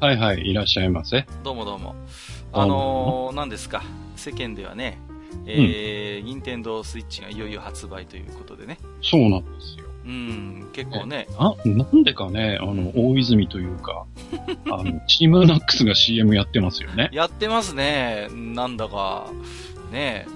はいはい、いらっしゃいませ。どうもどうもあのー、何ですか？世間ではねえー任天堂スイッチがいよいよ発売ということでねそうなんですよ。うん結構ねな、なんでかね、あの、大泉というか、あの、チームナックスが CM やってますよね。やってますね。なんだか、ね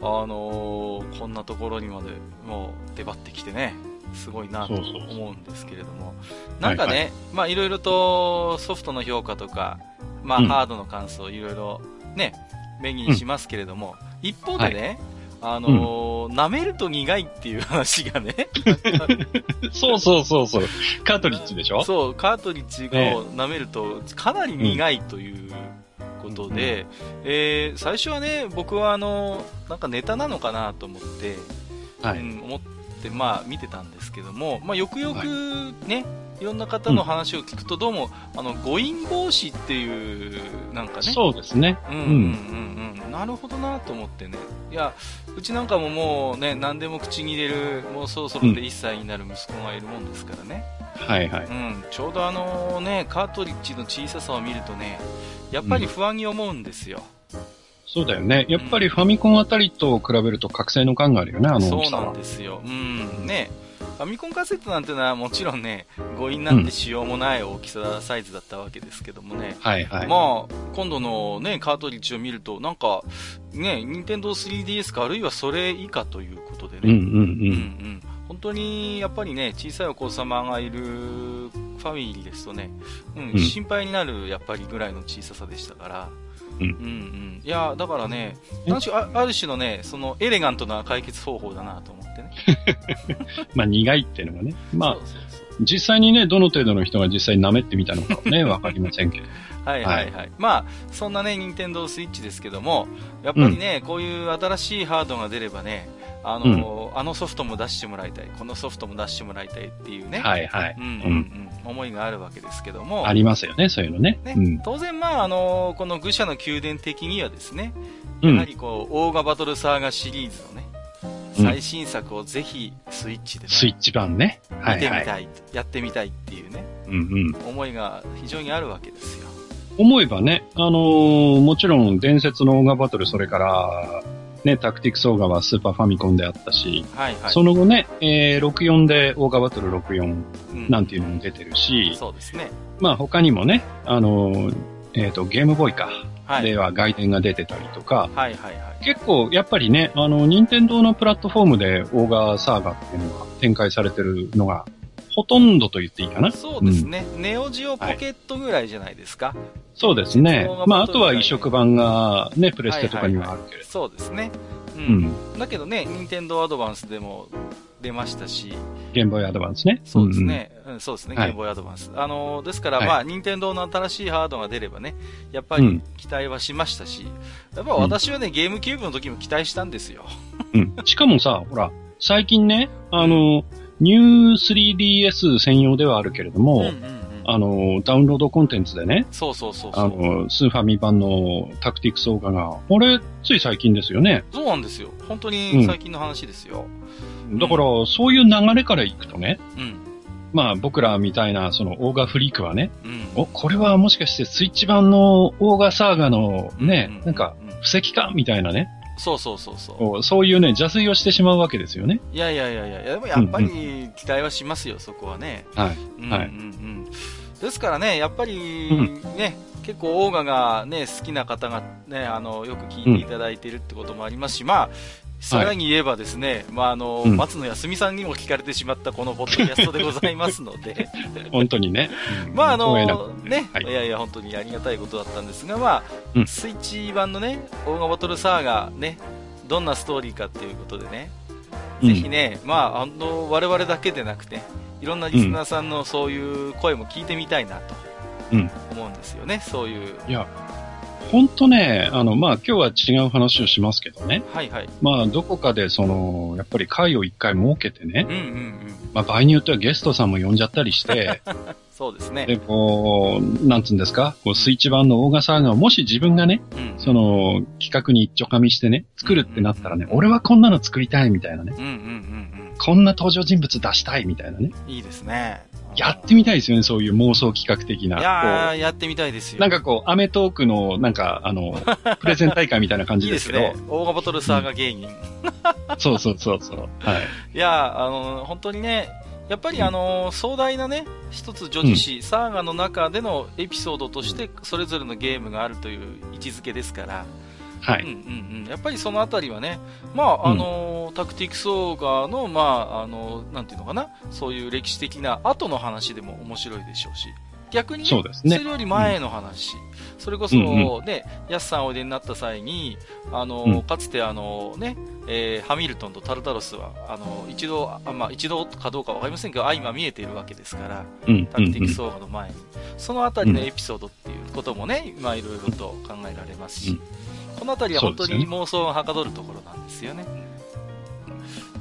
あのーこんなところにまでもう出張ってきてね、すごいなと思うんですけれども。なんかね、はいまあいろいろとソフトの評価とか、まあうん。ハードの感想いろいろね、目にしますけれども、一方でね、あのー舐めると苦いっていう話がね、そうそうそうそう。カートリッジでしょ？そう、カートリッジね。を舐めるとかなり苦いということで、えー最初はね、僕はあの、なんかネタなのかなと思って、はい。うん、思って、まあ見てたんですけども、まあよくよくね、い、ろんな方の話を聞くとどうも、あの、誤飲防止っていう、なんかね、そうですね。うんうんうんうん、なるほどなと思ってね。いや、うちなんかももうね、何でも口に入れる、もうそろそろで1歳になる息子がいるもんですからね。はいはい。うん、ちょうどあのね、カートリッジの小ささを見るとね、やっぱり不安に思うんですよ。そうだよね。やっぱりファミコンあたりと比べると覚醒の感があるよね、あのそうな大きさは。んですよ。うん、ね。ファミコンカセットなんてのはもちろんね、誤飲なんてしようもない大きさ、サイズだったわけですけどもね。はいはい。まあ、今度のね、カートリッジを見ると、なんか、ね、任天堂 3DS か、あるいはそれ以下ということでね。うんうんう。うんん本当にやっぱりね、小さいお子様がいるファミリーですとね、うんうん心配になるやっぱりぐらいの小ささでしたから、うんうんうんいやだからね、あある種のね、そのエレガントな解決方法だなと思ってね。まあ苦いっていうのがね。まあそう、そうそう実際にね、どの程度の人が実際に舐めってみたのかはね、わかりませんけど。はいはいはい。まあ、そんなね、任天堂スイッチですけども、やっぱりね、こういう新しいハードが出ればね、あの、あのソフトも出してもらいたい、このソフトも出してもらいたいっていうね、はいはい。うんうんうん、思いがあるわけですけども、ありますよね、そういうのね。ねうん。当然、まあ、あのこの愚者の宮殿的にはですね、うん。やはりこう、オーガバトルサーガシリーズのね、うん最新作をぜひスイッチでね、スイッチ版ね。は見ていはい。みたい、やってみたいっていうね、うんうん。思いが非常にあるわけですよ。思えばね、あのーもちろん伝説のオーガバトル、それから、ね、タクティクスオーガはスーパーファミコンであったし、はいはい。その後ね、えー、64でオーガバトル64うんなんていうのも出てるし、そうですね。まあ他にもね、あのーえっ、と、ゲームボーイか、はい。では外伝が出てたりとか、はいはいはい。結構やっぱりね、あの、任天堂のプラットフォームでオーガサーガっていうのが展開されてるのが、ほとんどと言っていいかな。そうですね。ネオジオポケットぐらいじゃないですか。そうですね。まああとは移植版がね、プレステとかにはあるけれど。そうですね。う。うんん。だけどね、任天堂アドバンスでも出ましたし、ゲームボーイアドバンスね。そうですね。うん、そうですね。ゲはいームボーイアドバンス。あのーですから、はいまあ、任天堂の新しいハードが出ればね、やっぱり期待はしましたし、やっぱ私はね、ゲームキューブの時も期待したんですよ。うん。うん。しかもさ、ほら、最近ね、あの、ー 3DS 専用ではあるけれども、うんうんうん。あの、ダウンロードコンテンツでね、そうそうそう。あの、スーファミ版のタクティクスオーガが、あれ、つい最近ですよね。そうなんですよ。本当に最近の話ですよ。だから、そういう流れからいくとね、うん。まあ僕らみたいなそのオーガフリークはね、うん。お、これはもしかしてスイッチ版のオーガサーガのね、うんなんか、うん布石か？みたいなね、そうそうそうそう。そういうね、邪推をしてしまうわけですよね。いやいやいやいや、でもやっぱり期待はしますよ、そこはね。はい。はいうんうんうん。ですからね、やっぱりうね、結構オーガがね、好きな方がね、あの、よく聞いていただいているってこともありますし、まあ、さらに言えばですね、まああの、うん。松野康美さんにも聞かれてしまったこのポッドキャストでございますので、本当にね。うん。まああのね、はい。い、やいや本当にありがたいことだったんですが、まあ、うん。スイッチ版のね、オーガバトルサーガね、どんなストーリーかっていうことでね、うん。ぜひね、まあ、あの、我々だけでなくて、いろんなリスナーさんのそういう声も聞いてみたいなとうん。思うんですよね、そういう。いや、ほんとね、あの、まあ、今日は違う話をしますけどね。はいはい。まあ、どこかで、その、やっぱり会を一回設けてねうん、うんうん。まあ、場合によってはゲストさんも呼んじゃったりして、そうですね。で、こう、なんつうんですか、こう、スイッチ版のオーガサーガをもし自分がね、うん。その、企画に一丁噛みしてね、作るってなったらね、うん俺はこんなの作りたいみたいなね、うんうんうんこんな登場人物出したいみたいなね、うん。いいですね。やってみたいですよね、そういう妄想企画的な。いややってみたいですうよ。なんかこう、アメトークの、なんか、あの、プレゼン大会みたいな感いじでけど、いですすね。オーガバトルサーガ芸人。そうそうそうそう。はい。いやー、あの、本当にね、やっぱりあの、壮大なね、一つ女子誌、サーガの中でのエピソードとして、それぞれのゲームがあるという位置づけですから、はい。うんうんうん。やっぱりそのあたりはね、まあ、あの、タクティクスオーガーの、まあ、あの、なんていうのかな、そういう歴史的な後の話でも面白いでしょうし、逆にね、そうですね。れより前の話、それこそ、うんね、ヤスさんおいでになった際に、あの、うん。かつてあの、ね、えーハミルトンとタルタロスは、あの、一度、あまあ、一度かどうかわかりませんけど、相ま見えているわけですから、うん。タクティクスオーガの前に、そのあたりのエピソードっていうこともね、まあ、いろいろと考えられますし、うんこのあたりは本当に妄想がはかどるところなんですよね。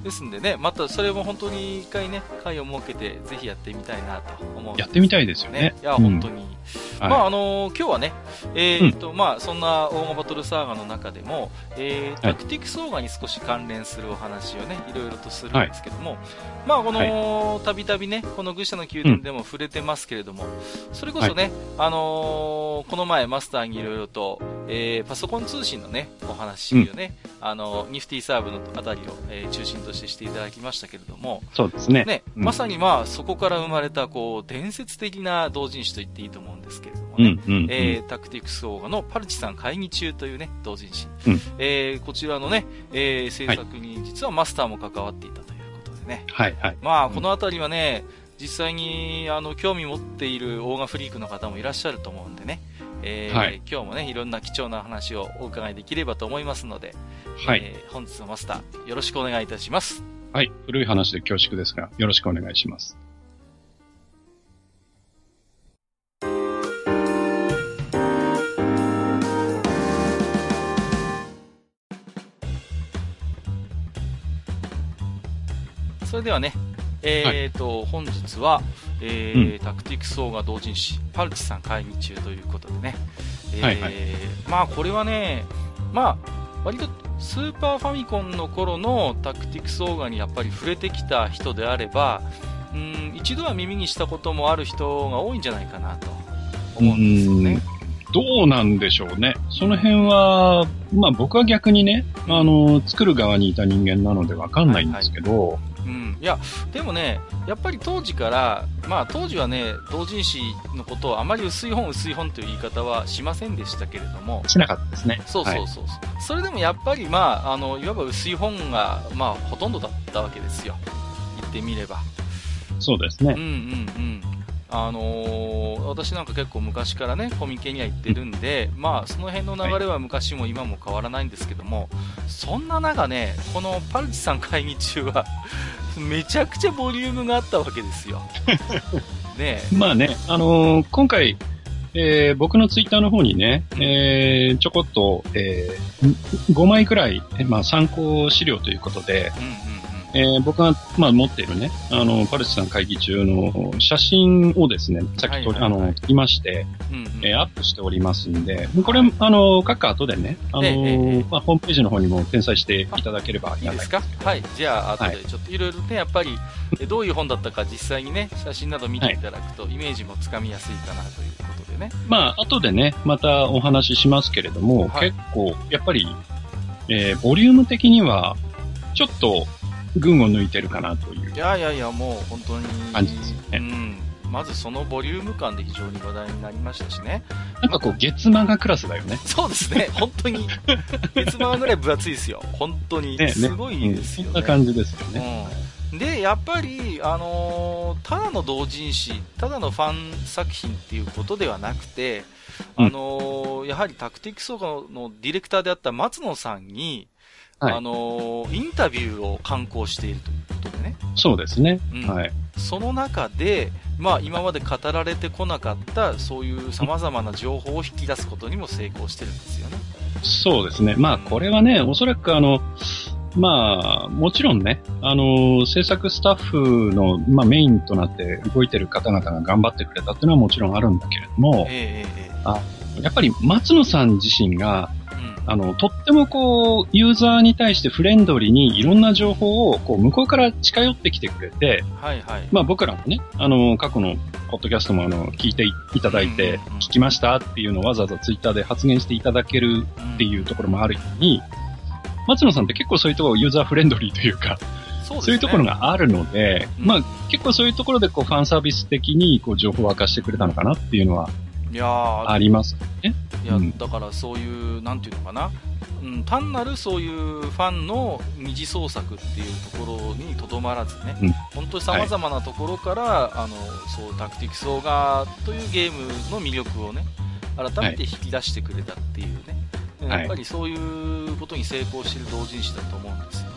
ですんでね、またそれも本当に一回ね、会を設けて、ぜひやってみたいなと思うんやってみたいですよね。いや、うん本当に。はい。まあ、あのー今日はね、えーっと、まあ、そんなオーガバトルサーガの中でも、えータクティクスオーガに少し関連するお話をね、い。ろいろとするんですけども、まあ、この、たびたびね、この愚者の宮殿でも触れてますけれども、それこそね、あのーこの前マスターにいろいろと、えーパソコン通信のね、お話をね、あの、ニフティサーブのあたりを、えー中心としてしていただきましたけれども、そうですね。ね、うん。まさにまあ、そこから生まれた、こう、伝説的な同人誌と言っていいと思うんですけれどもね。うん、うん、うん。えータクティクスオーガのパルチさん会議中というね、同人誌。うんえーこちらのね、えー制作に実はマスターも関わっていたということでね。はい、はい。まあ、んこのあたりはね、実際に、あの、興味持っているオーガフリークの方もいらっしゃると思うんでね。えーはい今日もね、いろんな貴重な話をお伺いできればと思いますので、はい。えー本日のマスター、よろしくお願いいたします。はい。古い話で恐縮ですが、よろしくお願いします。それではね、えーと、本日は、えータクティクスオーガ同人誌、パルチさん会議中ということでね、えーはいはい。まあこれはね、まあ、割とスーパーファミコンの頃のタクティクスオーガにやっぱり触れてきた人であれば、うん、一度は耳にしたこともある人が多いんじゃないかなと思うんですよね。どうなんでしょうね。その辺は、まあ僕は逆にね、あの、作る側にいた人間なのでわかんないんですけど、うん、いや、でもね、やっぱり当時から、まあ当時はね、同人誌のことをあまり薄い本薄い本という言い方はしませんでしたけれども、しなかったですね。そうそうはいそうそう、それでもやっぱりまあ、あの、いわば薄い本が、まあほとんどだったわけですよ。言ってみれば。そうですね。うんうんうん。あのー私なんか結構昔からね、コミケには行ってるんで、まあその辺の流れは昔も今も変わらないんですけども、そんな中ね、このパルチさん会議中は、めちゃくちゃボリュームがあったわけですよ。ねまあね、あのー今回、えー僕のツイッターの方にね、えーちょこっと、え5枚くらい、えまあ参考資料ということで、うんうんえー僕が、まあ、持っているね、あの、パルチさん会議中の写真をですね、さっきと、はいはいはい。あの、撮りまして、うん。うん。うんえーアップしておりますんで、これ、あの、各後でね、あの、ええええまあ、ホームページの方にも転載していただければありがたい。ですか？はい。じゃあ、後はい。でちょっといろいろね、やっぱり、えどういう本だったか実際にね、写真など見ていただくと、イメージもつかみやすいかなということでね。まあ、後でね、またお話ししますけれども、はい。結構、やっぱり、えーボリューム的には、ちょっと、群を抜いてるかなというい。やいやいや、もう本当に。感じですよねうん。まずそのボリューム感で非常に話題になりましたしね。なんかこう、月漫画クラスだよね。そうですね、本当に。月漫画ぐらい分厚いですよ。本当に。ねねすごいですよね。うんそんな感じですよね。うん、で、やっぱり、あのーただの同人誌、ただのファン作品っていうことではなくて、うんあのーやはりタクティクスのディレクターであった松野さんに、はいあのーインタビューを刊行しているということでね。そうですね。うんはい。その中で、まあ、今まで語られてこなかったそういう様々な情報を引き出すことにも成功してるんですよね。そうですね。まあ、これはね、おそらくあの、まあ、もちろんね、あの、制作スタッフの、まあ、メインとなって動いてる方々が頑張ってくれたっていうのはもちろんあるんだけれども、ええええあやっぱり松野さん自身が、うんあの、とってもこう、ユーザーに対してフレンドリーにいろんな情報を、こう、向こうから近寄ってきてくれて、はいはい。まあ僕らもね、あの、過去のポッドキャストもあの、聞いていいただいて聞きましたっていうのをわざわざツイッターで発言していただけるっていうところもあるように、松野さんって結構そういうところユーザーフレンドリーというか、そうね。そういうところがあるので、うん。まあ結構そういうところでこうファンサービス的にこう情報を明かしてくれたのかなっていうのはいやーありますね。いや、うん。だからそういう、なんていうのかな、うん、単なるそういうファンの二次創作っていうところにとどまらずね、うん。本当に様々なところから、あの、そう、タクティクスオーガーというゲームの魅力をね、改めて引き出してくれたっていうね、はい。やっぱりそういうことに成功している同人誌だと思うんですよ。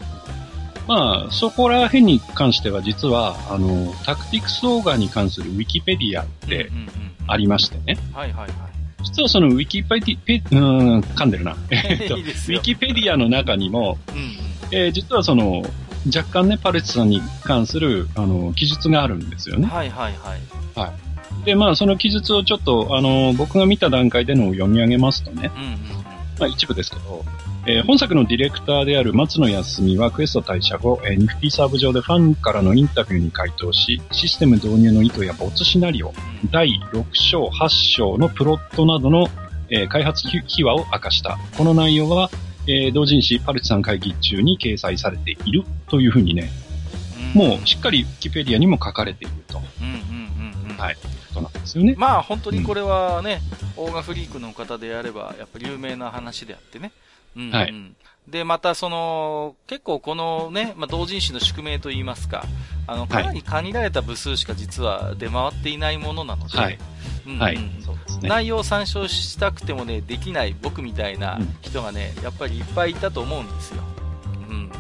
まあ、そこら辺に関しては実は、あの、タクティクスオーガに関するウィキペディアってうんうんうんありましてね。はいはいはい。実はそのウィキペディ、ペ、うーん、噛んでるな。えっと、ウィキペディアの中にも、うんうんえー実はその、若干ね、パレツさんに関する、あの、記述があるんですよね。はいはいはい。で、まあ、その記述をちょっと、あの、僕が見た段階でのを読み上げますとね、うんうんうん。まあ、一部ですけど、えー本作のディレクターである松野康美はクエスト退社後、えーニフティサーブ上でファンからのインタビューに回答し、システム導入の意図やボツシナリオ、うん第6章、8章のプロットなどの、えー開発秘話を明かした。この内容は、えー同人誌パルチさん会議中に掲載されているというふうにね、うんもうしっかりウィキペディアにも書かれていると。うんうんうんうん。はいことなんですよね。まあ本当にこれはね、オーガフリークの方であれば、やっぱり有名な話であってね。うんうんはいで、またその、結構このね、まあ、同人誌の宿命といいますか、あの、かなり限られた部数しか実は出回っていないものなので、はいうんうんはい。そうですね。内容を参照したくてもね、できない僕みたいな人がね、やっぱりいっぱいいたと思うんですよ。うん。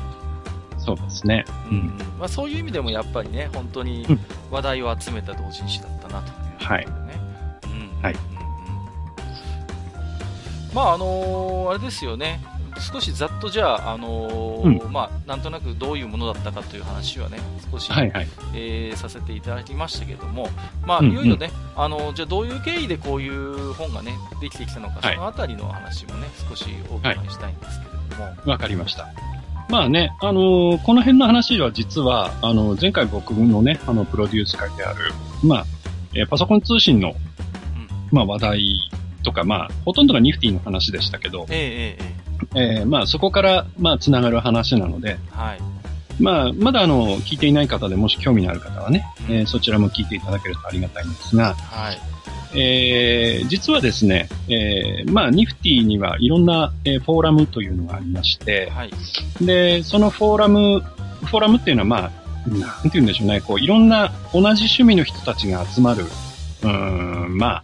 そうですね。うんうんまあ、そういう意味でもやっぱりね、本当にうん話題を集めた同人誌だったなという。はい。ね。うん。はいうんうんまあ、あのーあれですよね。少しざっとじゃあ、あのーまあ、なんとなくどういうものだったかという話はね、少し、はいはい。えーさせていただきましたけども、まあ、うんうんいよいよね、あのじゃあどういう経緯でこういう本がね、できてきたのか、はいそのあたりの話もね、少しお伺いしたいんですけれども、わかりました。まあね、あのーこの辺の話は実は、あの、前回僕のね、あの、プロデュース会である、まあ、えーパソコン通信の、まあ、話題とか、まあ、ほとんどがニフティの話でしたけど、えええーまあ、そこから、まあ、つながる話なので、えはい。まあ、まだあの、聞いていない方でもし興味のある方はね、うんえーそちらも聞いていただけるとありがたいんですが、はい。えー実はですね、えーまあ、ニフティにはいろんな、えーフォーラムというのがありまして、はい。で、そのフォーラム、フォーラムっていうのは、まあ、なんて言うんでしょうね、こう、いろんな同じ趣味の人たちが集まる、うーん、まあ、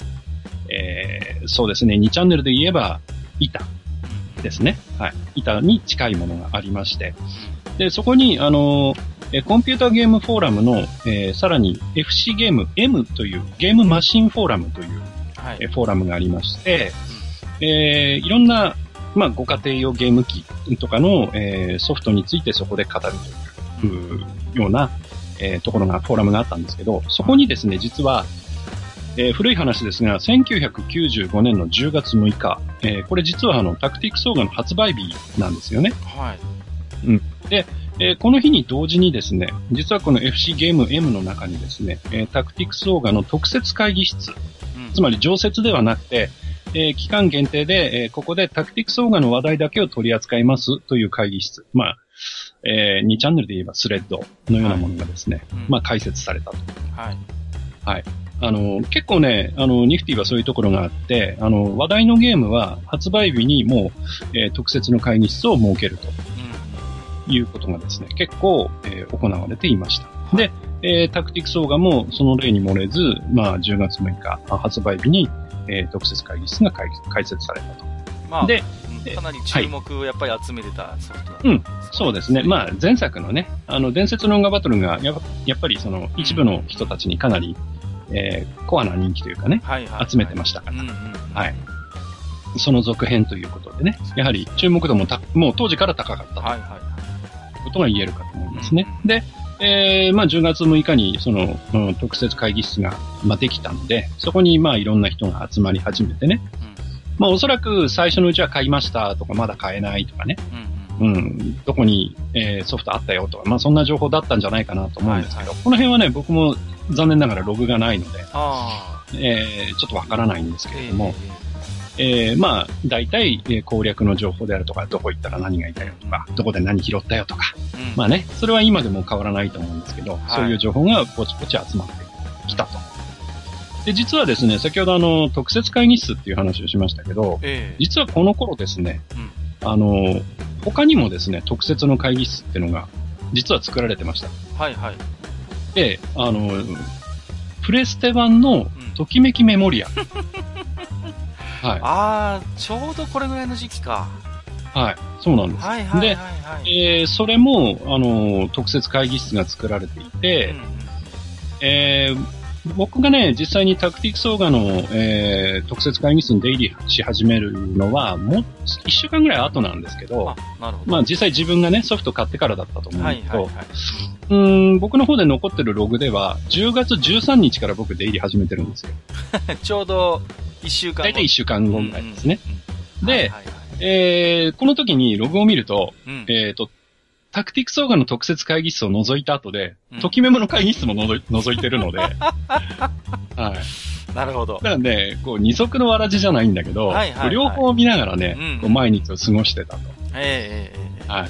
えーそうですね、2チャンネルで言えば、板ですね。はい。板に近いものがありまして、で、そこに、あの、えーコンピューターゲームフォーラムの、えーさらに FC ゲーム M というゲームマシンフォーラムという、はい。えーフォーラムがありまして、えーいろんな、まあ、ご家庭用ゲーム機とかの、えーソフトについてそこで語るといううような、えーところが、フォーラムがあったんですけど、そこにですね、実は、えー古い話ですが、1995年の10月6日、えーこれ実はあの、タクティクスオーガの発売日なんですよね。はい。えーこの日に同時にですね、実はこの FC ゲーム M の中にですね、えータクティクスオーガの特設会議室、うんつまり常設ではなくて、えー期間限定で、えーここでタクティクスオーガの話題だけを取り扱いますという会議室。まあ、え2チャンネルで言えばスレッドのようなものがですね、うんまあ開設されたと。はい。あの、結構ね、あの、ニフティはそういうところがあって、あの、話題のゲームは発売日にもう、えー特設の会議室を設けるとうんいうことがですね、結構、えー行われていました。で、えータクティクスオーガもその例に漏れず、まあ、10月6日あ発売日に、えー特設会議室が開開設されたと。まあ、で、うんかなり注目をやっぱり集めてたソフトだったうんそうですね。まあ、前作のね、あの、伝説の音楽バトルがややっぱりその、一部の人たちにかなり、えーコアな人気というかね、はいはい。集めてましたからうんうんうん。はいその続編ということでね、やはり注目度もた、もう当時から高かったとはいはい。いうことが言えるかと思いますね。うんで、えー、まあ10月6日にその、うん特設会議室が、まあ、できたので、そこにまあいろんな人が集まり始めてね、まあおそらく最初のうちは買いましたとかまだ買えないとかね、うん。うんうん。うん、どこに、えーソフトあったよとか、まあそんな情報だったんじゃないかなと思うんですけど、はいこの辺はね、僕も残念ながらログがないので。えーちょっとわからないんですけええれども、えーまあ、大体、えー攻略の情報であるとか、どこ行ったら何がいたよとか、どこで何拾ったよとか、うんまあね、それは今でも変わらないと思うんですけど、いそういう情報がポチポチ集まってきたと。で、実はですね、先ほどあの、特設会議室っていう話をしましたけど、ええ。実はこの頃ですね、うんあの、他にもですね、特設の会議室っていうのが、実は作られてました。はいはい。で、あの、プレステ版のうんときめきメモリア。はい。ああ、ちょうどこれぐらいの時期か。はい。そうなんです。はいはいはいではい。えーそれも、あの、特設会議室が作られていて、うんうんえー僕がね、実際にタクティクスオーガの、えー特設会議室に出入りし始めるのは、もう一週間ぐらい後なんですけどあ、、ど。まあ実際自分がね、ソフト買ってからだったと思うんはいですけど、はいはい。うーん僕の方で残ってるログでは、10月13日から僕出入り始めてるんですよ。ちょうど一週間後。大体1週間後ぐらいですね。うん。ではいはいはいえーこの時にログを見ると、うんえっ、と、タクティクスオーガの特設会議室を除いた後で、うんときメモの会議室ものぞい 除いてるので、はい。なるほど。だからね、こう二足のわらじじゃないんだけど、はいはいはい両方見ながらね、うんこう毎日を過ごしてたとええええええ。はい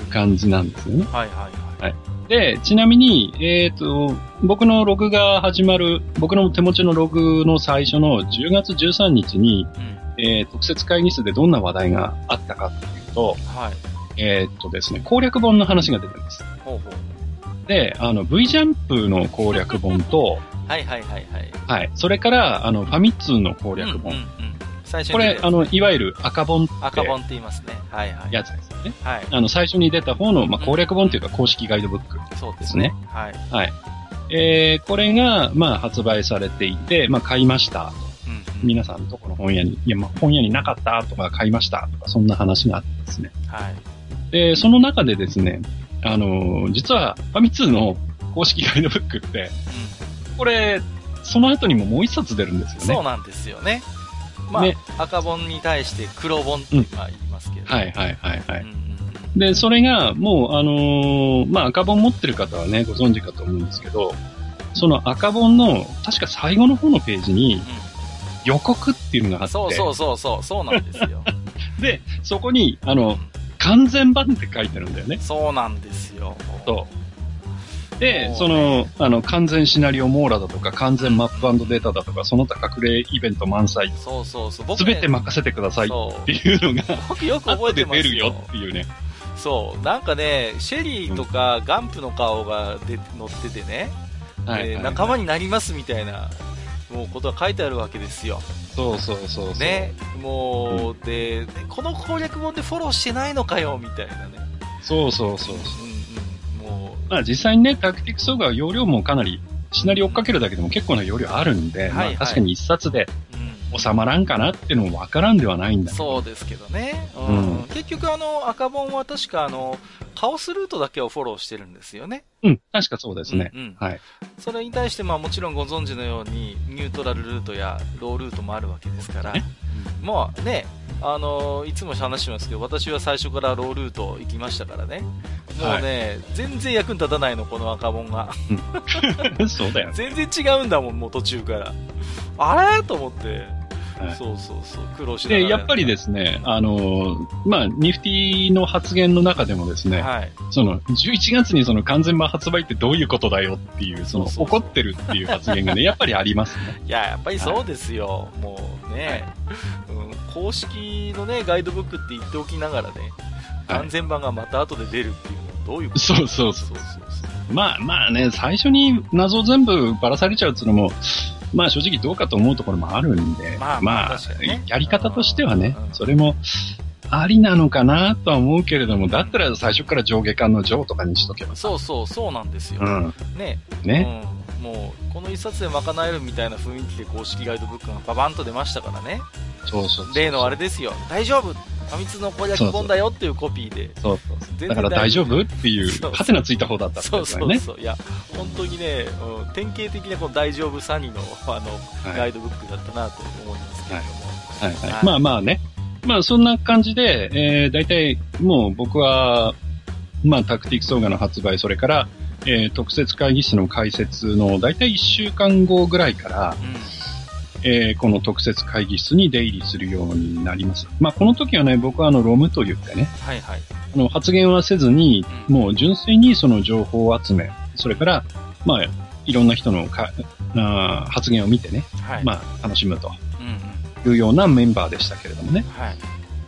うん感じなんですよね。はいはいはい。で、ちなみに、えっ、と、僕のログが始まる、僕の手持ちのログの最初の10月13日に、うん。えー特設会議室でどんな話題があったかっていうと、はい。えっ、とですね、攻略本の話が出てます。ほうほう。で、あの、V ジャンプの攻略本と、はいはいはいはい。はい、それから、あの、ファミ通の攻略本。うんうんうん。最初これ、に出たあの、いわゆる赤本って赤本って言いますね。はいはい。やつですよね。はい。あの、最初に出た方の、まあ、攻略本っていうか公式ガイドブックそうでですすねね。。はい。はい。えー、これが、まあ、発売されていて、まあ、買いました。うんうん。皆さんどこの本屋に、いや、まあ、本屋になかったとか買いましたとか、そんな話があってですね。はい。で、その中でですね、あのー実は、ファミ通の公式ガイドブックって、これ、その後にももう一冊出るんですよね。そうなんですよね。まあ、ね赤本に対して黒本ってまあ言いますけど。はいはいはいはい。うんうんうんで、それが、もう、あのーまあ、赤本持ってる方はね、ご存知かと思うんですけど、その赤本の、確か最後の方のページに、予告っていうのがあって、そうそうそうそう、そうなんですよ。で、そこに、あの、完全版って書いてるんだよね。そうなんですよ。そう。でその、あの、完全シナリオ網羅だとか、完全マップデータだとか、その他隠れイベント満載、そうそうそう。僕すねべて任せてくださいっていうのが、僕よく覚えてますよ。出るよっていうね。そう。なんかね、シェリーとかガンプの顔がで乗っててね、はい、ではい。仲間になりますみたいな、もうことが書いてあるわけですよ。そうそうそうそう。ね。もう、で、この攻略本でフォローしてないのかよ、みたいなね。そうそうそう。うんうん。もう、まあ実際にね、タクティクスオーガー容量もかなり、シナリオ追っかけるだけでも結構な容量あるんで、はいはいまあ確かに一冊でうん。収まらんかなっていうのもわからんではないんだけど。そうですけどね。うんうん結局あの、赤本は確かあの、カオスルートだけをフォローしてるんですよね。うん、確かそうですね。うんうんはい。それに対してまあもちろんご存知のように、ニュートラルルートやロールートもあるわけですからね、まあね、あのいつも話しますけど、私は最初からロールート行きましたからね。もうね、全然役に立たないの、この赤本が。そうだよね。全然違うんだもん、もう途中から。あれ？と思って。はい。そうそうそう、苦労しながやっぱりですね、あのーまあ、ニフティの発言の中でもですね、はい。その、11月にその完全版発売ってどういうことだよっていう、その、怒ってるっていう発言がね、やっぱりありますね。いや、やっぱりそうですよ。もうね、うん、公式のね、ガイドブックって言っておきながらね、はい。完全版がまた後で出るっていうのはどういうこと？そうそうそうそう。そうそうまあまあね、最初に謎を全部ばらされちゃうっていうのも、まあ正直どうかと思うところもあるんで、まあまあ、ねやり方としてはねうん、それもありなのかなとは思うけれども、だったら最初から上下巻の上とかにしとけば。そうそう、そうなんですよ。うん。ね。ね。うん。もう、この一冊で賄えるみたいな雰囲気で公式ガイドブックがババンと出ましたからね。そうそうそう例のあれですよ。大丈夫ファミ通の攻略本だよっていうコピーで。そうそうだから大丈夫っていそうう、ハテナついた方だったんそうですよね。そうそう。いや、本当にね、うん、典型的なこの大丈夫サニーの、あの、はいガイドブックだったなと思いますけれども。はいはいはいまあまあね。まあそんな感じで、えー、大体もう僕は、まあタクティクスオーガの発売、それから、えー、特設会議室の開設の大体1週間後ぐらいから、うん。えー、この特設会議室に出入りするようになります。まあこの時はね、僕はあの、ロムと言ってね、はいはい。あの、発言はせずに、うんもう純粋にその情報を集め、それから、まあ、いろんな人のかあー発言を見てね、はい。まあ、楽しむと。いうようなメンバーでしたけれどもね。はい。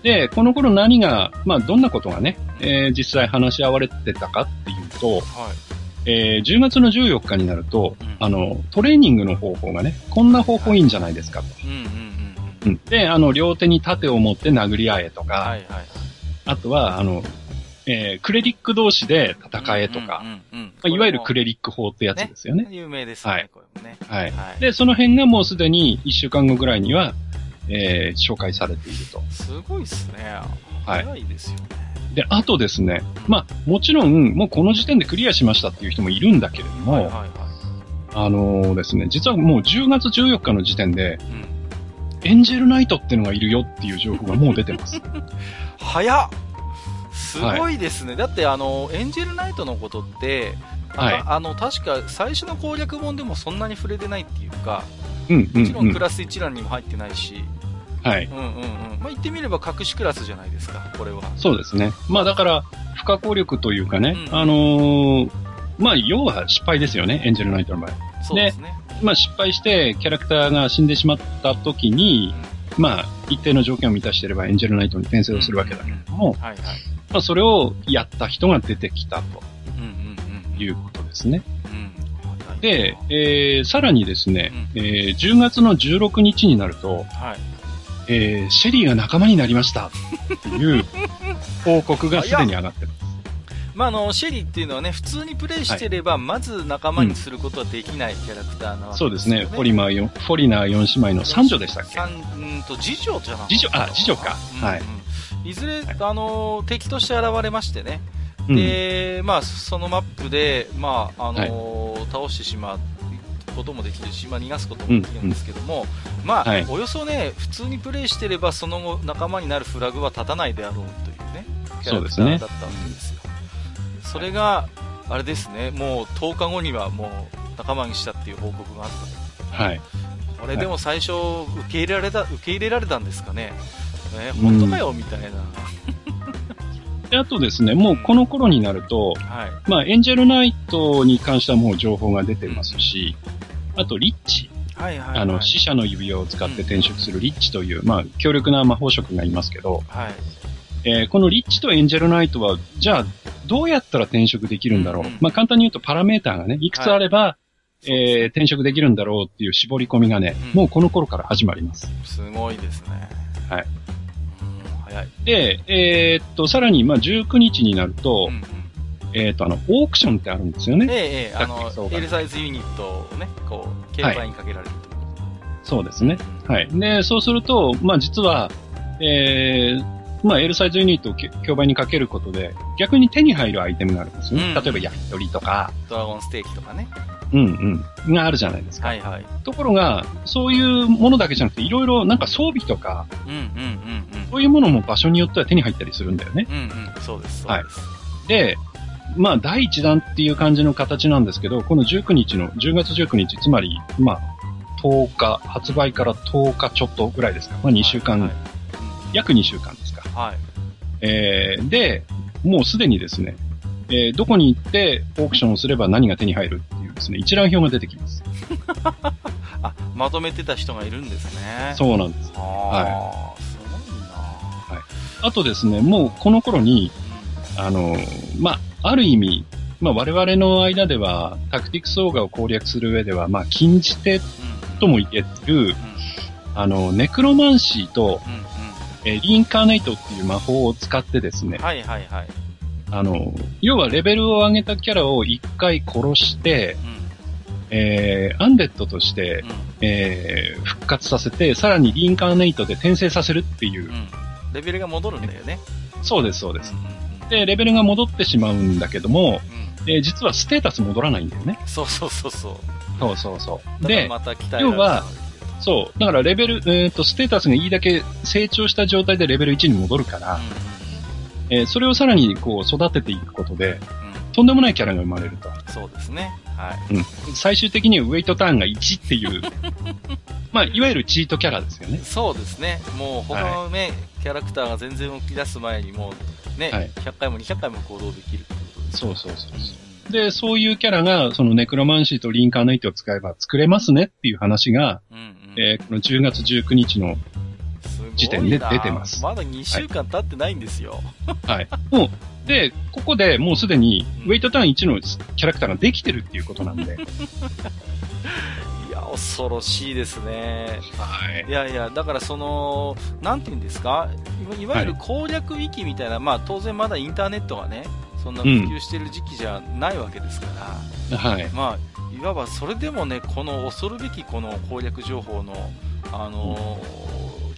で、この頃何が、まあ、どんなことがね、えー実際話し合われてたかっていうと、はい。えー10月の14日になると、うんあの、トレーニングの方法がね、こんな方法いいんじゃないですかと。で、あの、両手に盾を持って殴り合えとか、はいはい。あとは、あの、えークレリック同士で戦えとか、いわゆるクレレリック法ってやつですよね。有名ですね、はいこれもね。はい。はい。で、その辺がもうすでに1週間後ぐらいには、えー紹介されていると。すごいっすね。はい早いですよね。で、あとですね、まあ、もちろん、もうこの時点でクリアしましたっていう人もいるんだけれども、はいはいはあのーですね、実はもう10月14日の時点で、い。うん。エンジェルナイトっていうのがいるよっていう情報がもう出てます。早っすごいですね。だって、あの、エンジェルナイトのことって、あはいあの、確か最初の攻略本でもそんなに触れてないっていうか、うん、うん、うんもちろんク。ラス一覧にも入ってないし、はい。うんうんうん。まあ、言ってみれば隠しクラスじゃないですか、これは。そうですね。まあだから、不可抗力というかね、うんあのーまあ要は失敗ですよね、エンジェルナイトの場合。そうですね。まあ失敗してキャラクターが死んでしまった時に、まあ一定の条件を満たしていればエンジェルナイトに転生をするわけだけれども、はいはい。まあそれをやった人が出てきたとうんうんうん。いうことですね。で、えー、さらにですね、うえー、10月の16日になると、はい。えー、シェリーが仲間になりました。っていう報告がすでに上がってる。まあ、あの、シェリーっていうのはね、普通にプレイしてれば、まず仲間にすることはできないキャラクターなわけですよ、そうですね、フォリマーよフォリナー4姉妹の三女でしたっけ？三うんと、次女じゃな次女あ次女か。うんはいうん。い。ずれ、あの、敵として現れましてね。うん。で、まあ、そのマップで、まあ、あの倒してしまうこともできるし、まあ、逃がすこともできるんですけども、まあ、はいおよそね、普通にプレイしてれば、その後、仲間になるフラグは立たないであろうというね、キャラクターだったわけですよ。それが、あれですね、もう10日後にはもう仲間にしたっていう報告があったはい。これでも最初、受け入れられた、受け入れられたんですかね。ね、本当かよ、みたいな。で、あとですね、もうこの頃になると、はい。まあ、エンジェルナイトに関してはもう情報が出てますし、あと、リッチ。はいはい、はい。あの、死者の指輪を使って転職するリッチという、まあ、強力な魔法職がいますけど、はい。えーこのリッチとエンジェルナイトは、じゃあ、どうやったら転職できるんだろう。うんうんまあ、簡単に言うと、パラメーターがね、いくつあれば、そうですねえー転職できるんだろうっていう絞り込みがね、うんもうこの頃から始まります。すごいですね。はい。うん、早い。で、えーっと、さらに、まあ、19日になると、うんうん。えーっと、あの、オークションってあるんですよね。ええ、ええ、あの L サイズユニットをね、こう、競売にかけられると。そうですね。はい。で、そうすると、まあ、実は、えー、まあ、L サイズユニットをき競売にかけることで、逆に手に入るアイテムがあるんですよね。うん例えば焼き鳥とか、ドラゴンステーキとかね。うんうん、があるじゃないですか。はいはい。ところが、そういうものだけじゃなくて、いろいろなんか装備とか、うんうんうんうん。そういうものも場所によっては手に入ったりするんだよね。うんうん、そうです、そうです。で、まあ、第一弾っていう感じの形なんですけど、この19日の、10月19日、つまり、まあ、10日、発売から10日ちょっとぐらいですか。まあ、2週間、はい約2週間ですか。はい。えー、で、もうすでにですね、えーどこに行ってオークションをすれば何が手に入るっていうですね、一覧表が出てきます。あ、まとめてた人がいるんですね。う。そうなんです。ああ、すごいなあとですね、もうこの頃に、あのーまあ、ある意味、まあ、我々の間では、タクティクスオーガを攻略する上では、まあ、禁じ手うん。とも言える、あの、ネクロマンシーと。えーリインカーネイトっていう魔法を使ってですねうん。、はいはいはい。あの、要はレベルを上げたキャラを一回殺して、うえー、アンデッドとして、うん。えー、復活させて、さらにリンカーネイトで転生させるっていうう。ん。レベルが戻るんだよね。そうです、そうです。うんで、レベルが戻ってしまうんだけども、うんえー実はステータス戻らないんだよね。そうそうそうそう。そうそうそう。で、要はそう。だからレベル、えっ、と、ステータスがいいだけ成長した状態でレベル1に戻るから、うんえーそれをさらにこう育てていくことで、うんうん。とんでもないキャラが生まれると。そうですね。はい。うん。最終的にはウェイトターンが1っていう、まあ、いわゆるチートキャラですよね。そうですね。もう他のね、キャラクターが全然動き出す前にもう、ね、はい100回も200回も行動できるってことですそうそうそううんそう。で、そういうキャラが、そのネクロマンシーとリンカーネイトを使えば作れますねっていう話が、うんうん。えーこの10月19日の、時点で出てますまだ2週間経ってないんですよ。はい。もう、で、ここでもうすでに、ウェイトターン1のキャラクターができてるっていうことなんで、いや、恐ろしいですね。はいい。やいや、だからその、なんていうんですか、いわゆる攻略ウィキみたいな、まあ当然まだインターネットがね、そんな普及してる時期じゃないわけですから、はい。まあ、いわばそれでもね、この恐るべきこの攻略情報の、あのー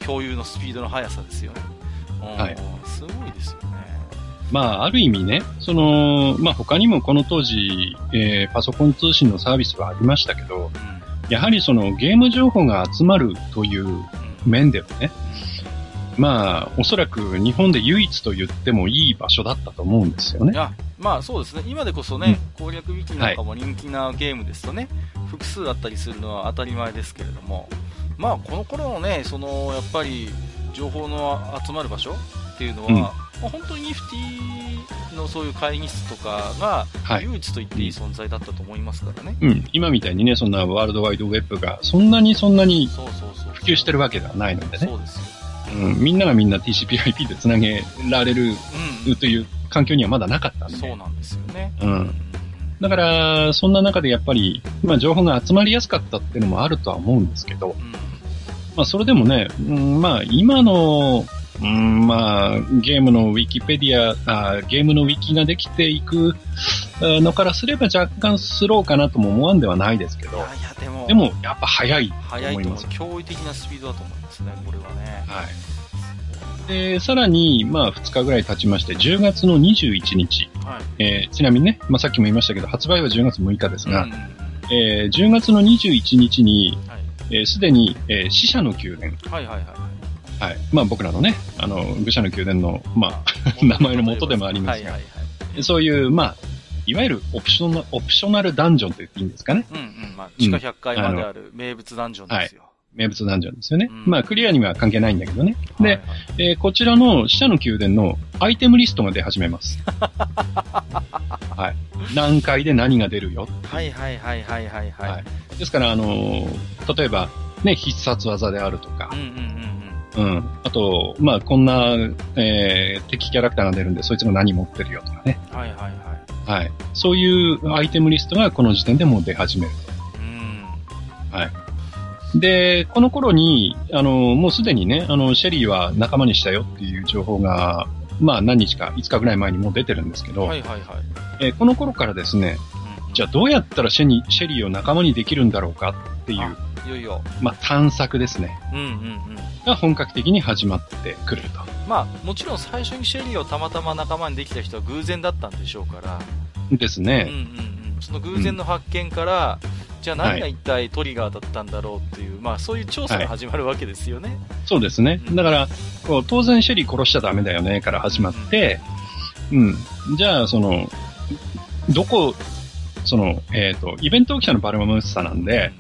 共有のスピードの速さですよね。うんはいすごいですよね。まあ、ある意味ね、その、まあ他にもこの当時、えーパソコン通信のサービスはありましたけど、やはりそのゲーム情報が集まるという。面ではね、まあ、おそらく日本で唯一と言ってもいい場所だったと思うんですよね。まあそうですね。今でこそね、攻略ウィキなんかも人気なゲームですとね、複数あったりするのは当たり前ですけれども、まあこの頃のね、その、やっぱり、情報の集まる場所っていうのは、うんまあ本当にニフティのそういう会議室とかが、はい。唯一と言っていい存在だったと思いますからね。うん。今みたいにね、そんなワールドワイドウェブが、そんなにそんなに。普及してるわけではないのでね。そうですよ。うん。みんながみんな TCP/IP で繋げられるうん。という環境にはまだなかったんで。そうなんですよね。うんだから、そんな中でやっぱり、まあ情報が集まりやすかったっていうのもあるとは思うんですけど、うん。まあそれでもね、うん、まあ今の、うん、まあゲームのウィキペディアあ、ゲームのウィキができていくあのからすれば若干スローかなとも思わんではないですけどいや、いや、でも、でもやっぱ早いと早いと思います。。驚異的なスピードだと思いますね、これはね。はい。で、さらに、まあ2日ぐらい経ちまして、10月の21日、はい。えーちなみにね、まあさっきも言いましたけど、発売は10月6日ですが、うんえー10月の21日に、はいえーすでに、えー死者の宮殿。はいはいはい。はい。まあ僕らのね、あの、愚者の宮殿の、まあ、名前の元でもありますがはいはいはい。そういう、まあ、いわゆるオプショナル、オプショナルダンジョンと言っていいんですかね。うんうん。まあ、地下100階まである名物ダンジョンですよ。名物ダンジョンですよね。うんまあ、クリアには関係ないんだけどね。で、はいはいえーこちらの死者の宮殿のアイテムリストが出始めます。はい。何回で何が出るよ。はいはいはいはいはいはい。はいですから、あのー例えば、ね、必殺技であるとかうん、うんうんうん。うん。あと、まあ、こんな、えー敵キャラクターが出るんで、そいつが何持ってるよとかね。はいはいはい。はい。そういうアイテムリストがこの時点でもう出始める。うん。で、この頃に、あの、もうすでにね、あの、シェリーは仲間にしたよっていう情報が、まあ何日か、5日ぐらい前にもう出てるんですけど、はいはいはい。えーこの頃からですね、うんじゃあどうやったらシェニシェリーを仲間にできるんだろうかっていう、あいよいよ。まあ探索ですね、うんうんうん。が本格的に始まってくると。まあ、もちろん最初にシェリーをたまたま仲間にできた人は偶然だったんでしょうから、ですね。うんうんうん。その偶然の発見から、じゃあ何が一体トリガーだったんだろうっていう、まあそういう調査が始まるわけですよね。そうですね。だから、こう当然シェリー殺しちゃダメだよねから始まって、うん。じゃあ、その、どこ、その、えっ、と、イベント記者のバルマムッサなんで、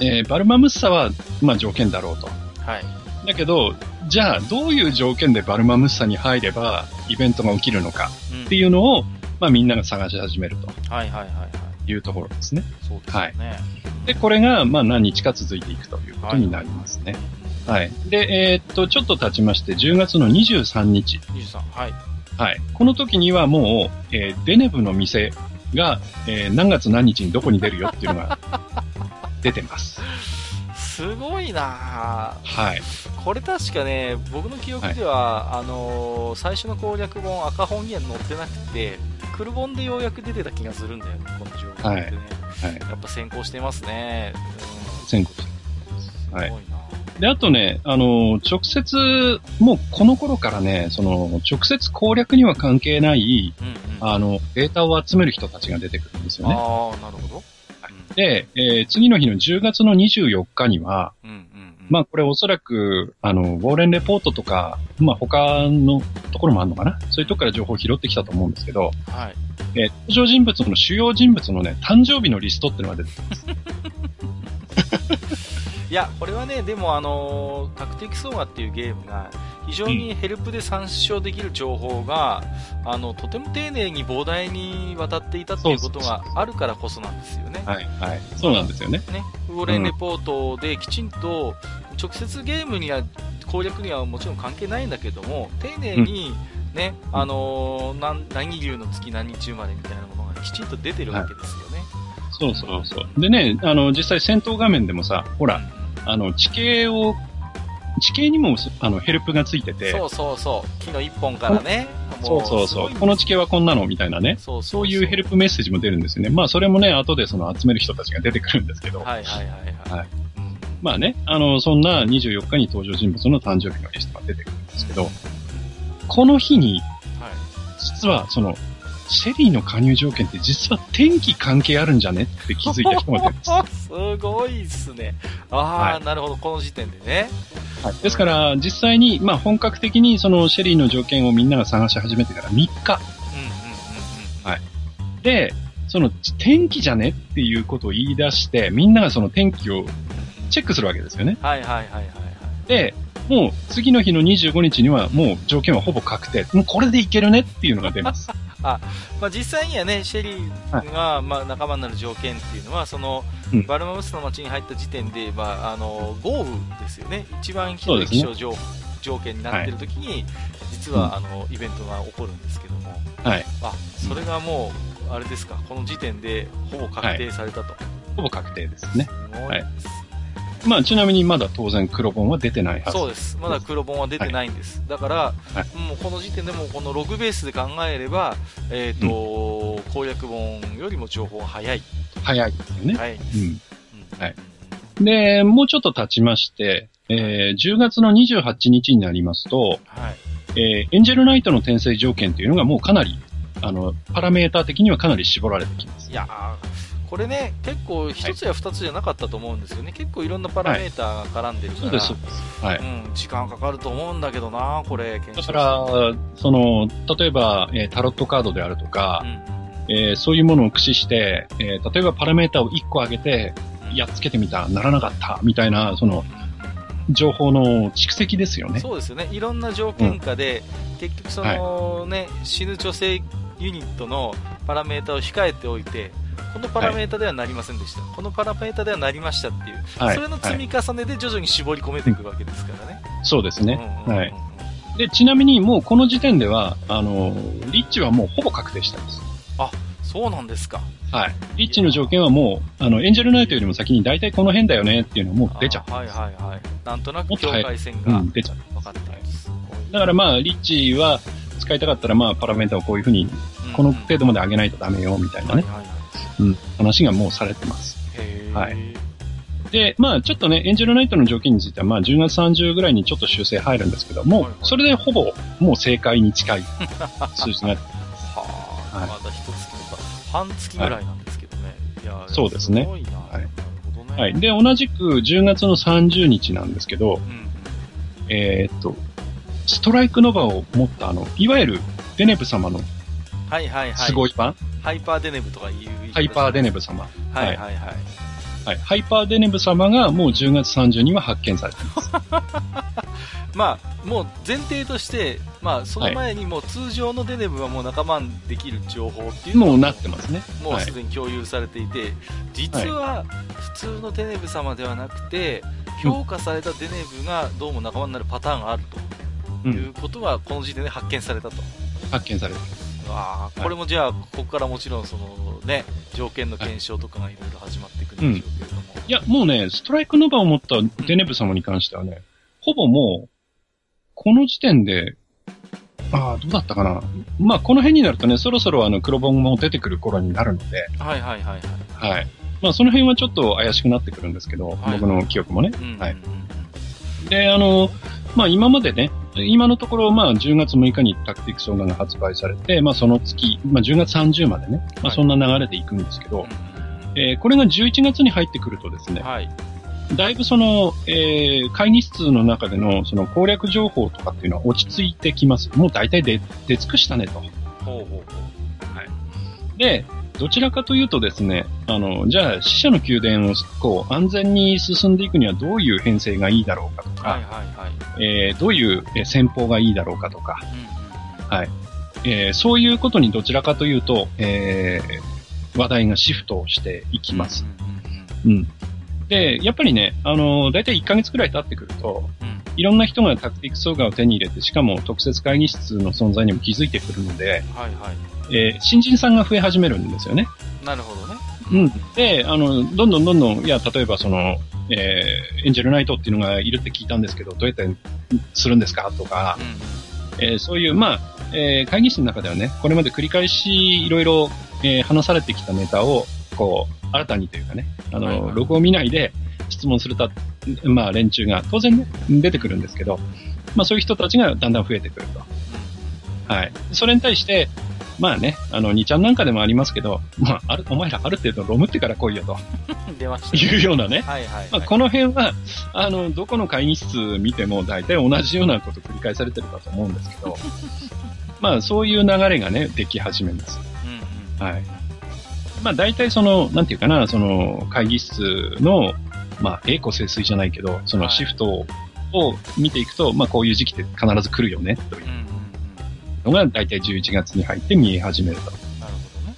えーバルマムッサは、まあ条件だろうと。はい。だけど、じゃあ、どういう条件でバルマムッサに入れば、イベントが起きるのかうんっていうのを、まあみんなが探し始めるとはいはいはいはい。いうところですね。そうですよね。で、これが、まあ何日か続いていくということになりますね。はい。で、えーっと、ちょっと経ちまして、10月の23日。23。はい。はい。この時にはもう、えーデネブの店が、えー何月何日にどこに出るよっていうのが出てます。すごいなぁはい。これ確かね、僕の記憶では、あのー最初の攻略本赤本には載ってなくて、フルボンでようやく出てた気がするんだよね、この情報ってね。はい。やっぱ先行してますね。先行してうん。はいすごいな。で、あとね、あの、直接、もうこの頃からね、その、直接攻略には関係ない、うんうん。あの、データを集める人たちが出てくるんですよね。ああ、なるほど。で、えー次の日の10月の24日には、うんうんうん。まあこれおそらく、あの、ウォーレンレポートとか、まあ他のところもあるのかな？そういうとこから情報を拾ってきたと思うんですけど、はい。えー登場人物の主要人物のね、誕生日のリストっていうのが出てくる。いや、これはね、でもあのー、確的相馬っていうゲームが、非常にヘルプで参照できる情報が、あの、とても丁寧に膨大に渡っていたっていうことがあるからこそなんですよね。はい、はい。そうなんですよね。ね、ウォーレンレポートできちんと、直接ゲームには、攻略にはもちろん関係ないんだけども、丁寧に、ね、あのーなん何流の月何日生まれみたいなものがきちんと出てるわけですよね。そうそうそう。でね、あの、実際戦闘画面でもさ、ほら、あの、地形を、地形にも、あの、ヘルプがついてて、そうそうそう。木の一本からね。そうそうそう。この地形はこんなのみたいなね。そうそういうヘルプメッセージも出るんですよね。まあ、それもね、後でその集める人たちが出てくるんですけど。はいはいはいはい。はいうんまあね、あの、そんな24日に登場人物の誕生日のリストが出てくるんですけど、この日に、はい。実はその、シェリーの加入条件って実は天気関係あるんじゃね？って気づいた人が出るんです。すごいっすね。ああ、はいなるほど、この時点でね。はい、ですから、実際に、まあ本格的にそのシェリーの条件をみんなが探し始めてから3日。うんうんうんうん。で、その天気じゃねっていうことを言い出して、みんながその天気をチェックするわけですよね。はいはいはいはいはい。で、もう次の日の25日にはもう条件はほぼ確定。もうこれでいけるねっていうのが出ます。まあ、実際にはね、シェリーが、まあ、仲間になる条件っていうのは、その、うん。バルマムスの町に入った時点で、まあ、あの、豪雨ですよね。一番ひどい気象条,、条件になってる時に、実は、あの、イベントが起こるんですけども、はい。あ、それがもう、あれですか、この時点で、ほぼ確定されたと。ほぼ確定ですね。すごいですねまあちなみにまだ当然黒本は出てないはず。そうです。まだ黒本は出てないんです。だから、もうこの時点でもこのログベースで考えれば、えっ、と、攻略本よりも情報が早い。早いですよね。早い。うんはいで、もうちょっと経ちまして、えー10月の28日になりますと、はい。えーエンジェルナイトの転生条件というのがもうかなり、あの、パラメーター的にはかなり絞られてきます。いやーこれね、結構一つや二つじゃなかったと思うんですよね。結構いろんなパラメーターが絡んでるから。はい。うん、時間かかると思うんだけどな、これ、検だから、その、例えば、えータロットカードであるとかう、んえーそういうものを駆使して、えー例えばパラメータを1個上げて、うんやっつけてみた、ならなかった、みたいな、その、情報の蓄積ですよね。そうですよね。いろんな条件下で、結局その、ね、死ぬ女性ユニットのパラメータを控えておいて、このパラメータではなりませんでした。このパラメータではなりましたっていう、はいそれの積み重ねで徐々に絞り込めていくわけですからね。そうですね。うんうんうんはい。で、ちなみにもうこの時点では、あの、リッチはもうほぼ確定してます。そうなんですか。はい。リッチの条件はもう、あの、エンジェルナイトよりも先に大体この辺だよねっていうのはもう出ちゃあはいはいはい。なんとなくもっと早い境界線う。うがん、出ちゃう。分かってます。だからまあ、リッチは使いたかったらまあ、パラメータをこういうふうに、この程度まで上げないとダメよ、みたいなね、はいはいはいうん、話がもうされてます。はいで、まあ、ちょっとね、エンジェルナイトの条件については、まあ、10月30ぐらいにちょっと修正入るんですけども、はいはいそれでほぼ、もう正解に近い 数字が、はあ、はいまだ一月とか、半月ぐらいなんですけどね。い、やそうですねすごいな。はいね。はい。で、同じく10月の30日なんですけど、うん。えーっと、ストライクノバを持ったあの、いわゆるデネブ様のはいはいはい。すごい版、ハイパーデネブとかいうハイパーデネブ様。はいはいはい。はい。ハイパーデネブ様がもう10月30には発見されています。まあ、もう前提として、まあ、その前にもう通常のデネブはもう仲間にできる情報っていうのもうなってますね。もうはいすでに共有されていて、実は普通のデネブ様ではなくて、強化されたデネブがどうも仲間になるパターンがあるう。というんことがこの時点で発見されたと。発見されてああ、これもじゃあ、ここからもちろんそのね、条件の検証とかがいろいろ始まってくるんでしょうけれども。いや、もうね、ストライクノバを持ったデネブ様に関してはね、ほぼもう、この時点で、あどうだったかな。まあ、この辺になるとね、そろそろあの、黒本も出てくる頃になるので、はいはいはいはい。はい。まあ、その辺はちょっと怪しくなってくるんですけど、はい僕の記憶もね。うんうんうんはい。で、あの、まあ今までね、今のところ、まあ10月6日にタクティクスオーガが発売されて、まあその月、まあ10月30までね、まあそんな流れでいくんですけど、えーこれが11月に入ってくるとですね、はい。だいぶその、えー会議室の中でのその攻略情報とかっていうのは落ち着いてきます。もう大体出、出尽くしたねと。ほうほうほで、どちらかというとですね、あの、じゃあ死者の宮殿をこう安全に進んでいくにはどういう編成がいいだろうかとう。か、はいはいはい。えーどういうえー戦法がいいだろうかとか、うんうんえーそういうことにどちらかというと、えー話題がシフトをしていきます。。うん。で、やっぱりね、あの、だいたい1ヶ月くらい経ってくると、うんうんいろんな人がタクティクスオーガを手に入れて、しかも特設会議室の存在にも気づいてくるので、はいはい。えー新人さんが増え始めるんですよね。なるほどね。うん。で、あの、どんどんどんどん、いや、例えばその、えーエンジェルナイトっていうのがいるって聞いたんですけど、どうやってするんですか？とか、うんえーそういう、まあ、えー会議室の中ではね、これまで繰り返しいろいろ、えー話されてきたネタを、こう、新たにというかね、あの、はいはい録音見ないで質問するた、まあ、連中が当然ね、出てくるんですけど、まあ、そういう人たちがだんだん増えてくると。はい。それに対して、まあね、あの、2ちゃんなんかでもありますけど、まあ、ある、お前らある程度ロムってから来いよとうん 出ましたね。いうようなね。はいはいはい。まあ、この辺は、あの、どこの会議室見ても大体同じようなこと繰り返されてるかと思うんですけど、まあ、そういう流れがね、でき始めます。うんうんはい。まあ、大体その、なんていうかな、その、会議室の、まあ、栄枯盛衰じゃないけど、そのはいシフトを見ていくと、まあ、こういう時期って必ず来るよね、といううん。のが、大体11月に入って見え始めるなるほどね。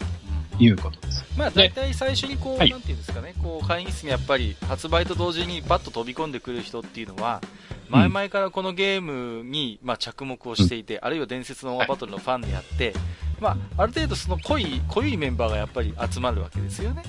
いうことです。まあ大体最初にこう、はいなんていうんですかね、こう会議室にやっぱり発売と同時にバッと飛び込んでくる人っていうのは、前々からこのゲームに、まあ、着目をしていて、あるいは伝説のバトルのファンであって、まあ、ある程度その濃い、濃いメンバーがやっぱり集まるわけですよね。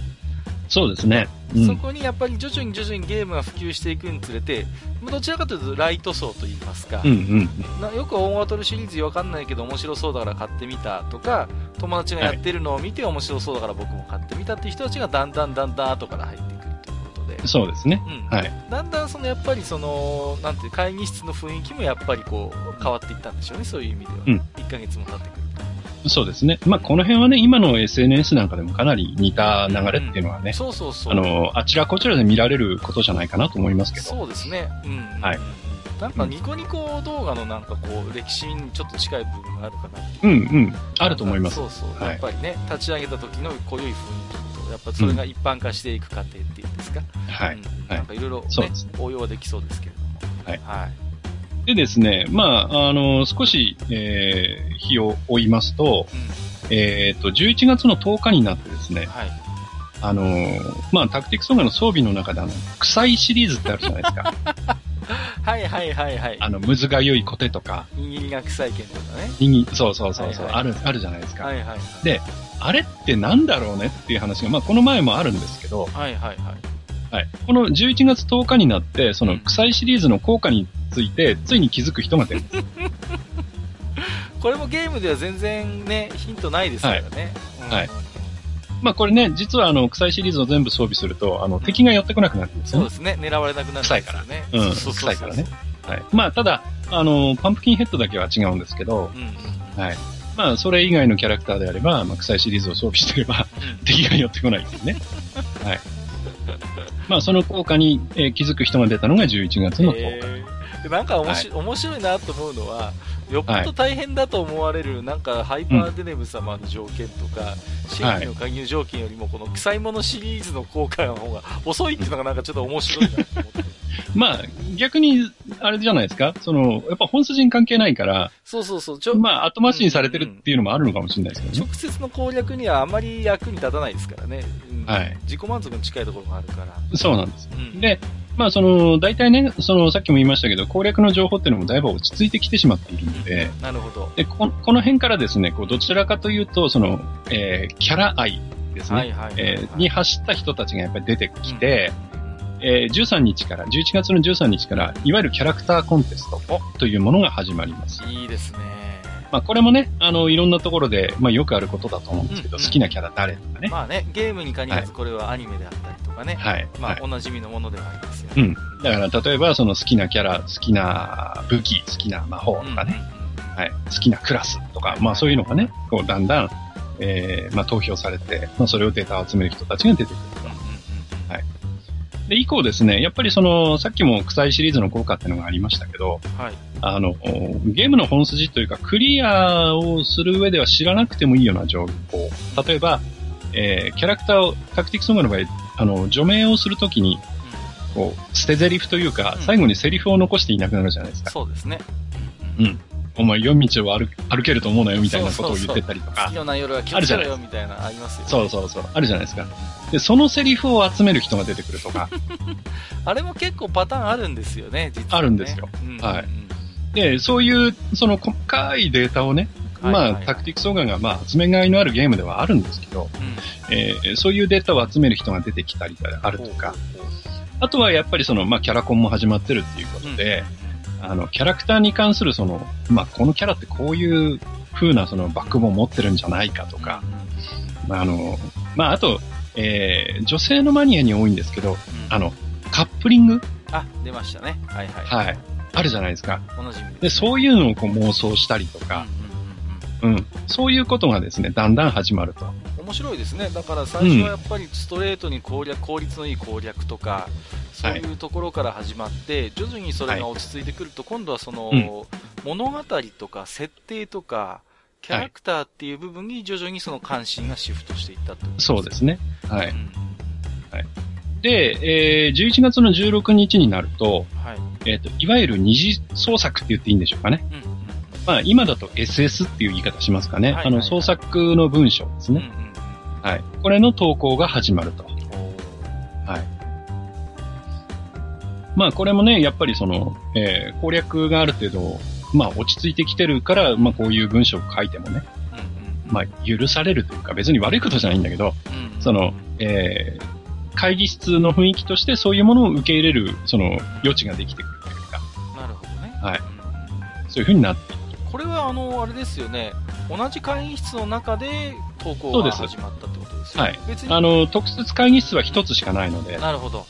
そうですね。うんそこにやっぱり徐々に徐々にゲームが普及していくにつれて、まあどちらかというとライト層といいますか、うんうん。なよくオンバトルシリーズわかんないけど面白そうだから買ってみたとか、友達がやってるのを見て面白そうだから僕も買ってみたっていう人たちがだんだんだんだん後から入ってくるということで、そうですね。うんはい。だんだんそのやっぱりその、なんていう会議室の雰囲気もやっぱりこう変わっていったんでしょうね、そういう意味では。うん1ヶ月も経ってそうですね。まあ、この辺はね、今の SNS なんかでもかなり似た流れっていうのはと。ね、そうそうそう。あの、あちらこちらで見られることじゃないかなと思いますけど。そうですね。うん。はいなんかニコニコ動画のなんかこう、歴史にちょっと近い部分があるかなうんうん。あると思います。そうそう、はいやっぱりね、立ち上げた時の濃い雰囲気と、やっぱそれが一般化していく過程っていうんですか、はい。うんはいなんかいろいろ応用はできそうですけれども。はいはい。でですね、まあ、あの、少し、えー、日を追いますと、うん。えっ、と、11月の10日になってですね、はい。あのーまあ、タクティクスオーガの装備の中であの、臭いシリーズってあるじゃないですか。はいはいはいはい。あの、むずがゆいコテとか、握りが臭い剣とかね。にぎそうそうそうそう、はいはいある、あるじゃないですか。はいはいはい。であれってなんだろうねっていう話が、まあ、この前もあるんですけど、はいはいはい。はい。この11月10日になって、その臭いシリーズの効果について、ついに気づく人が出る。これもゲームでは全然ね、ヒントないですからね。うんはいまあこれね、実はあの、臭いシリーズを全部装備すると、あの、敵が寄ってこなくなるんですよね。そうですね。狙われなくなるんですよね。うん、そうそうそう臭いからね。はい。まあただ、あの、パンプキンヘッドだけは違うんですけど、うん。はい。まあ、それ以外のキャラクターであれば、まあ、臭いシリーズを装備してれば、うん敵が寄ってこないっていうね。はい。まあ、その効果に、えー気づく人が出たのが11月の10日。えーでなんか面白,、面白いなと思うのは、よっぽど大変だと思われる、なんかハイパーデネム様の条件とか、新規の加入条件よりも、この臭いものシリーズの効果の方が遅いっていうのがなんかちょっと面白いなと思って。まあ、逆に、あれじゃないですか？その、やっぱ本筋に関係ないから、そうそうそう。ちょまあ、後回しにされてるっていうのもあるのかもしれないですけどね。直接の攻略にはあまり役に立たないですからね。うんはい自己満足に近いところがあるから。そうなんです。うんで、まあ、その、大体ね、その、さっきも言いましたけど、攻略の情報っていうのもだいぶ落ち着いてきてしまっているので、なるほど。で、ここの辺からですね、こう、どちらかというと、その、えーキャラ愛ですね。はいはいはいはいえーに走った人たちがやっぱり出てきて、えー13日から、11月の13日から、いわゆるキャラクターコンテストというものが始まります。いいですね。まあこれもね、あの、いろんなところで、まあよくあることだと思うんですけど、うんうん好きなキャラ誰とかね。まあね、ゲームに限らずこれはアニメであったりとかね。はい。まあ、はいおなじみのものではありますよね。うん。だから例えばその好きなキャラ、好きな武器、好きな魔法とかね、うんはい。好きなクラスとか、まあそういうのがね、こうだんだん、えー、まあ投票されて、まあそれをデータを集める人たちが出てくると。うんうんうんで、以降ですね、やっぱりその、さっきも臭いシリーズの効果っていうのがありましたけど、うんはい。あの、ゲームの本筋というか、クリアをする上では知らなくてもいいような情報。例えば、えー、キャラクターを、タクティクスソングの場合、あの、除名をするときに、こう、捨て台詞というか、うん最後にセリフを残していなくなるじゃないですか。そうですね。うん。お前、夜道を歩歩けると思うなよ、みたいなことを言ってたりとか好き。な夜は気をつけろよみたいなありますよ、ね。そうそうそう。あるじゃないですか。で、そのセリフを集める人が出てくるとか。あれも結構パターンあるんですよね、実は、ね。あるんですようんうんうん。はいで、そういう、その細かいデータをね、まあ、はいはい。はいタクティクスオーガンが、まあ、集めがいのあるゲームではあるんですけど、うん。えーそういうデータを集める人が出てきたりがあるとか、あとはやっぱりその、まあ、キャラコンも始まってるっていうことで、あの、キャラクターに関するその、まあ、このキャラってこういう風なそのバックボーンを持ってるんじゃないかとか、まあ、あの、まあ、あと、えー女性のマニアに多いんですけど、あの、カップリング？あ、出ましたね。はいはい。はい。あるじゃないですか。で、そういうのをこう妄想したりとか、うん。そういうことがですね、だんだん始まると。面白いですね。だから最初はやっぱりストレートに攻略、効率のいい攻略とか、そういうところから始まって、徐々にそれが落ち着いてくると、今度はその、うん物語とか設定とか、キャラクターっていう部分に徐々にその関心がシフトしていったってことそうですね。はい。うんで、えー11月の16日になると、はい。えっ、と、いわゆる二次創作って言っていいんでしょうかね。うんうんまあ、今だと SS っていう言い方しますかね。はいはいあの、創作の文章ですうん。うんね。はい。これの投稿が始まると。はい。まあ、これもね、やっぱりその、えー攻略がある程度、まあ、落ち着いてきてるから、まあ、こういう文章を書いてもね、うんうんまあ、許されるというか、別に悪いことじゃないんだけど、うんうんその、えー会議室の雰囲気としてそういうものを受け入れる、その、余地ができてくはいうんそういう風になっているこれはあの、あれですよね。同じ会議室の中で投稿が始まったってことですよね。はい別にあの、特設会議室は一つしかないので、なるほど。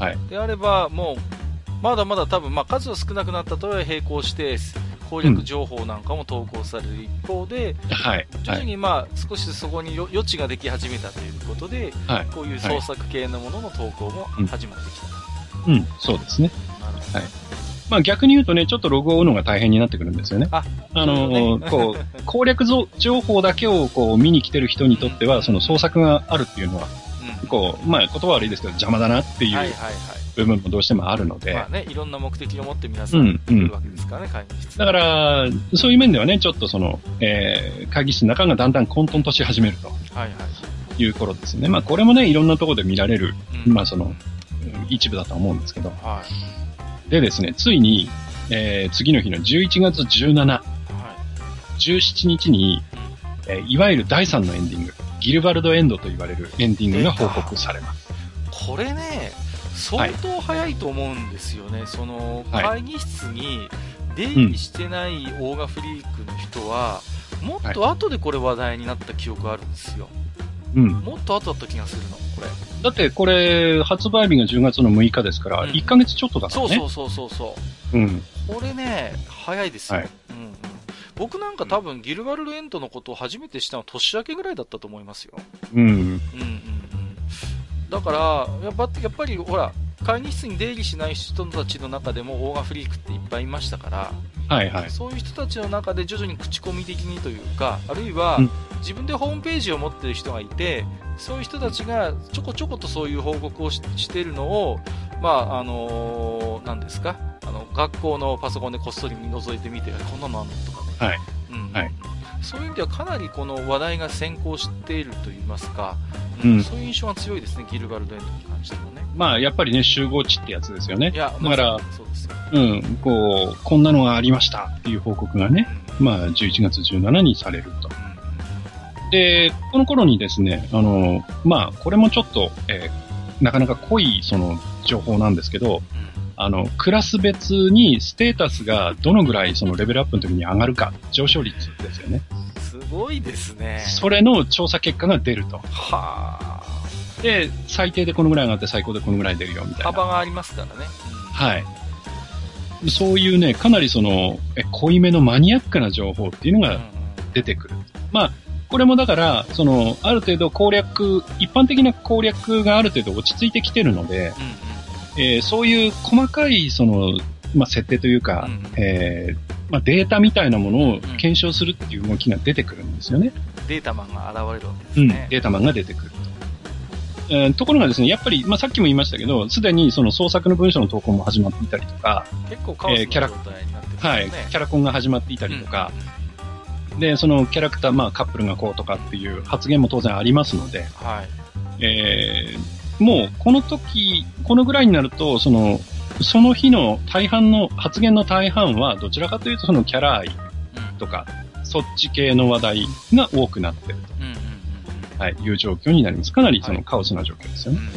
はい。であれば、もう、まだまだ多分、まあ、数は少なくなったとは並行して、攻略情報なんかも投稿される一方で、はい。徐はい。々にまあ、少しそこによ余地ができ始めたということで、はい。こういう創作系のものの投稿も始まってきた。うん、そうですね。なるほど。はいまあ逆に言うとね、ちょっとログを追うのが大変になってくるんですよね。あ、あのねこう、攻略ぞ情報だけをこう見に来てる人にとっては、その創作があるっていうのは、うん。こう、まあ言葉悪いですけど邪魔だなっていうはいはいはい。部分もどうしてもあるので、まあね、いろんな目的を持って皆さうんん来るわけですからね、会議室。だから、そういう面ではね、ちょっとその、えー、会議室の中がだんだん混沌とし始めるとはいはい。いう頃ですね。まあこれもね、いろんなところで見られる、うんまあその、うん一部だと思うんですけど。はい。でですね、ついに、えー、次の日の11月17、は17日に、えーいわゆる第3のエンディング、ギルバルドエンドと言われるエンディングが報告されます。い。これね、相当早いと思うんですよね。その、はい会議室に出入りしてないオーガフリークの人は、もっと後でこれ話題になった記憶あるんですよ。うん。もっと後だった気がするの、これ。だってこれ、発売日が10月の6日ですから、うん1ヶ月ちょっとだからね。そうそうそうそうそう。うん。これね、早いですよ。はいうんうん、僕なんか多分、ギルバルレントのことを初めて知ったのは年明けぐらいだったと思いますよ。うん。うんうんうん。だから、やっぱやっぱりほら、会議室に出入りしない人たちの中でもオーガフリークっていっぱいいましたから、はいはい。そういう人たちの中で徐々に口コミ的にというか、あるいはうん自分でホームページを持ってる人がいて、そういう人たちがちょこちょことそういう報告をししているのを、まあ、あのー、何ですかあの、学校のパソコンでこっそり覗いてみて、こんなのあんのとかね。はい。うんはいそういう意味ではかなりこの話題が先行しているといいますか、うんそういう印象が強いですね、ギルバルドエンドに関してもね。まあ、やっぱりね、集合値ってやつですよねい。や、だからまさにそうですよ。うん。こう、こんなのがありましたっていう報告がね、まあ、11月17にされると。で、この頃にですね、あの、まあ、これもちょっと、えーなかなか濃い、その、情報なんですけど、あの、クラス別にステータスがどのぐらいそのレベルアップの時に上がるか、上昇率ですよね。すごいですね。それの調査結果が出ると。はあ。で、最低でこのぐらい上がって最高でこのぐらい出るよみたいな。幅がありますからね。はい。そういうね、かなりその、え、濃いめのマニアックな情報っていうのが出てくる。まあ、これもだから、その、ある程度攻略、一般的な攻略がある程度落ち着いてきてるので、えーそういう細かい、その、まあ、設定というか、えーまあ、データみたいなものを検証するっていう動きが出てくるんですよね。データマンが現れるわけですうん、ね。データマンが出てくると。えーところがですね、やっぱり、まあ、さっきも言いましたけど、すでにその創作の文章の投稿も始まっていたりとか、結構カオスなえーキャラ状態になってるんですはい。キャラコンが始まっていたりとか、で、そのキャラクター、まあ、カップルがこうとかっていう発言も当然ありますので、はい。えーもう、この時、このぐらいになると、その、その日の大半の、発言の大半は、どちらかというと、そのキャラ愛うんとか、そっち系の話題が多くなってるうんうんうんと、はい、いう状況になります。かなりそはいのカオスな状況ですよね。うんうん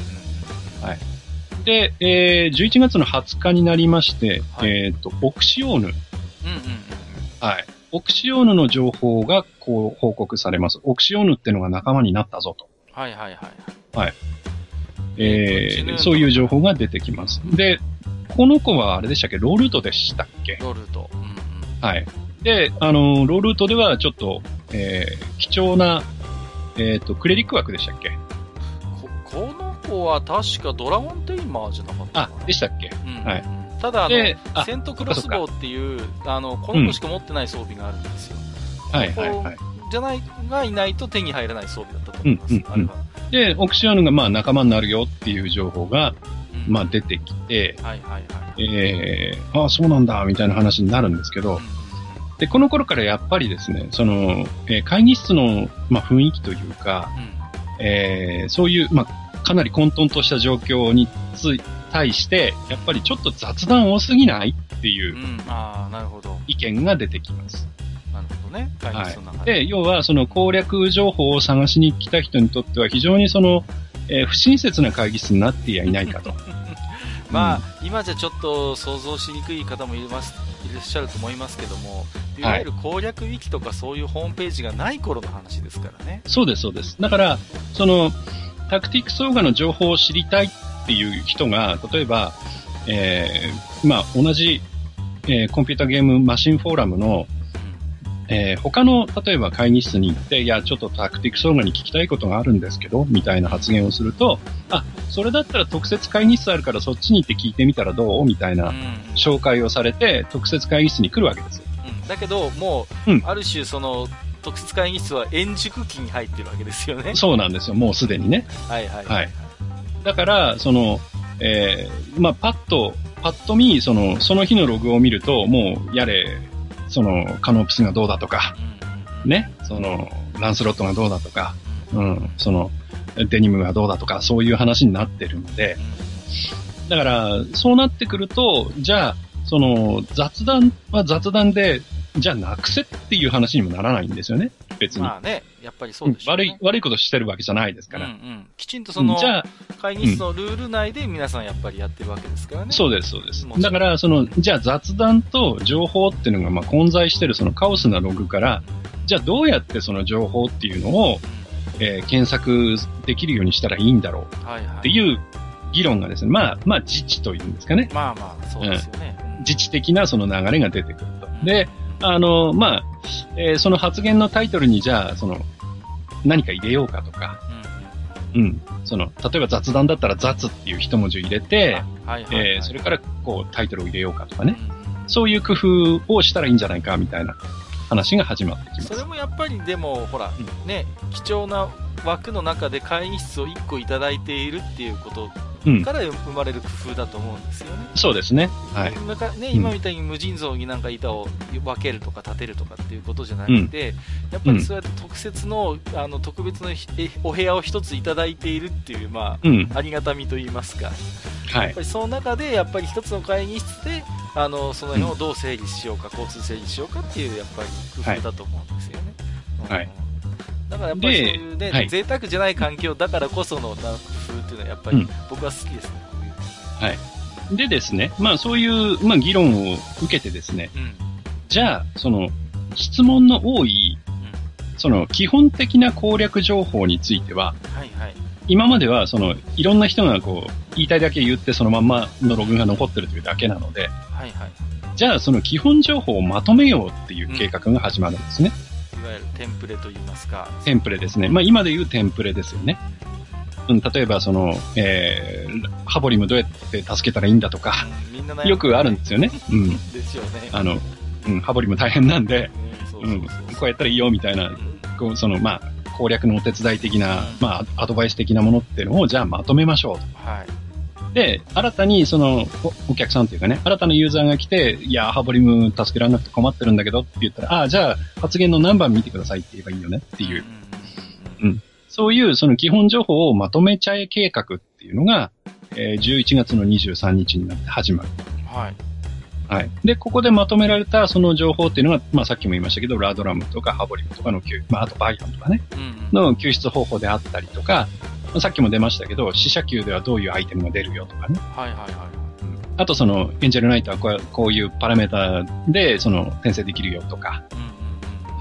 で、えー、11月の20日になりまして、はいえっ、と、オクシオーヌ。うんうんうんはい。オクシオーヌの情報がこう報告されます。オクシオーヌっていうのが仲間になったぞと。はいはいはい。えー、ジュヌーンそういう情報が出てきます。で、この子はあれでしたっけ？ロールートでしたっけ？ロルト。うんうんはい。で、あの、ロールートではちょっと、えー、貴重な、えっ、と、クレリック枠でしたっけ？ここの子は確かドラゴンテイマーじゃなかったあでしたっけ？うんはいただあの、セントクロスボウっていう、あの、この子しか持ってない装備があるんですよ。はいはいはい。じゃない、がいないと手に入らない装備だったと思います。うんうんうんあれは。で、オクシオーヌがまあ仲間になるよっていう情報が、うんまあ出てきて、はいはいはい。えー、ああ、そうなんだ、みたいな話になるんですけど、で、この頃からやっぱりですね、その、えー会議室の、まあ、雰囲気というか、うんうんえーそういう、まあ、かなり混沌とした状況につい対して、やっぱりちょっと雑談多すぎないっていううんああ、なるほど。意見が出てきます。なるほどね。会議室の中で、要はその攻略情報を探しに来た人にとっては非常にその、えー不親切な会議室になってやいないかと。まあ、今じゃちょっと想像しにくい方もいますいらっしゃると思いますけども、いわゆる攻略ウィキとかそういうホームページがない頃の話ですからね。そうです、そうです。だから、その、タクティックスオーガの情報を知りたいっていう人が、例えば、えーまあ、同じ、えーコンピュータゲームマシンフォーラムの、えー他の、例えば会議室に行って、いや、ちょっとタクティックスオーガに聞きたいことがあるんですけど、みたいな発言をすると、あ、それだったら特設会議室あるからそっちに行って聞いてみたらどう？みたいな紹介をされて、特設会議室に来るわけですよ。うん。だけど、もう、うん。ある種、その、特設会議室は円熟期に入ってるわけですよね。そうなんですよ、もうすでにね。はいはい。はい。だから、その、えーまあ、パッと、パッと見、その、その日のログを見ると、もう、やれ、その、カノープスがどうだとか、ね、その、ランスロットがどうだとか、うん。うん、その、デニムがどうだとか、そういう話になってるので、だから、そうなってくると、じゃあ、その、雑談は雑談で、じゃあなくせっていう話にもならないんですよね、別に。まあね、やっぱりそうでしょう、ね悪い、悪いことしてるわけじゃないですから。うんうん、きちんとそのうんじゃあ、会議室のルール内で皆さんやっぱりやってるわけですからね。そうです、そうですだから、その、じゃあ雑談と情報っていうのが、まあ、混在してるそのカオスなログから、じゃあどうやってその情報っていうのを、えー検索できるようにしたらいいんだろううんはいはい。っていう議論がですね、まあ、まあ、自治というんですかね。まあまあ、そうですよね。うん自治的なその流れが出てくると。で、あの、まあ、えーその発言のタイトルにじゃあ、その、何か入れようかとか、うん。その、例えば雑談だったら雑っていう一文字を入れて、それから、こう、タイトルを入れようかとかね。うんうんそういう工夫をしたらいいんじゃないか、みたいな話が始まってきます。それもやっぱりでも、ほら、うね、貴重な枠の中で会議室を1個いただいているっていうことうん。から生まれる工夫だと思うんですよね。そうですね。はい。今かね、うん今みたいに無尽蔵になんか板を分けるとか立てるとかっていうことじゃなくて、やっぱりそうやって特設のあの特別のお部屋を一ついただいているっていう、まうん。あ、ありがたみと言いますか、はい。やっぱりその中でやっぱり一つの会議室であのその辺をどう整理しようか、交通整理しようかっていうやっぱり工夫だと思うんですよね。うんはいだからやっぱりそういうね、ではい贅沢じゃない環境だからこそのな工夫っていうのはやっぱりうん僕は好きですね、こういはい。でですね、まあそういう、まあ議論を受けてですね、うん。じゃあ、その、質問の多い、その基本的な攻略情報については、はいはい。今までは、その、いろんな人がこう、言いたいだけ言ってそのまんまのログが残ってるというだけなので、はいはい。じゃあその基本情報をまとめようっていう計画が始まるんですね。いわゆるテンプレと言いますか。テンプレですね。まあ今で言うテンプレですよね。うん、例えばその、えー、ハボリムどうやって助けたらいいんだとか、うんみんな悩むよくあるんですよね。うん。ですよね。あの、うん、ハボリム大変なんで、うん、こうやったらいいよみたいな、うんこうその、まあ、攻略のお手伝い的なうん、まあ、アドバイス的なものっていうのを、じゃあまとめましょうと。はい。で、新たにそのおお客さんというかね、新たなユーザーが来て、いや、ハボリム助けられなくて困ってるんだけどって言ったら、ああ、じゃあ発言の何番見てくださいって言えばいいよねっていう、うんそういうその基本情報をまとめちゃえ計画っていうのが、えー11月の23日になって始まる。うん。はい。はい。で、ここでまとめられたその情報っていうのが、まあさっきも言いましたけど、ラードラムとかハボリムとかの救、まああとバイオンとかね、うんうん。の救出方法であったりとか、まあさっきも出ましたけど、死者級ではどういうアイテムが出るよとかね。はいはいはい。あとその、エンジェルナイトはこうこういうパラメータで、その、転生できるよとか。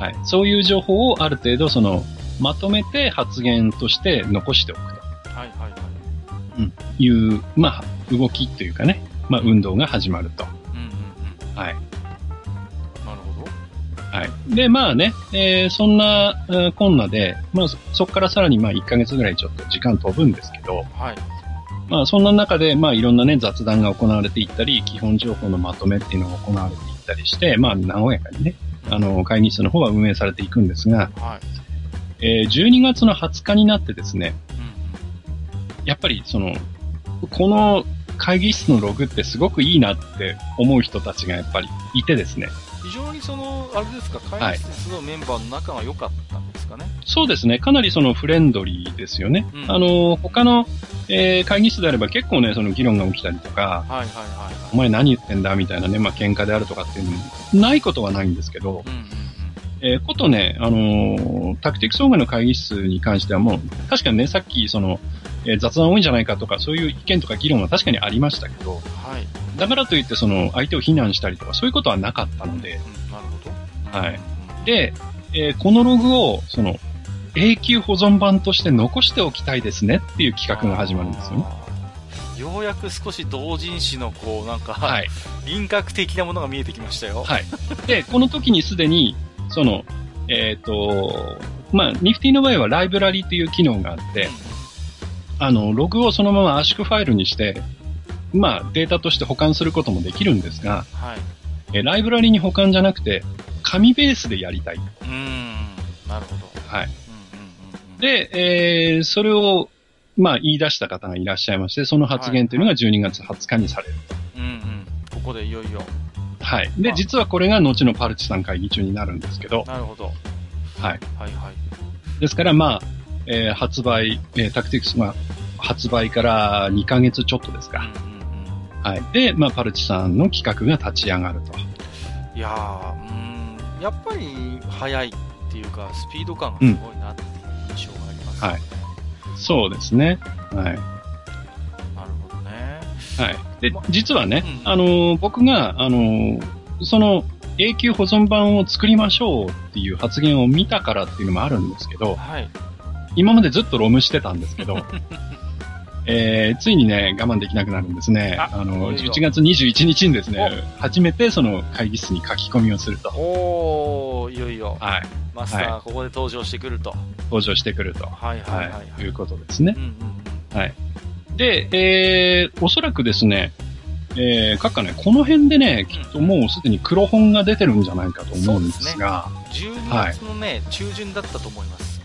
はい。そういう情報をある程度、その、まとめて発言として残しておくはいはいはい。という、まあ、動きというかね、まあ、運動が始まると。うんうんうん。はい。なるほど。はい。で、まあね、えーそんな、えーこんなで、まあ、そそこからさらにまあ、1ヶ月ぐらいちょっと時間飛ぶんですけど、はい。まあ、そんな中で、まあ、いろんなね、雑談が行われていったり、基本情報のまとめっていうのが行われていったりして、まあ、和やかにね、あの、会議室の方は運営されていくんですが、はい。えー12月の20日になってですね、うんやっぱりその、この会議室のログってすごくいいなって思う人たちがやっぱりいてですね。非常にその、あれですか、会議室のメンバーの仲が良かったんですかね？そうですね。かなりそのフレンドリーですよね。うんあの、他の、えー会議室であれば結構ね、その議論が起きたりとか、はいはいはいお前何言ってんだみたいなね、まあ喧嘩であるとかっていうのもないことはないんですけど、うん。えーことね、あのータクティクス障害の会議室に関してはもう、確かにね、さっきその、えー雑談多いんじゃないかとか、そういう意見とか議論は確かにありましたけど、はい。だからといってその、相手を非難したりとか、そういうことはなかったので、うん、なるほど。はいうん。で、えーこのログを、その、永久保存版として残しておきたいですねっていう企画が始まるんですよね。ようやく少し同人誌のこう、なんか、はい。輪郭的なものが見えてきましたよ。はい。で、この時にすでに、その、えっ、と、まあ、ニフティの場合はライブラリという機能があって、あの、ログをそのまま圧縮ファイルにして、まあ、データとして保管することもできるんですが、はい。えーライブラリに保管じゃなくて、紙ベースでやりたい。うーん。なるほど。はい。で、えーそれを、まあ、言い出した方がいらっしゃいまして、その発言というのが12月20日にされる。うんうん。ここでいよいよ。はい。で、あ実はこれが後のパルチさん会議中になるんですけど、なるほど。はい。はいはい。ですから、まあ、えー発売、えータクティクスが発売から2ヶ月ちょっとですか。うんうんうん。はい。で、まあ、パルチさんの企画が立ち上がると。いやー、うーん、やっぱり速いっていうか、スピード感がすごいなっていう印象がありますね。はいそうですね。はい。はい。でま、実はね、うんあのー僕が、あのーその、永久保存版を作りましょうっていう発言を見たからっていうのもあるんですけど、はい。今までずっとロムしてたんですけど、えー、ついにね、我慢できなくなるんですね。ああの、いよいよ11月21日にですね、初めてその会議室に書き込みをすると。おー、いよいよ、はい。マスター、はここで登場してくると。登場してくると。はいはいはい、はい。い。いうことですねう。んうんうん。はい。で、えー、おそらくですね、えー、かっかね、この辺でね、きっともうすでに黒本が出てるんじゃないかと思うんですが、12月のね、中旬だったと思います。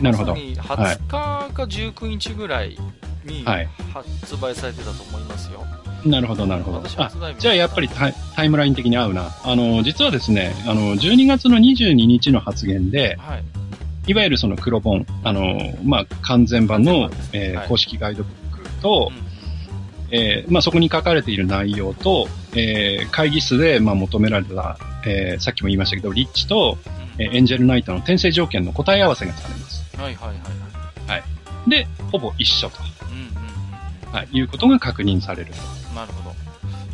なるほどまさ。に20日か19日ぐらいにはい発売されてたと思いますよ。なるほど、なるほど私。あじゃあやっぱりタイタイムライン的に合うな。あの、実はですね、あの、12月の22日の発言で、はい。いわゆるその黒本、あの、まあ、完全版の、えーはい公式ガイドブックとうん、うんえーまあ、そこに書かれている内容と、えー会議室で、まあ、求められた、えーさっきも言いましたけど、リッチと、うんえーエンジェルナイトの転生条件の答え合わせがされます。はいはいはいはい。で、ほぼ一緒と、うんうんうんはい、いうことが確認されると。なるほど。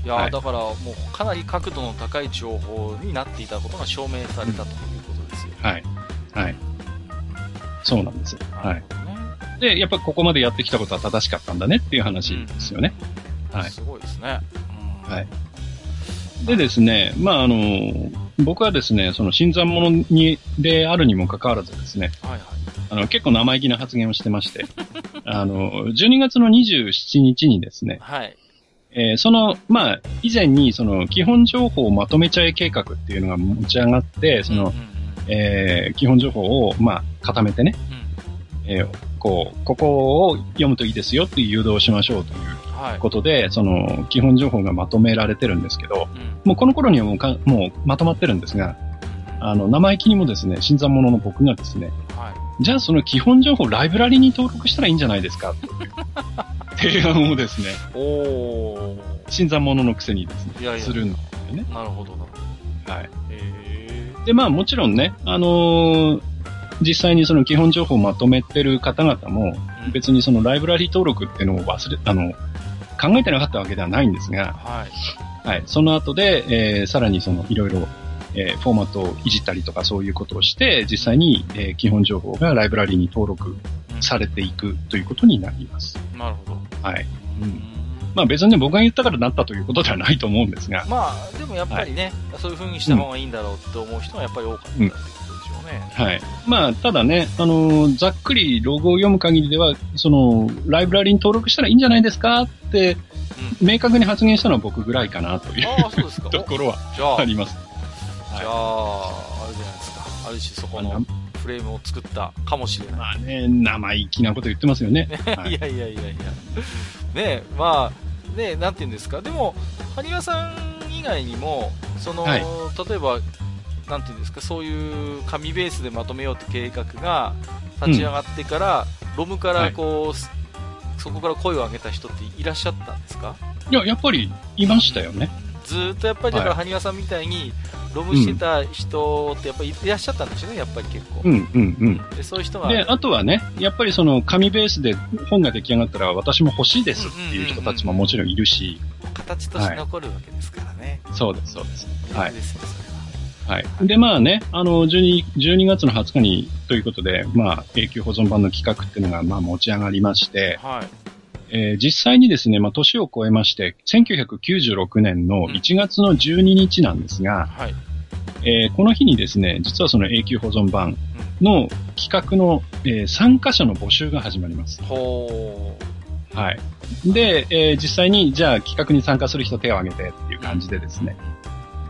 いや、はいだからもうかなり角度の高い情報になっていたことが証明されたということですよ。はい。はい。そうなんです。はい。ねで、やっぱここまでやってきたことは正しかったんだねっていう話ですよね。はいすごいですね。うんはい。でですね、まあ、あの、僕はですね、その新参者に、であるにもかかわらずですね、はいはい。あの、結構生意気な発言をしてまして、あの、12月の27日にですね、はい。えーその、まあ、以前にその基本情報をまとめちゃえ計画っていうのが持ち上がって、その、うんうんうんえー基本情報を、まあ、固めてね、えーこう、ここを読むといいですよっていう誘導をしましょうという。ことで、その、基本情報がまとめられてるんですけど、うんもうこの頃にはもうか、もうまとまってるんですが、あの、生意気にもですね、新参者の僕がですね、はい。じゃあその基本情報ライブラリに登録したらいいんじゃないですか、という提案をですね、おー。新参者のくせにですね、いやいやするんですよね。なるほどなはい。ど。へで、まあもちろんね、あのー実際にその基本情報をまとめてる方々も、うん別にそのライブラリ登録っていうのを忘れ、あの、考えてなかったわけではないんですが、はい。はい。その後で、えーさらにそのいろいろ、えーフォーマットをいじったりとかそういうことをして、実際に、えー基本情報がライブラリに登録うんされていくということになります。なるほど。はい。うんまあ別にね僕が言ったからなったということではないと思うんですが、まあ、でもやっぱりね、そういう風にした方がいいんだろうって思う人はやっぱり多かったうね。はい。まあ、ただね、あのーざっくりロゴを読む限りでは、その、ライブラリに登録したらいいんじゃないですかって、明確に発言したのは僕ぐらいかなというああ、そうですか。ところはじゃあ、じゃあります。あ、あれじゃないですか。ある種そこのフレームを作ったかもしれない。まあね、生意気なこと言ってますよね。は いいやいやいやいや。ねえ、まあ、ねえ、なんて言うんですか。でも、萩谷さん以外にも、その、はい例えば、なんて言うんですか、そういう紙ベースでまとめようって計画が立ち上がってから、ロムからこう、すそこから声を上げた人っていらっしゃったんですか？いや、やっぱりいましたよね。ずーっとやっぱりだから、はい萩谷さんみたいに、ロムしてた人ってやっぱりいらっしゃったんでしょうね、やっぱり結構。うん、うん、うん。でそういう人が、で、あとはね、やっぱりその紙ベースで本が出来上がったら私も欲しいですっていう人たちももちろんいるし、形として残るわけですからね。そうです、そうです。はいいいですよ、それは。はい。で、まあね、あの、12、12月の20日に、ということで、まあ、永久保存版の企画っていうのが、まあ、持ち上がりまして、はい。えー実際にですね、まあ、年を超えまして、1996年の1月の12日なんですが、はい。えーこの日にですね、実はその永久保存版の企画の、えー参加者の募集が始まります。ほはい。で、えー実際に、じゃあ企画に参加する人手を挙げてっていうう。感じでですね、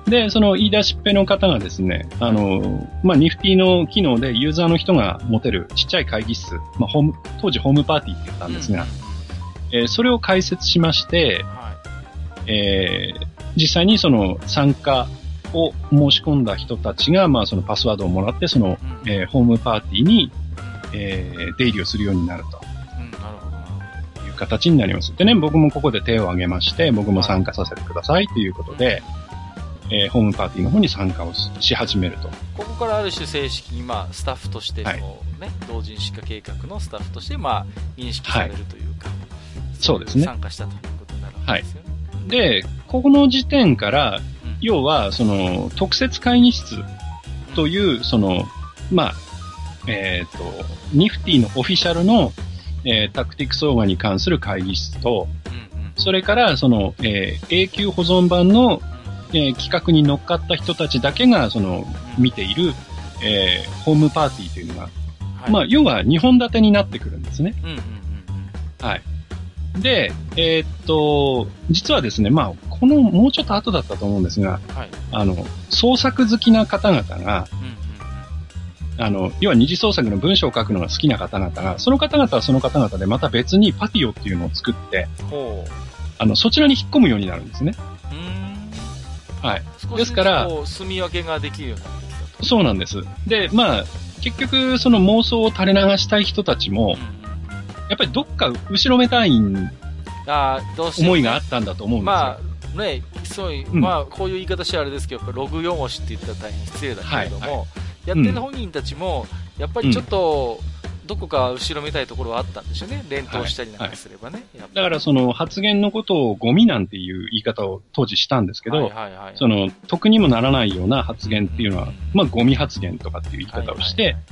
で、その言い出しっぺの方がですね、あの、まあ、ニフティの機能でユーザーの人が持てるちっちゃい会議室、まあ、ホーム、当時ホームパーティーって言ったんですが、うえーそれを開設しましてん、はえー実際にその参加を申し込んだ人たちが、まあ、そのパスワードをもらって、その、うん。えーホームパーティーに、えー出入りをするようになると。いう形になります。でね、僕もここで手を挙げまして、僕も参加させてくださいということで、えーホームパーティーの方に参加をしし始めると。ど。ここからある種正式に、まあ、スタッフとしての、はいね、同人誌化計画のスタッフとして、まあ、認識されるというか、そうですね参加したということになるわけですよね。で、ここの時点から、うん要は、その、特設会議室という、その、まあ、えっ、と、ニフティのオフィシャルの、えータクティクスオーガに関する会議室と、うんうんそれから、その、えー永久保存版の、えー企画に乗っかった人たちだけが、その、うん見ている、えーホームパーティーというのが、はいまあ、要は2本立てになってくるんですね。うんうんうんはい。で、えーっと、実はですね、まあ、この、もうちょっと後だったと思うんですが、うん。はい。あの、創作好きな方々が、うんうんあの、要は二次創作の文章を書くのが好きな方々が、その方々はその方々でまた別にパティオっていうのを作って。あの、そちらに引っ込むようになるんですね。はい。ですからこう住み分けができるようになってきたと。そうなんです。で、まあ、結局、その妄想を垂れ流したい人たちもうん、うんうんやっぱりどっか後ろめたいあーどう思いがあったんだと思うんですよ。まあね、そういう、うんまあ、こういう言い方しはあれですけど、ログ汚しって言ったら大変失礼だけれども、やってる本人たちも、やっぱりちょっと、どこか後ろめたいところはあったんでしょうね。連投したりなんかすればね。やっぱだからその発言のことをゴミなんていう言い方を当時したんですけど、はいはいはい。その得にもならないような発言っていうのは、まあゴミ発言とかっていう言い方をして、はいはい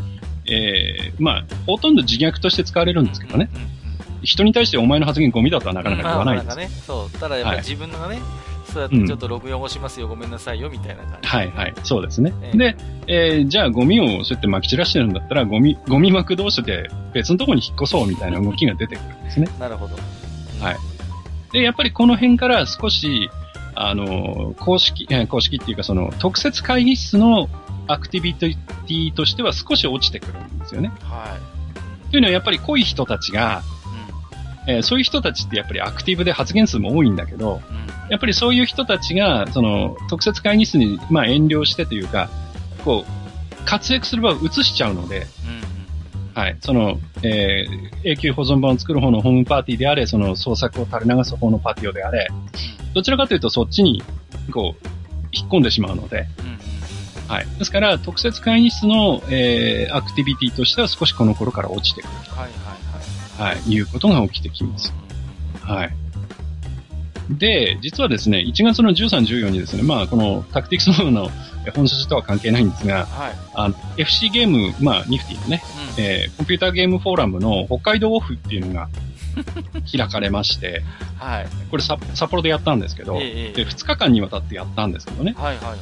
えー、まあほとんど自虐として使われるんですけどね。うんうんうん人に対してお前の発言ゴミだとはなかなか言わないです。まあね。そう。ただやっぱりはい自分がね、そうやってちょっと録音しますよ、ごめんなさいよ、みたいな感じ。はいはい、そうですね。ええで、えーじゃあゴミをそうやって撒き散らしてるんだったら、ゴミ、ゴミ撒く同士で別のところに引っ越そうみたいな動きが出てくるんですね。なるほど。はいで、やっぱりこの辺から少し、あの、公式、えー公式っていうかその特設会議室のアクティビティとしては少し落ちてくるんですよね。はい。というのはやっぱり濃い人たちが、えーそういう人たちってやっぱりアクティブで発言数も多いんだけど。やっぱりそういう人たちが、その、特設会議室に、まあ、遠慮してというか、こう、活躍する場を移しちゃうので、うんはい、その、えー永久保存版を作る方のホームパーティーであれ、その創作を垂れ流す方のパティオであれ、どちらかというとそっちに、こう、引っ込んでしまうので。はい。ですから、特設会議室の、えーアクティビティとしては少しこの頃から落ちてくるはいはいい、いうことが起きてきます。はい。はい。で、実はですね、1月の13、14にですね、まあ、このタクティクスの 本筋とは関係ないんですが、はい。あの、FC ゲーム、まあ、ニフティのね、うん。えーコンピューターゲームフォーラムの北海道オフっていうのが開かれまして、はい。これ札札幌でやったんですけど、ええええで2日間にわたってやったんですけどね、はいはいはい。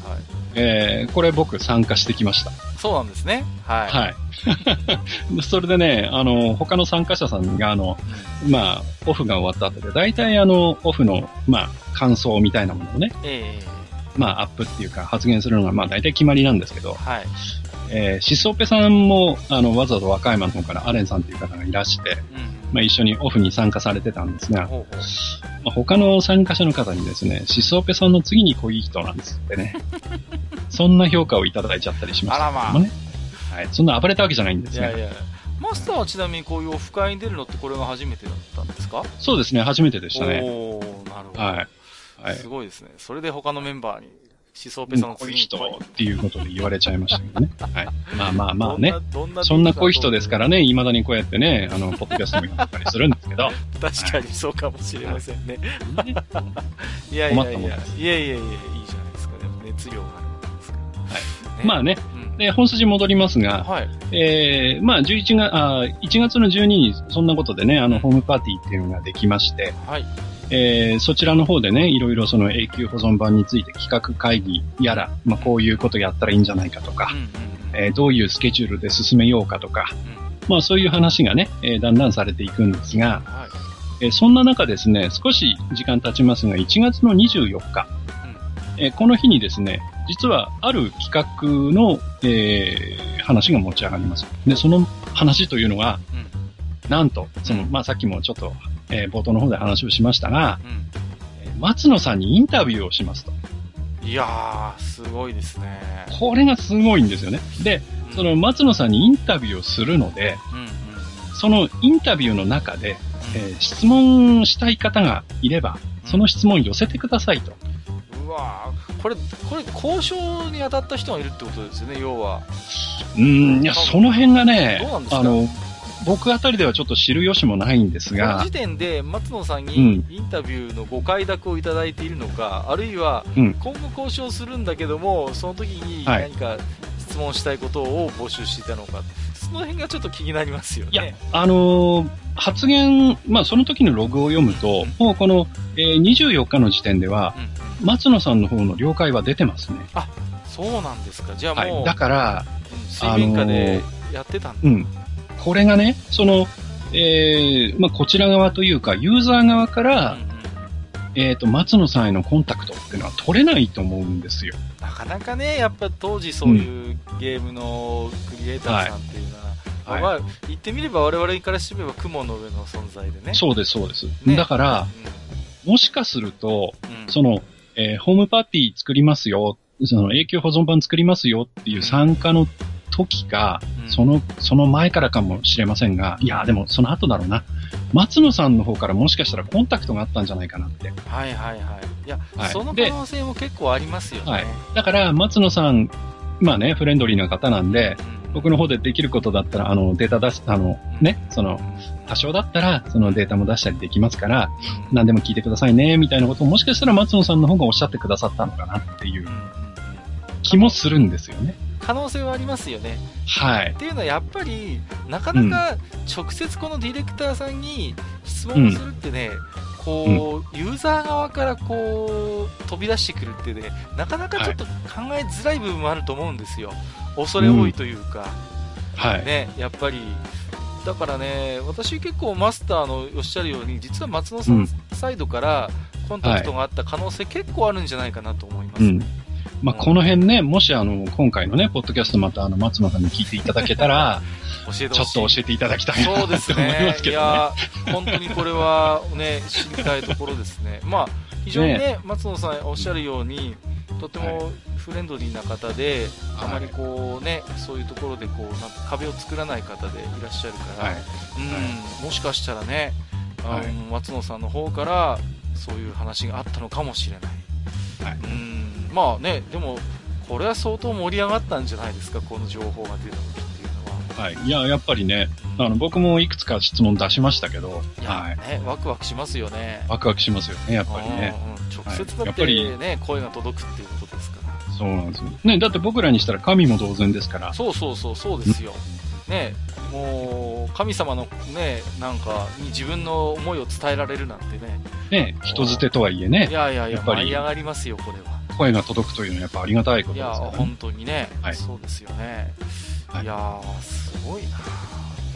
えーこれ僕参加してきました。そうなんですね。はい。はい。それでね、あの、他の参加者さんが、あの、まあ、オフが終わった後で、大体あの、オフの、まあ、感想みたいなものをね、ええまあ、アップっていうか発言するのが、まあ、大体決まりなんですけど、はい。えーシソペさんも、あの、わざわざ和歌山の方からアレンさんっていう方がいらして、うん。まあ、一緒にオフに参加されてたんですが、ほうほう。まあ、他の参加者の方にですね、シソペさんの次に濃い人なんですってね。そんな評価をいただいちゃったりしましたけどもね。はい。そんな暴れたわけじゃないんですが。いやいや。マスターはちなみにこういうオフ会に出るのってこれが初めてだったんですか？そうですね、初めてでしたね。おー、なるほど。はい。はい。すごいですね。それで他のメンバーに、シソーペさんの濃い次に人っていうことで言われちゃいましたけどね。はい。まあまあまあね。そんな濃い人ですからね、未だにこうやってね、あの、ポッドキャストもやったりするんですけど。確かにそうかもしれませんね。ねいやい困ったもんやいや、いやいやいや、いいじゃないですか。でも熱量があるものですから。はい。まあね、うん。で、本筋戻りますが、はい。えー、まあ11月、あー1月の12日、そんなことでね、あの、ホームパーティーっていうのができまして、はい。えー、そちらの方でね、いろいろその永久保存版について企画会議やら、まあこういうことやったらいいんじゃないかとかうん、うんうん。えーどういうスケジュールで進めようかとか、まあそういう話がね、えーだんだんされていくんですが、はい。えーそんな中ですね、少し時間経ちますが、1月の24日、えーこの日にですね、実はある企画の、えー話が持ち上がります。で、その話というのが、うん。なんと、その、まあさっきもちょっと、えー冒頭の方で話をしましたが、うえー松野さんにインタビューをしますと。ん。いやー、すごいですね。これがすごいんですよね。で、うんその、松野さんにインタビューをするので、うんうんうん。そのインタビューの中で、えー質問したい方がいれば、その質問を寄せてくださいと。うわーこれ、これ、交渉に当たった人がいるってことですよね、要は。うーん、いや、その辺がねあの、僕あたりではちょっと知る由もないんですがこの時、点で松野さんにうんインタビューのご快諾をいただいているのか、あるいはうん今後交渉するんだけども、その時にはい何か質問したいことを募集していたのか、その辺がちょっと気になりますよいやね。、あのー発言、まあ、その時のログを読むと、もうこの、えー24日の時点では、うん松野さんの方の了解は出てますね。そうなんですか。じゃあもう、はい。だから、うん水面下でやってたんだ。うん。これがね、その、えーまあ、こちら側というか、ユーザー側から、うんうんえっ、と、松野さんへのコンタクトっていうのは取れないと思うんですよ。なかなかね、やっぱ当時そういうゲームのクリエイターさんっていうのは、はいまあ、言ってみれば我々からしてみれば雲の上の存在でね。そうです、そうです。ねだから、もしかすると、うん。うんその、えーホームパーティー作りますよ、その永久保存版作りますよっていう参加の時か、うんその、その前からかもしれませんが、いや、でもその後だろうな。松野さんの方からもしかしたらコンタクトがあったんじゃないかなって。はいはいはい。いや、はいその可能性も結構ありますよね。はいだから、松野さん、まあね、フレンドリーな方なんで、うん僕の方でできることだったら、あの、データ出す、あの、ね、その、多少だったら、そのデータも出したりできますから、何でも聞いてくださいね、みたいなことをもしかしたら松野さんの方がおっしゃってくださったのかなっていう気もするんですよね。可能性はありますよね。はい。っていうのはやっぱり、なかなか直接このディレクターさんに質問をするってね、こう、ユーザー側からこう、飛び出してくるってね、なかなかちょっと考えづらい部分もあると思うんですよ。恐れ多いというか。はい。ね、やっぱり、だからね、私結構マスターのおっしゃるように、実は松野さんサイドからコンタクトがあった可能性結構あるんじゃないかなと思います。うん。まあ、この辺ね、もしあの、今回のね、ポッドキャストまたあの、松野さんに聞いていただけたら、教えてちょっと教えていただきたいなそうですと思いまねす。けどね。いや、本当にこれはね、知りたいところですね。まあ、非常にね、松野さんおっしゃるように、とてもフレンドリーな方で、あまりこうね、そういうところでこう、なんか壁を作らない方でいらっしゃるから、はい。うん、もしかしたらね、はい松野さんの方からそういう話があったのかもしれない。はいうん、まあね、でも、これは相当盛り上がったんじゃないですか、この情報が出た時っていうのは。はい。いや、やっぱりね、うんあの、僕もいくつか質問出しましたけど、はい。ね、ワクワクしますよね。ワクワクしますよね、やっぱりね。うんうん直接だっはいやっぱりてね、声が届くっていうことですから。そうなんですよ。ね、だって僕らにしたら神も同然ですから。そうそうそう、そうですよ。ね、もう、神様のね、なんか、に自分の思いを伝えられるなんてね。ね、人づてとはいえねい、やいやいや、舞い上がりますよ、これは。声が届くというのはやっぱありがたいこといや、ですからね。本当にね、はいそうですよね。はいいやー、すごいな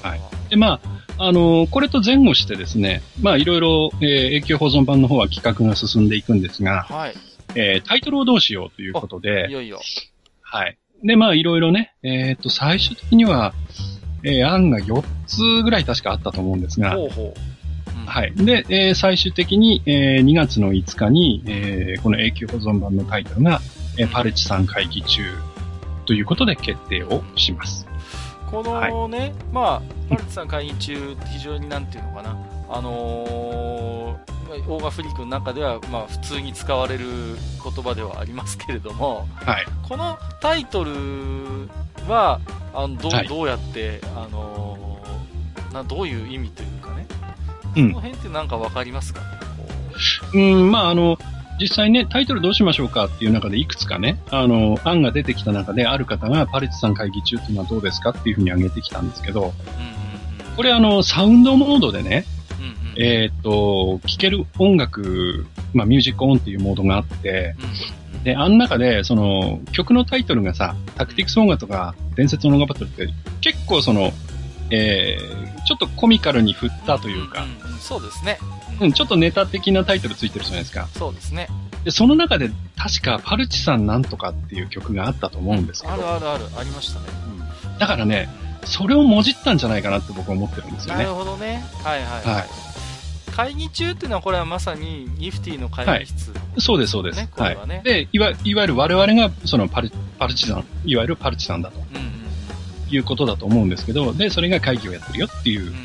はで、まあ、あのこれと前後してですね、まあ、いろいろ、えー永久保存版の方は企画が進んでいくんですが、はい。えータイトルをどうしようということいで、よいよ。はい。で、まあ、いろいろね、えっ、と、最終的には、えー案が4つぐらい確かあったと思うんですが、ほうほう。うんはい。で、えー最終的に、えー2月の5日に、えーこの永久保存版のタイトルが、えーパルチさん会議中ということで決定をします。このね、まあ、パルツさん会議中、非常になんていうのかな、あのーまあオーガフリークの中では、まあ、普通に使われる言葉ではありますけれども、はい。このタイトルは、あのどうはいどうやって、あのーな、どういう意味というかね、うん。その辺ってなんかわかりますか、こうん、まあ、あの、実際ね、タイトルどうしましょうかっていう中でいくつかね、あの、案が出てきた中で、ある方がパルチさん会議中っていうのはどうですかっていうふうに挙げてきたんですけど、ううんうんうん。これあの、サウンドモードでね、うんうんえーっと、聴ける音楽、まあ、ミュージックオンっていうモードがあって、うんうんで、あん中で、その、曲のタイトルがさ、タクティクス音楽とか、伝説の音楽バトルって、結構その、えー、ちょっとコミカルに振ったというか、んんうんそうですね。うん、ちょっとネタ的なタイトルついてるじゃないですか。そうですね。で、その中で、確か、パルチさんなんとかっていう曲があったと思うんですけど、あるあるある、ありましたね。だからね、それをもじったんじゃないかなって僕は思ってるんですよねなる。ほどね。はいはいはい。はい会議中っていうのは、これはまさにギフティの会議室。そうです、そうです。ねこはれはねい。で、いわいわゆる我々が、そのパル、パルチさん、いわゆるパルチさんだとうんうんいうことだと思うんですけど、で、それが会議をやってるよっていううんうんうん。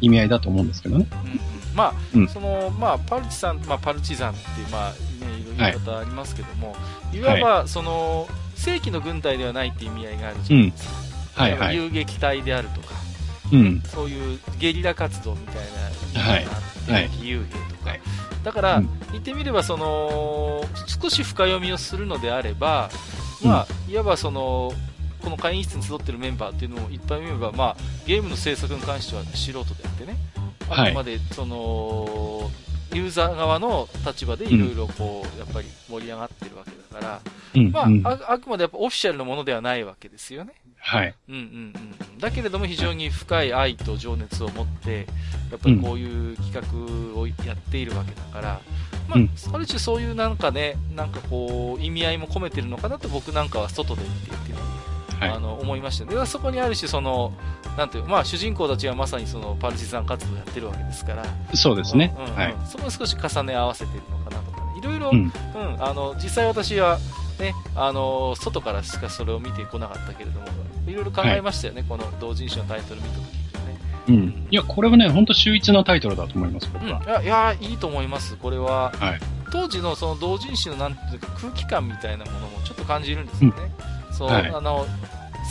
意味合いだと思うんですけどね。うんうん。まあ、うん。その、まあ、パルチさん、まあ、パルチザンっていう、まあ、ね、いろい。ろ言い方ありますけども、い、わば、その、正規の軍隊ではないっていう意味合いがあるじゃないですか。はいはい。遊撃隊であるとか、うん。そういうゲリラ活動みたいな意味があって、はい義勇兵とか。はい。だから、うん。言ってみれば、その、少し深読みをするのであれば、まあ、いわばその、この会議室に集ってるメンバーっていうのをいっぱい見れば、まあ、ゲームの制作に関しては素人であってね、あはいくまで、その、ユーザー側の立場でいろいろこう、やっぱり盛り上がってるわけだから、うん。まあ、うんああくまでやっぱオフィシャルのものではないわけですよね。はい。うんうんうん。だけれども非常に深い愛と情熱を持って、やっぱりこういう企画をやっているわけだから、まうんあ、ある種そういうなんかね、なんかこう、意味合いも込めてるのかなと僕なんかは外で見ていて、はいあの、思いましたね。でそこにある種その、なんていう、まあ主人公たちはまさにそのパルチザン活動をやってるわけですから、そうですね。うんうんうんはい。そこを少し重ね合わせてるのかなとかね。いろいろ、ううんん、あの、実際私は、ね、あの、外からしかそれを見てこなかったけれども、いろいろ考えましたよね、この同人誌のタイトル見たときにね。うん。いや、これはね、本当秀逸なタイトルだと思います、僕うん、いは。や、いや、いいと思います。これは、はい。当時のその同人誌のなんていうか空気感みたいなものもちょっと感じるんですよね。そう、はいあの、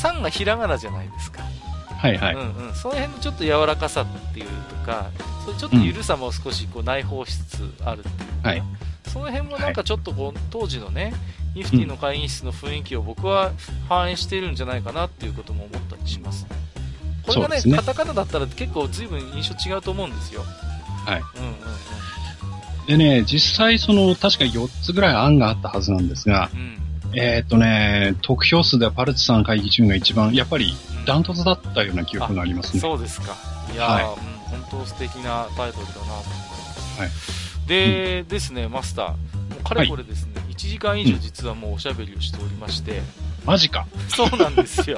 3がひらがなじゃないですか。はいはい。うんうん。その辺のちょっと柔らかさっていうとか、それちょっと緩さも少しこう内包しつつあるっていうか、はいその辺もなんかちょっとこう、当時のね、ニフティの会議室の雰囲気を僕は反映しているんじゃないかなっていうことも思ったりします。これがね、ねカタカナだったら結構随分印象違うと思うんですよ。はい。うんうんでね、実際その、確か4つぐらい案があったはずなんですが、うん。うん。えーっとね、得票数ではパルチさん会議中が一番、やっぱりダントツだったような記憶がありますね。そうですか。いやー、はいうん、本当素敵なタイトルだなと思います。はいで、ですね、マスター。もうかれこれですね、1時間以上実はもうおしゃべりをしておりまして、マジか。そうなんですよ。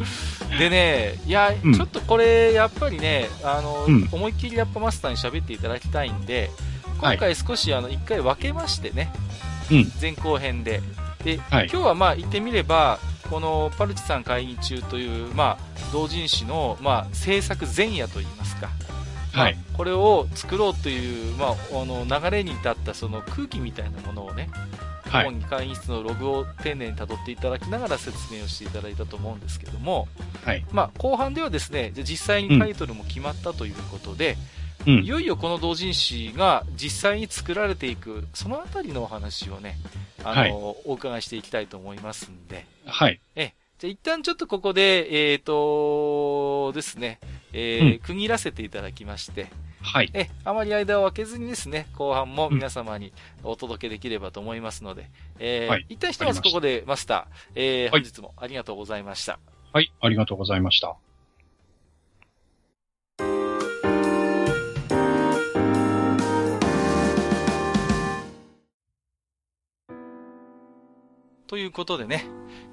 でね、いや、うんちょっとこれ、やっぱりね、あの、うん思いっきりやっぱマスターに喋っていただきたいんで、今回少しあの、一回分けましてね、うん前後編で。で、はい今日はまあ言ってみれば、このパルチさん会議中という、まあ、同人誌の、まあ、制作前夜といいますか、はい。まあこれを作ろうという、まあ、あの流れに至ったその空気みたいなものをね、はい。主に会議室のログを丁寧に辿っていただきながら説明をしていただいたと思うんですけども、はい。まあ、後半ではですね、実際にタイトルも決まったということで、うん。い。よいよこの同人誌が実際に作られていく、そのあたりのお話をね、あの、はい。お伺いしていきたいと思いますんで、はい。え、じゃあ一旦ちょっとここで、えっ、とですね、えーうん。区切らせていただきまして、はい。え、あまり間を空けずにですね、後半も皆様にお届けできればと思いますので、えーはい。一旦ひとまずここでマスター、えーはい。本日もありがとうございました。はい。ありがとうございました。ということでね、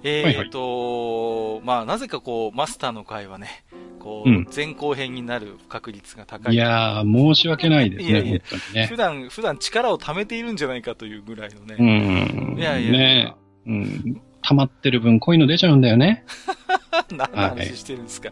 えはいはいーと、まあ、なぜかこう、マスターの会はね、こう、うん前後編になる確率が高い。いやー、申し訳ないですね、いやいやね。普段、普段力を貯めているんじゃないかというぐらいのうね。ん。いやいやねうん。溜まってる分、こういうの出ちゃうんだよね。何の話してるんですか。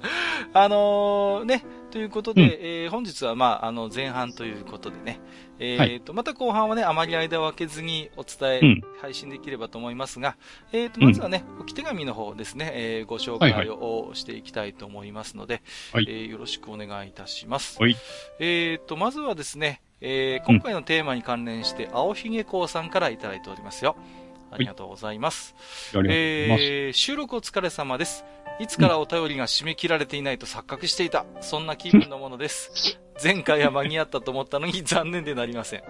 あのーね、ということで、うんえー本日はまあ、あの、前半ということでね、えーはいと、また後半はね、あまり間を空けずにお伝え、うん配信できればと思いますが、えーと、うんまずはね、置き手紙の方ですね、えーご紹介はいをしていきたいと思いますので、はいえーよろしくお願いいたします。はい。えーと、まずはですね、えー今回のテーマに関連して、青ひげこうさんからいただいておりますよ。ありがとうございます。ありがとうござい。えー収録お疲れ様です。いつからお便りが締め切られていないと錯覚していた。そんな気分のものです。前回は間に合ったと思ったのに残念でなりません。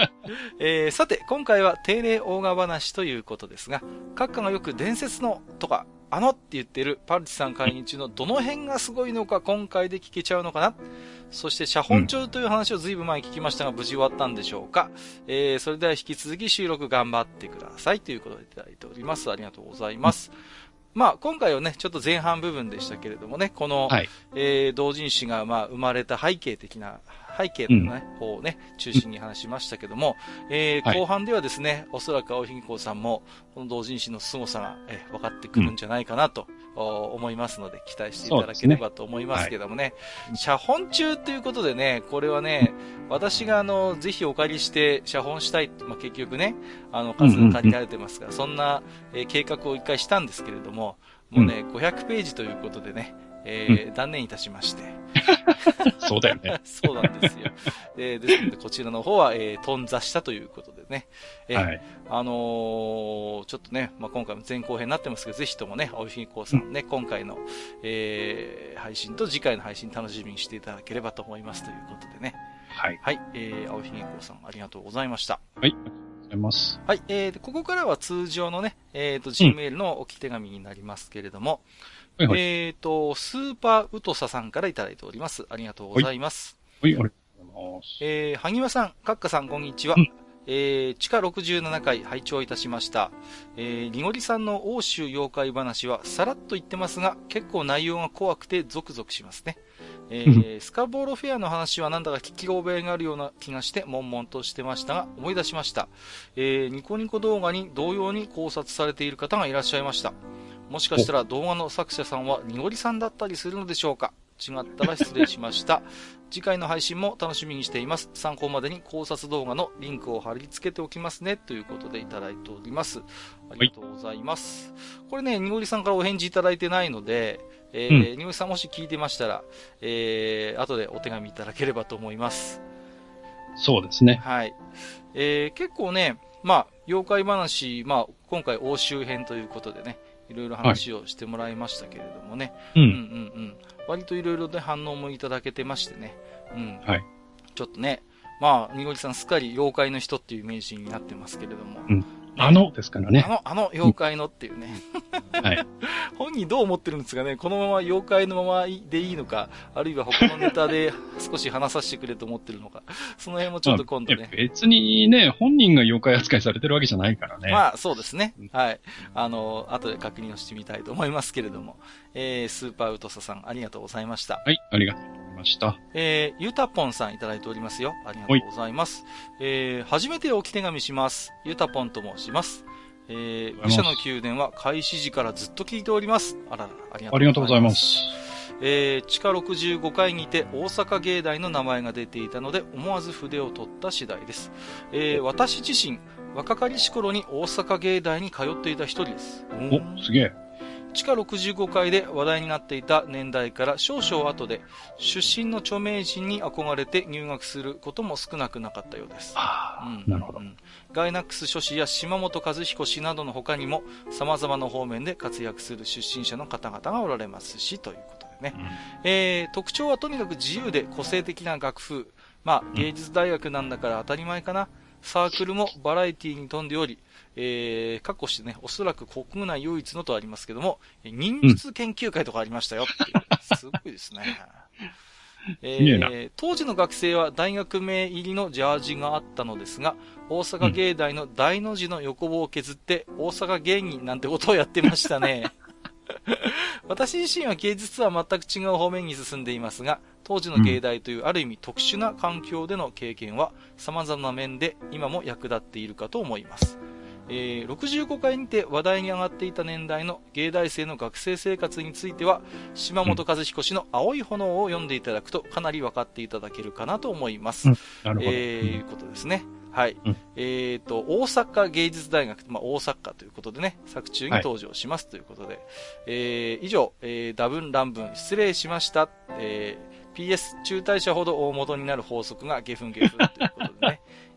えーさて、今回は定例大河話ということですが、閣下がよく伝説のとか、あのって言ってるパルチさん会議中のどの辺がすごいのか今回で聞けちゃうのかなそして、写本帳という話をずいぶん前に聞きましたが、無事終わったんでしょうかえー、それでは引き続き収録頑張ってくださいということでいただいております。ありがとうございます。まあ、今回はね、ちょっと前半部分でしたけれどもね、この、はい。えー同人誌が、まあ、生まれた背景的な、背景のね、方をね、中心に話しましたけども、えーはい。後半ではですね、おそらく青ひげこうさんも、この同人誌の凄さが、えー分かってくるんじゃないかなと、お思いますので、期待していただければと思いますけどもね、写本中っていうことでね、これはね、私があの、ぜひお借りして写本したい、まあ、結局ね、あの、数が限られてますが、そんな、えー計画を一回したんですけれども、もうね、500ページということでね、えー断念いたしまして。そうだよね。そうなんですよ。でですので、こちらの方は、えー、頓挫したということでね。えーはい。あのーちょっとね、まあ、今回も前後編になってますけど、ぜひともね、青ひげこうさんね、今回の、えー配信と次回の配信楽しみにしていただければと思いますということでね。はい。はい、えー、青ひげこうさんありがとうございました。はい。ありがとうございます。はい、えー、でここからは通常のね、えっ、と、Gmail の置き手紙になりますけれども、はいはい。えっ、と、スーパーウトサさんからいただいております。ありがとうございます。はい、ありがとうございます。えー、萩和さん、カッカさん、こんにちは。うんえー、地下67回拝聴いたしました。えー、リゴリさんの欧州妖怪話はさらっと言ってますが、結構内容が怖くてゾクゾクしますね。えー、スカボーロフェアの話はなんだか聞き覚えがあるような気がして悶々としてましたが、思い出しました。えー、ニコニコ動画に同様に考察されている方がいらっしゃいました。もしかしたら動画の作者さんはニゴリさんだったりするのでしょうか？違ったら失礼しました。次回の配信も楽しみにしています。参考までに考察動画のリンクを貼り付けておきますね。ということでいただいております。ありがとうございます。これね、にごりさんからお返事いただいてないので、えーにごりさんもし聞いてましたら、えー、後でお手紙いただければと思います。そうですね。はい。えー、結構ね、まあ、妖怪話、まあ、今回欧州編ということでね、いろいろ話をしてもらいましたけれどもね、う。うんんうんうん。割といろいろで反応もいただけてましてね。うん。はい。ちょっとね、まあ、にごりさんすっかり妖怪の人っていうイメージになってますけれども。うんあのですからね。あの、あの妖怪のっていうね。はい。本人どう思ってるんですかね？このまま妖怪のままでいいのか、あるいは他のネタで少し話させてくれと思ってるのか、その辺もちょっと今度ね。まあ別にね、本人が妖怪扱いされてるわけじゃないからね。まあ、そうですねうん。はい。あの、後で確認をしてみたいと思いますけれども。えー、スーパーウトサさん、ありがとうございました。はい、ありがとうございました。えー、ゆたぽんさんいただいておりますよ。ありがとうございます。えー、初めて置き手紙します。ゆたぽんと申します。えー、ありがとうございます愚者の宮殿は開始時からずっと聞いております。あらら、ありありがとうございま。す。えー、地下65階にて大阪芸大の名前が出ていたので思わず筆を取った次第です。えー、私自身、若かりし頃に大阪芸大に通っていた一人です。お、すげえ。地下65階で話題になっていた年代から少々後で出身の著名人に憧れて入学することも少なくなかったようです。うんなるほどう。んガイナックス諸氏や島本和彦氏などの他にも様々な方面で活躍する出身者の方々がおられますしということでね。えー特徴はとにかく自由で個性的な楽譜。まあ、芸術大学なんだから当たり前かな。サークルもバラエティに富んでおり、えー、かっこしてね、おそらく国内唯一のとありますけども、え忍術研究会とかありましたよっていう。すごいですね。えー、当時の学生は大学名入りのジャージがあったのですが、大阪芸大の大の字の横棒を削って、大阪芸人なんてことをやってましたね。私自身は芸術とは全く違う方面に進んでいますが、当時の芸大というある意味特殊な環境での経験は様々な面で今も役立っているかと思います。えー65回にて話題に上がっていた年代の芸大生の学生生活については、島本和彦氏の青い炎を読んでいただくとかなり分かっていただけるかなと思います。うんなるほど。えーいうことですね。はい。うんえっ、と、大阪芸術大学、まあ、大阪ということでね、作中に登場しますということで、えー以上、えー、多分乱文失礼しました。えー PS 中退者ほど大元になる法則がゲフンゲフンということで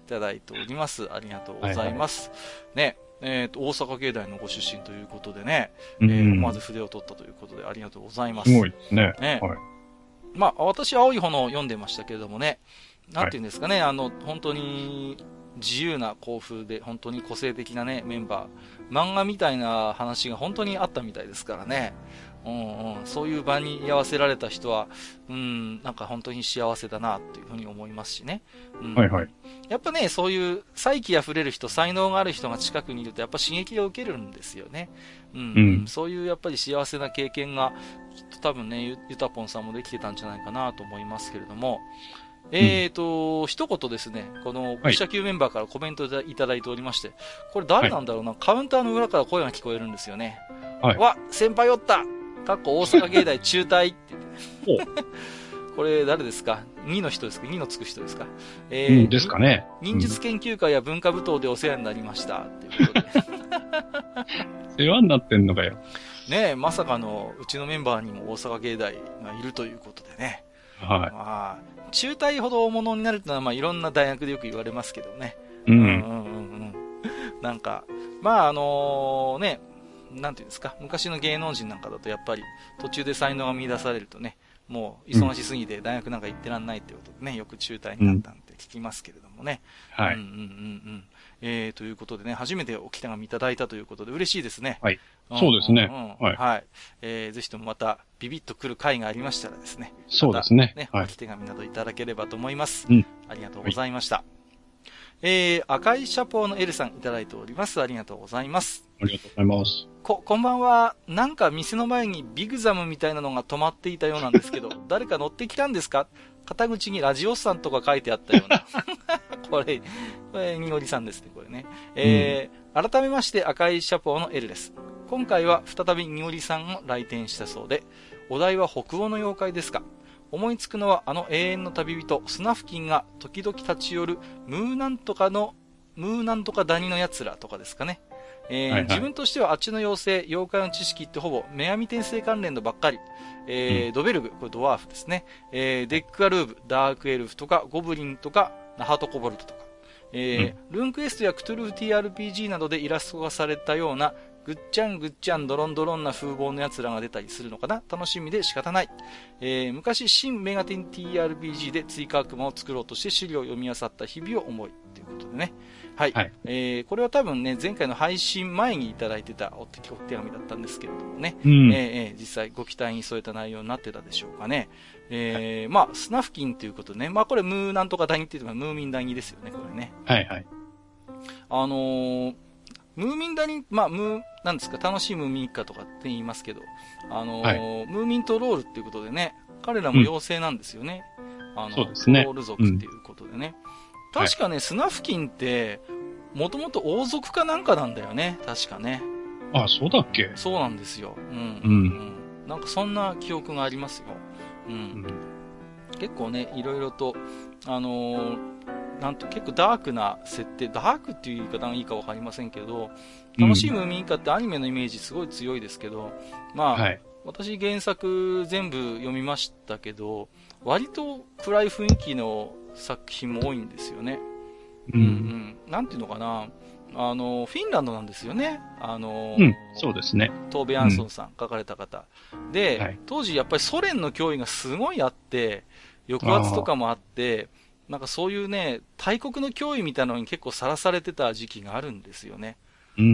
ただいております。ありがとうございます。ね、えっ、と、大阪芸大のご出身ということでね、えーうん思わず筆を取ったということでありがとうございます。すごいですね。ねはい。まあ、私、青い炎を読んでましたけれどもね、なんていうんですかね、あの、本当に自由な校風で、本当に個性的なね、メンバー、漫画みたいな話が本当にあったみたいですからね、うんうん、そういう場に居合わせられた人は、うん、なんか本当に幸せだな、っていうふうに思いますしね。うん、はいはい。やっぱね、そういう才気あふれる人、才能がある人が近くにいると、やっぱ刺激を受けるんですよね。うん、うん。そういうやっぱり幸せな経験が、きっと多分ね、ゆゆたぽんさんもできてたんじゃないかなと思いますけれども、えーと、一言ですね、この、はい。社級メンバーからコメントいただいておりまして、これ誰なんだろうな、カウンターの裏から声が聞こえるんですよね。はい。わ、先輩おったかっこ大阪芸大中退って言って、ね。これ誰ですか ?2 の人ですか ?2 のつく人ですか？えーうんですかね。忍術研究会や文化部等でお世話になりました。っていうことで。世話になってんのかよ。ねえ、まさかの、うちのメンバーにも大阪芸大がいるということでね。はまあ、中退ほど大物になるってのは、まあ、いろんな大学でよく言われますけどね。い。う。うんんうんうんうん。なんか、まああのね、なんていうんですか、昔の芸能人なんかだとやっぱり途中で才能が見出されるとね、もう忙しすぎて大学なんか行ってらんないっていうことでね、よく中退になったんて聞きますけれどもね。はい。うんうんうんうん。えー、ということでね、初めておき手紙いただいたということで嬉しいですね。はいんそうですねんうんはいはい。えー、ぜひともまたビビッと来る回がありましたらですね。そうですねね、はいおき手紙などいただければと思います。うんありがとうございました。えー、赤いシャポーのエルさんいただいております。ありがとうございます。ありがとうございます。こ、こんばんは。なんか店の前にビグザムみたいなのが止まっていたようなんですけど、誰か乗ってきたんですか？肩口にラジオスさんとか書いてあったような。これ、これ、にごりさんですね、これね。えー改めまして赤いシャポーの L です。今回は再びにごりさんを来店したそうで、お題は北欧の妖怪ですか？思いつくのはあの永遠の旅人、スナフキンが時々立ち寄るムーなんとかの、ムーなんとか谷の奴らとかですかね。えーはいはい、自分としてはあっちの妖精、妖怪の知識ってほぼ女神転生関連のばっかり。えー、うん、ドベルグ、これドワーフですね。えー、デックアルーブ、ダークエルフとか、ゴブリンとか、ナハトコボルトとか。えー、うん、ルーンクエストやクトゥルフ TRPG などでイラスト化されたようなぐっちゃんぐっちゃんドロンドロンな風貌の奴らが出たりするのかな？楽しみで仕方ない。えー、昔、新メガテン TRPG で追加悪魔を作ろうとして資料を読み漁った日々を思い。ということでね。はい。はい、えー、これは多分ね、前回の配信前にいただいてたお手紙だったんですけれどもね。うん、えー、実際ご期待に添えた内容になってたでしょうかね。えー、はい、まあ、スナフキンということでね。まあ、これムーなんとか第二って言ってもムーミン第二ですよね、これね。はいはい。あのー、ムーミン谷、まあ、ムー、なんですか、楽しいムーミン一家とかって言いますけど、あのーはい、ムーミントロールっていうことでね、彼らも妖精なんですよね。うん、あの、そうですね。ロール族っていうことでね。うん、確かね、はい、スナフキンって、もともと王族かなんかなんだよね、確かね。あ、そうだっけ？そうなんですよ。うん。うん。なんかそんな記憶がありますよ。うん。うん、結構ね、いろいろと、あのー、なんと結構ダークな設定、ダークっていう言い方がいいかわかりませんけど、楽しいムーミンカってアニメのイメージすごい強いですけど、まあ、はい、私原作全部読みましたけど、割と暗い雰囲気の作品も多いんですよね。うん、うん、なんていうのかな。あの、フィンランドなんですよね。あの、うん、そうですね。トーベ・アンソンさん、書かれた方。で、はい、当時やっぱりソ連の脅威がすごいあって、抑圧とかもあって、なんかそういうね、大国の脅威みたいなのに結構さらされてた時期があるんですよね。うん。う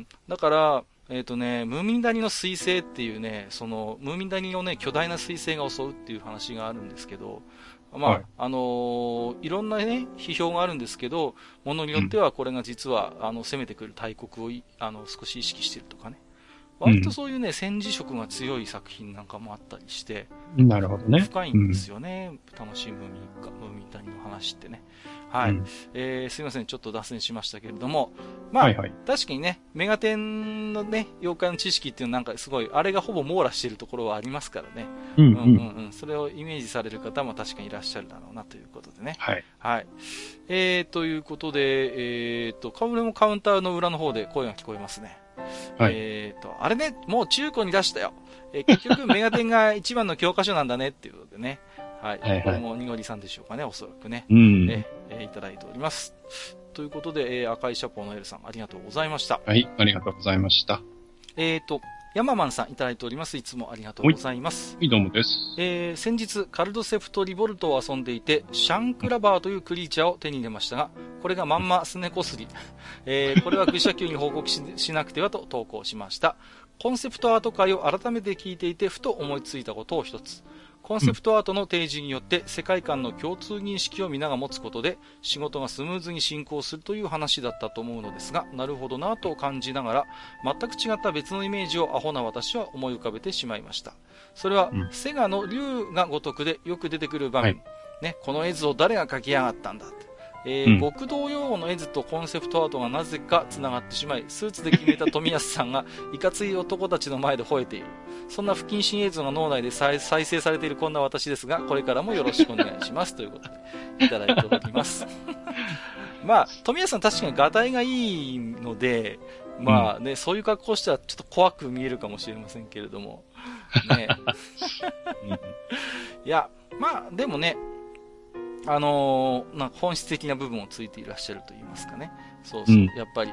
ん、だから、えっ、ー、とね、ムーミン谷の彗星っていうね、その、ムーミン谷をね、巨大な彗星が襲うっていう話があるんですけど、まあ、はい、あのー、いろんなね、批評があるんですけど、ものによってはこれが実は、うん、あの、攻めてくる大国をあの、少し意識してるとかね。割とそういうね、戦時色が強い作品なんかもあったりして、なるほどね。深いんですよね。うん、楽しいムーミンか、ムーミン谷の話ってね。はい。うん、えー、すいません、ちょっと脱線しましたけれども、まあ、はいはい、確かにね、メガテンのね、妖怪の知識っていうのなんかすごい、あれがほぼ網羅しているところはありますからね。うんうん、うんうんうんそれをイメージされる方も確かにいらっしゃるだろうなということでね。はい。はい。えー、ということで、えー、と、カブレもカウンターの裏の方で声が聞こえますね。はい、えっ、ー、と、あれね、もう中古に出したよ。えー、結局メガテンが一番の教科書なんだねっていうことでね。はい。はいはい、これもにごりさんでしょうかね、おそらくね。うん。えー、いただいております。ということで、えー、赤いシャポーのエルさん、ありがとうございました。はい、ありがとうございました。えっ、ー、と、ヤママンさんいただいております。いつもありがとうございます。はい、どうもです。えー、先日、カルドセフトリボルトを遊んでいて、シャンクラバーというクリーチャーを手に入れましたが、これがまんまスネコスリ。えー、これは愚者級に報告ししなくてはと投稿しました。コンセプトアート会を改めて聞いていて、ふと思いついたことを一つ。コンセプトアートの提示によって世界観の共通認識を皆が持つことで仕事がスムーズに進行するという話だったと思うのですが、なるほどなと感じながら、全く違った別のイメージをアホな私は思い浮かべてしまいました。それは、うん、セガの竜が如くでよく出てくる場面、はい、ね、この絵図を誰が描き上がったんだえー、うん、極道用語の絵図とコンセプトアートがなぜか繋がってしまい、スーツで決めた富安さんが、いかつい男たちの前で吠えている。そんな不謹慎映像が脳内で再生されているこんな私ですが、これからもよろしくお願いします。ということで、いただいております。まあ、富安さん確かに画題がいいので、まあね、うん、そういう格好したらちょっと怖く見えるかもしれませんけれども。ね。いや、まあ、でもね、あのー、なんか本質的な部分をついていらっしゃると言いますかね。そうそう。うん、やっぱり、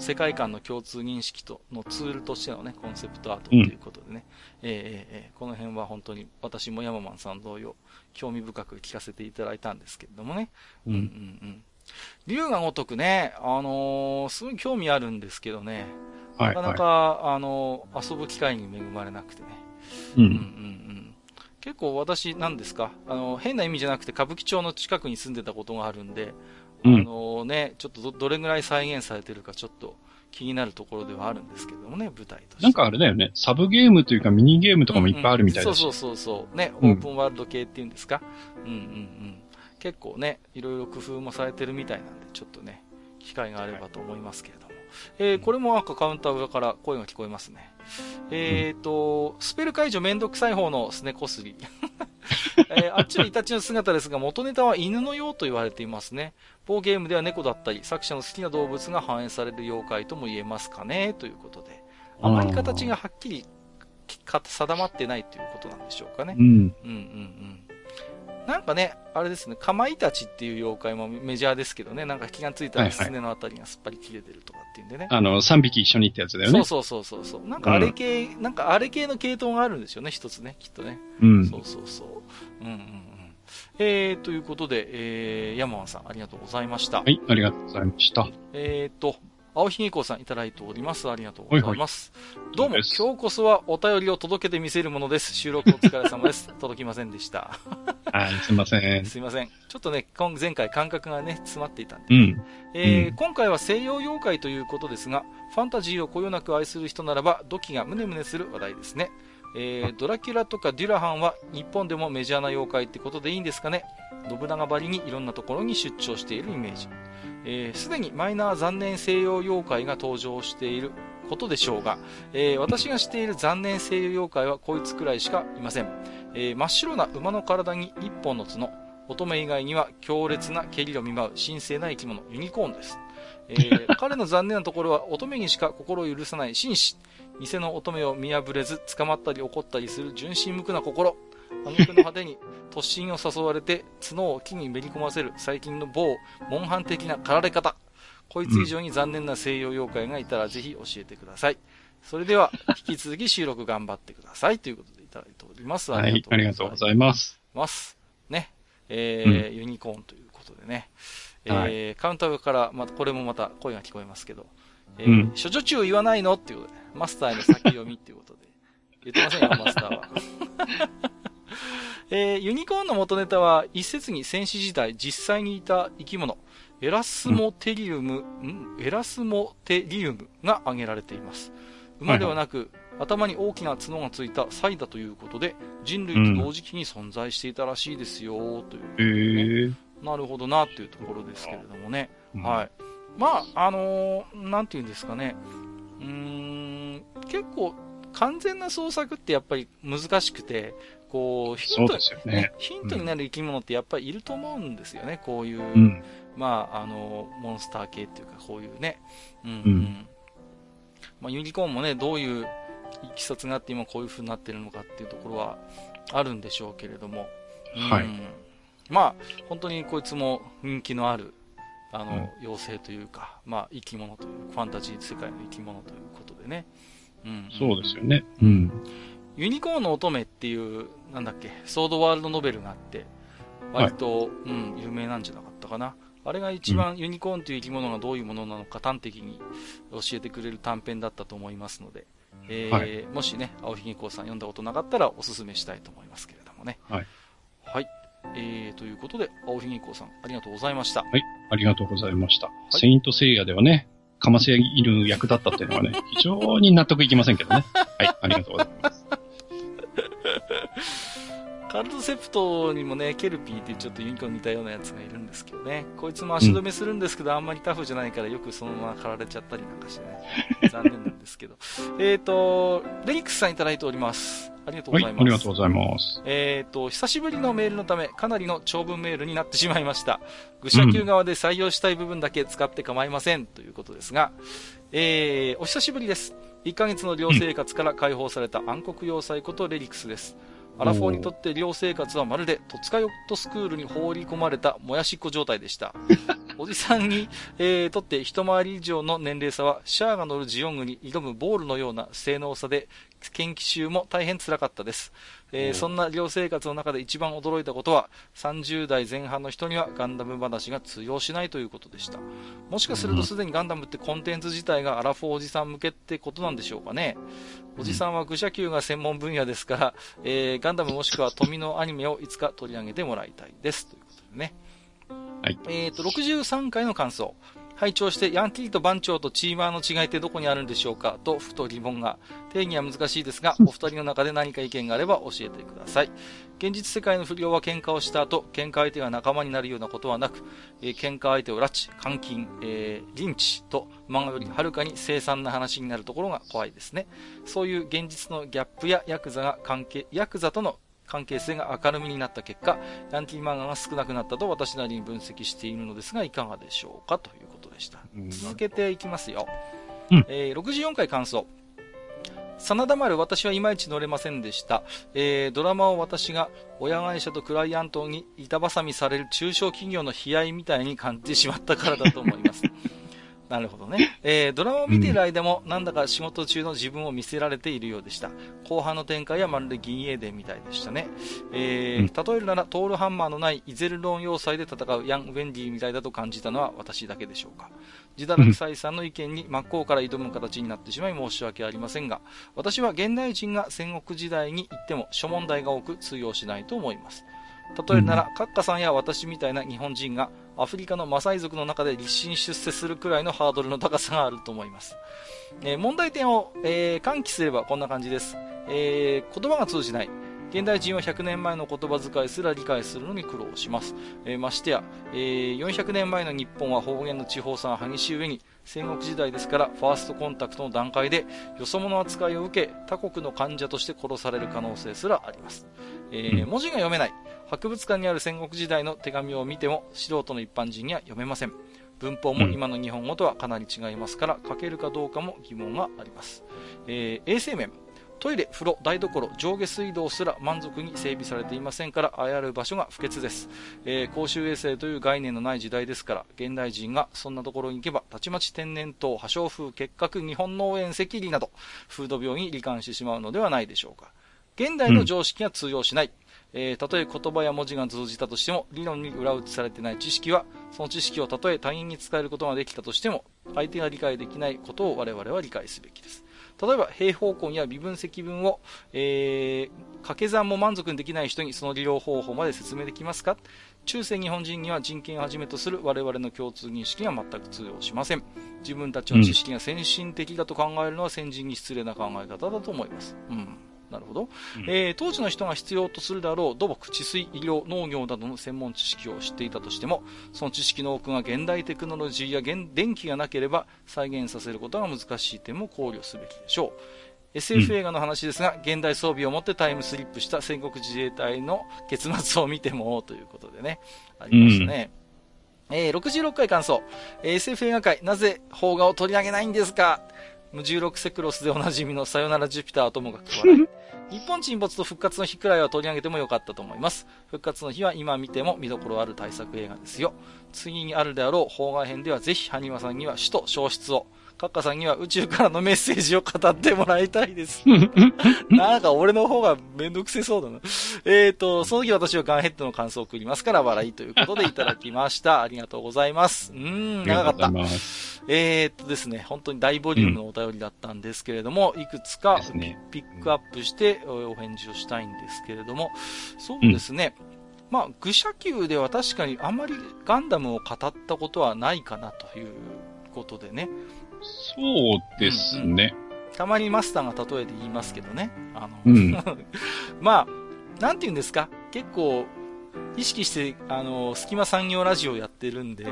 世界観の共通認識と、のツールとしてのね、コンセプトアートということでね。うん、えー、えー、この辺は本当に私もヤママンさん同様、興味深く聞かせていただいたんですけれどもね。うん、うん、うん。竜が如くね、あのー、すごい興味あるんですけどね。なかなか、はいはい、あのー、遊ぶ機会に恵まれなくてね。うん、うん、うん結構私、なんですか、あの、変な意味じゃなくて歌舞伎町の近くに住んでたことがあるんで、うん、あのね、ちょっとどどれぐらい再現されてるかちょっと気になるところではあるんですけどもね、舞台として。なんかあれだよね、サブゲームというかミニゲームとかもいっぱいあるみたいです、うんうん、そうそうそうそう。ね、オープンワールド系っていうんですか？うんうんうん。結構ね、いろいろ工夫もされてるみたいなんで、ちょっとね、機会があればと思いますけれども。えー、これも赤カウンター裏から声が聞こえますね。えっ、と、スペル解除めんどくさい方のスネコスリ。えー、あっちのイタチの姿ですが、元ネタは犬のようと言われていますね。某ゲームでは猫だったり、作者の好きな動物が反映される妖怪とも言えますかね、ということで。あまり形がはっきり定まってないということなんでしょうかね。うん。うんうんうん。なんかね、あれですね、かまいたちっていう妖怪もメジャーですけどね、なんか気がついたらスネのあたりがすっぱり切れてるとかっていうんでね。あの、3匹一緒にってやつだよね。そうそうそうそう。なんかあれ系、うん、なんかあれ系の系統があるんですよね、一つね、きっとね。うん。そうそうそう。うんうんうん。えー、ということで、えー、山ンさんありがとうございました。はい、ありがとうございました。えーと、青ひげこさんいただいております。ありがとうございます。はいはい、どうも、今日こそはお便りを届けてみせるものです。収録お疲れ様です。届きませんでした。はい、すいません。すいません。ちょっとね、前回感覚がね、詰まっていたんで。うん。えー、うん、今回は西洋妖怪ということですが、ファンタジーをこよなく愛する人ならば、土器がムネムネする話題ですね。えー、ドラキュラとかデュラハンは日本でもメジャーな妖怪ってことでいいんですかね信長ばりにいろんなところに出張しているイメージ。す、で、にマイナー残念西洋妖怪が登場していることでしょうが、えー、私が知っている残念西洋妖怪はこいつくらいしかいません。えー、真っ白な馬の体に一本の角、乙女以外には強烈な蹴りを見舞う神聖な生き物、ユニコーンです。えー、彼の残念なところは乙女にしか心を許さない紳士。偽の乙女を見破れず捕まったり怒ったりする純真無垢な心。挙句の果てに突進を誘われて 角を木にめり込ませる最近の某モンハン的な駆られ方。こいつ以上に残念な西洋妖怪がいたらぜひ教えてください。それでは、引き続き収録頑張ってください。ということでいただいております。はい、ありがとうございます。ます。ね。えー、うん、ユニコーンということでね。えー、はい、カウンターから、また、これもまた声が聞こえますけど、えー、うん、処女中言わないの？っていうことで、マスターへの先読みっていうことで、言ってませんよ、マスターは。えー、ユニコーンの元ネタは、一説に戦士時代実際にいた生き物、エラスモテリウム、うん、エラスモテリウムが挙げられています。馬ではなく、はいはい、頭に大きな角がついたサイダということで、人類と同時期に存在していたらしいですよ、という、ね、えー、なるほどな、というところですけれどもね。うん、はい。まあ、あのー、なんていうんですかね。うーん、結構、完全な創作ってやっぱり難しくて、こう、ヒント、ね、ヒントになる生き物ってやっぱりいると思うんですよね、こういう、うん、まあ、あの、モンスター系っていうか、こういうね。うん、うん。まあ、ユニコーンもね、どういういきさつがあって今こういう風になってるのかっていうところはあるんでしょうけれども。はい。まあ、本当にこいつも人気のある、あの、うん、妖精というか、まあ、生き物という、ファンタジー世界の生き物ということでね。うん、そうですよね。うん。ユニコーンの乙女っていう、なんだっけ、ソードワールドノベルがあって、割と、はい、うん、有名なんじゃなかったかな。あれが一番ユニコーンという生き物がどういうものなのか端的に教えてくれる短編だったと思いますので、えー、はい、もしね、青ひげこうさん読んだことなかったらおすすめしたいと思いますけれどもね。はい。はい。えー、ということで、青ひげこうさん、ありがとうございました。はい、ありがとうございました。はい、セイントセイヤではね、かませ犬役だったっていうのはね、非常に納得いきませんけどね。はい、ありがとうございます。カルトセプトにもね、ケルピーってちょっとユニコーン似たようなやつがいるんですけどね。こいつも足止めするんですけど、うん、あんまりタフじゃないからよくそのまま狩られちゃったりなんかしてね。残念なんですけど。えっと、レリックスさんいただいております。ありがとうございます。はい、ありがとうございます。えっと、久しぶりのメールのため、かなりの長文メールになってしまいました。愚者級側で採用したい部分だけ使って構いません、ということですが、えー、お久しぶりです。1ヶ月の寮生活から解放された暗黒要塞ことレリクスです。アラフォーにとって寮生活はまるで戸塚ヨットスクールに放り込まれたもやしっこ状態でした。おじさんに、えー、とって一回り以上の年齢差は、シャアが乗るジオングに挑むボールのような性能差で、研究習も大変辛かったです。えー、そんな寮生活の中で一番驚いたことは、30代前半の人にはガンダム話が通用しないということでした。もしかするとすでにガンダムってコンテンツ自体がアラフォーおじさん向けってことなんでしょうかね。おじさんは愚者級が専門分野ですから、えー、ガンダムもしくは富のアニメをいつか取り上げてもらいたいです。ということでね。はい。えっ、ー、と、63回の感想。拝聴してヤンキーと番長とチーマーの違いってどこにあるんでしょうか？と、ふと疑問が。定義は難しいですが、お二人の中で何か意見があれば教えてください。現実世界の不良は喧嘩をした後、喧嘩相手が仲間になるようなことはなく、えー、喧嘩相手を拉致、監禁、えー、リンチと漫画よりはるかに凄惨な話になるところが怖いですね。そういう現実のギャップやヤクザが関係、ヤクザとの関係性が明るみになった結果、ヤンキー漫画が少なくなったと私なりに分析しているのですが、いかがでしょうかということでした。続けていきますよ。うん、えー、64回感想。真田丸、私はいまいち乗れませんでした。えー、ドラマを私が親会社とクライアントに板挟みされる中小企業の悲哀みたいに感じてしまったからだと思います。なるほどね。えー、ドラマを見ている間も、なんだか仕事中の自分を見せられているようでした。後半の展開はまるで銀英伝みたいでしたね。えー、例えるなら、トールハンマーのないイゼルロン要塞で戦うヤン・ウェンディみたいだと感じたのは私だけでしょうか。自堕落斎さんの意見に真っ向から挑む形になってしまい申し訳ありませんが、私は現代人が戦国時代に行っても諸問題が多く通用しないと思います。例えるなら、カッカさんや私みたいな日本人がアフリカのマサイ族の中で立身出世するくらいのハードルの高さがあると思います。えー、問題点を、えー、喚起すればこんな感じです。えー、言葉が通じない。現代人は100年前の言葉遣いすら理解するのに苦労します。えー、ましてや、えー、400年前の日本は方言の地方差が激しい上に、戦国時代ですから、ファーストコンタクトの段階で、よそ者扱いを受け、他国の患者として殺される可能性すらあります。えー、文字が読めない。博物館にある戦国時代の手紙を見ても素人の一般人には読めません。文法も今の日本語とはかなり違いますから、書けるかどうかも疑問があります。えー、衛生面。トイレ、風呂、台所、上下水道すら満足に整備されていませんから、あやる場所が不潔です。えー、公衆衛生という概念のない時代ですから、現代人がそんなところに行けば、たちまち天然痘、破傷風、結核、日本脳炎、赤痢など、風土病に罹患してしまうのではないでしょうか。現代の常識が通用しない。うんえー、たとえ言葉や文字が通じたとしても、理論に裏打ちされてない知識は、その知識をたとえ他人に使えることができたとしても、相手が理解できないことを我々は理解すべきです。例えば、平方根や微分積分を、えー、掛け算も満足にできない人にその利用方法まで説明できますか？中世日本人には人権をはじめとする我々の共通認識が全く通用しません。自分たちの知識が先進的だと考えるのは先人に失礼な考え方だと思います。うんなるほど、うん、えー、当時の人が必要とするであろう土木、治水、医療、農業などの専門知識を知っていたとしても、その知識の多くが現代テクノロジーや電気がなければ再現させることが難しい点も考慮すべきでしょう。SF 映画の話ですが、うん、現代装備を持ってタイムスリップした戦国自衛隊の結末を見てもということでね、ありましたね。うん、えー、66回感想。SF 映画界、なぜ邦画を取り上げないんですか？無重力セクロスでおなじみのさよならジュピターともかく笑い。日本沈没と復活の日くらいは取り上げてもよかったと思います。復活の日は今見ても見どころある大作映画ですよ。次にあるであろう邦画編ではぜひ、ハニワさんには首都消失を、カッカさんには宇宙からのメッセージを語ってもらいたいです。なんか俺の方がめんどくせそうだな。えっ、ー、と、その時私はガンヘッドの感想を送りますから笑いということでいただきました。ありがとうございます。うん、長かった。えー、っとですね、本当に大ボリュームのお便りだったんですけれども、うん、いくつかピックアップしてお返事をしたいんですけれども、そうですね、うんまあ、愚者級では確かにあまりガンダムを語ったことはないかなということでね。そうですね。うんうん、たまにマスターが例えて言いますけどね。あの、うん、まあ、なんて言うんですか？結構、意識して、あの、隙間産業ラジオやってるんで、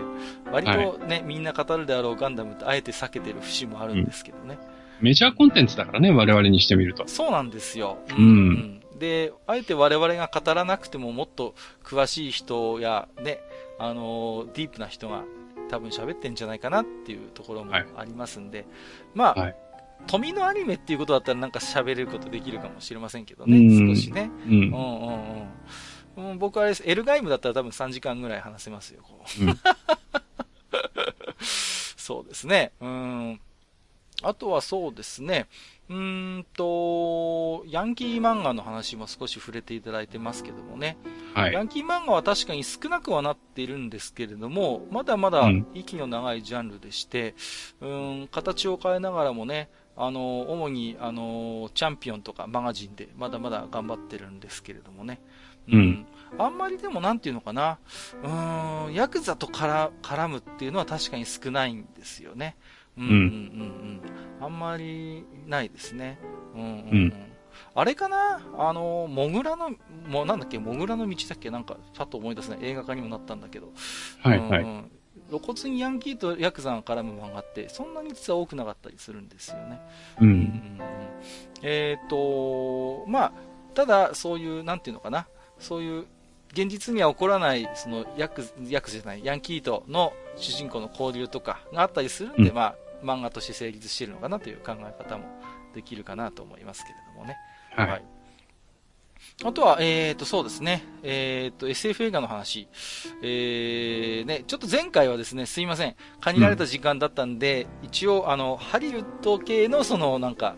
割とね、はい、みんな語るであろうガンダムってあえて避けてる節もあるんですけどね。うん、メジャーコンテンツだからね、我々にしてみると。そうなんですよ。うん。うん、で、あえて我々が語らなくてももっと詳しい人やね、あの、ディープな人が多分喋ってんじゃないかなっていうところもありますんで、はい、まあ、はい富のアニメっていうことだったらなんか喋れることできるかもしれませんけどね、少しね。うん、うん、うんうんうん。僕はあれです、エルガイムだったら多分3時間ぐらい話せますよ、こう。うん、そうですね。うん。あとはそうですね。うんと、ヤンキー漫画の話も少し触れていただいてますけどもね。はい。ヤンキー漫画は確かに少なくはなっているんですけれども、まだまだ息の長いジャンルでして、うん、ん形を変えながらもね、あの、主に、あの、チャンピオンとかマガジンでまだまだ頑張ってるんですけれどもね。うん。うん、あんまりでもなんていうのかな、うーん、ヤクザと絡絡むっていうのは確かに少ないんですよね。うんうんうんうん。あんまりないですね。うんうん、うんうんあれかな？あの、モグラの、もうなんだっけ、モグラの道だっけ？なんか、パッと思い出せない。映画化にもなったんだけど。はいはい。うんうん露骨にヤンキーとヤクザが絡む漫画って、そんなに実は多くなかったりするんですよね。う。うんんうんうんえっ、と、まあ、ただ、そういう、なんていうのかな、そういう、現実には起こらない、その、ヤク、ヤクザじゃない、ヤンキーとの主人公の交流とかがあったりするんで、うんまあ、漫画として成立しているのかなという考え方もできるかなと思いますけれどもね。はい。あとは、えーと、そうですね。えーと、SF 映画の話。えー、ね、ちょっと前回はですね、すいません。限られた時間だったんで、一応、あの、ハリウッド系の、その、なんか、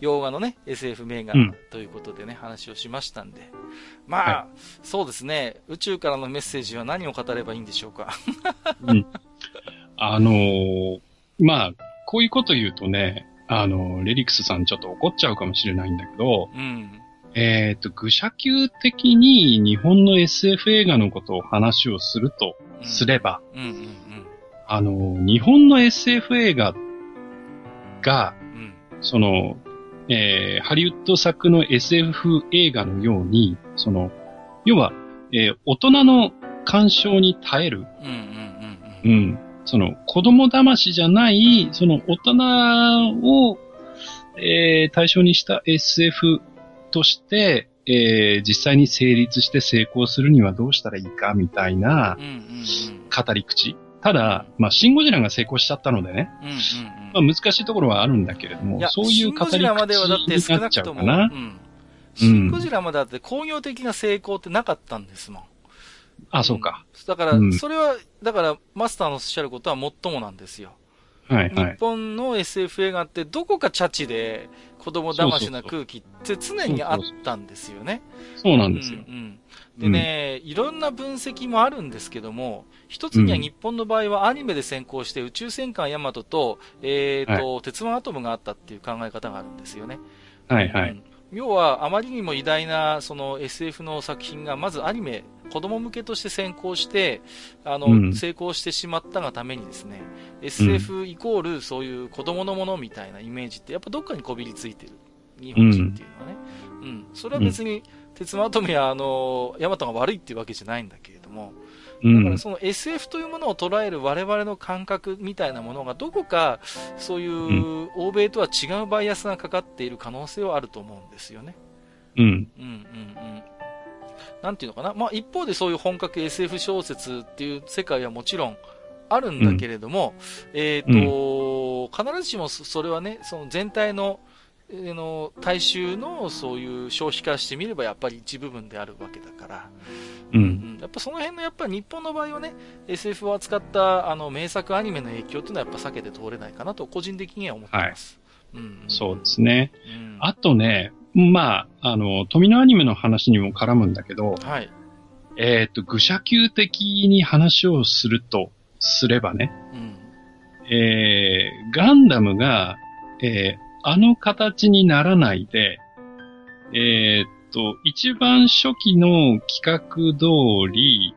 洋画のね、SF 名画うんということでね、話をしましたんで。まあ、はそうですね。宇宙からのメッセージは何を語ればいいんでしょうか。うん。あのーまあ、こういうこと言うとね、あの、レリクスさんちょっと怒っちゃうかもしれないんだけど、うん。えっ、と、愚者級的に日本の SF 映画のことを話をするとすれば、うんうんあの、日本の SF 映画が、うん。うん。その、えーハリウッド作の SF 映画のように、その、要は、えー大人の干渉に耐える、うんうんうんううん。ん、その、子供騙しじゃない、その、大人を、えー対象にした SF として、えー実際に成立して成功するにはどうしたらいいか、みたいな。語り口。ただ、まあ、シンゴジラが成功しちゃったのでね、うんうんうん。まあ、難しいところはあるんだけれどもそういう語り口シンゴジラまではだって少になっちゃうかな。うん。シンゴジラまでだって工業的な成功ってなかったんですもん。あ、そうか。ん。だからう、んそれは、だから、マスターのおっしゃることは最もなんですよ。日はいはい。本の SF 映画ってどこかチャチで子供騙しな空気って常にあったんですよね。そうなんですよ。うんうんでね、いろんな分析もあるんですけども、一つには日本の場合はアニメで先行して宇宙戦艦ヤマトと、えっ、と、鉄腕アトムがあったっていう考え方があるんですよね。はいはい。うん要は、あまりにも偉大な、その SF の作品が、まずアニメ、子供向けとして先行して、あの、うん成功してしまったがためにですね、SF イコールそういう子供のものみたいなイメージって、やっぱどっかにこびりついてる。日本人っていうのはね。うん。それは別に、鉄腕アトムや、あの、ヤマトが悪いっていうわけじゃないんだけれども、うんだから。その SF というものを捉える我々の感覚みたいなものがどこかそういう欧米とは違うバイアスがかかっている可能性はあると思うんですよね。うん。うんうんうん。なんていうのかな。まあ一方でそういう本格 SF 小説っていう世界はもちろんあるんだけれども、えっ、と、必ずしもそそれはね、その全体の、えーの大衆のそういう消費からしてみればやっぱり一部分であるわけだから、う。うん。ん、やっぱその辺のやっぱ日本の場合はね SF を扱ったあの名作アニメの影響っていうのはやっぱ避けて通れないかなと個人的には思ってます、うんそうですね。うん。あとね、まあ、あの、富のアニメの話にも絡むんだけど、はい、えっ、と、愚者級的に話をするとすればね、うん。えー、ガンダムが、えー、あの形にならないで、えーっと、一番初期の企画通り、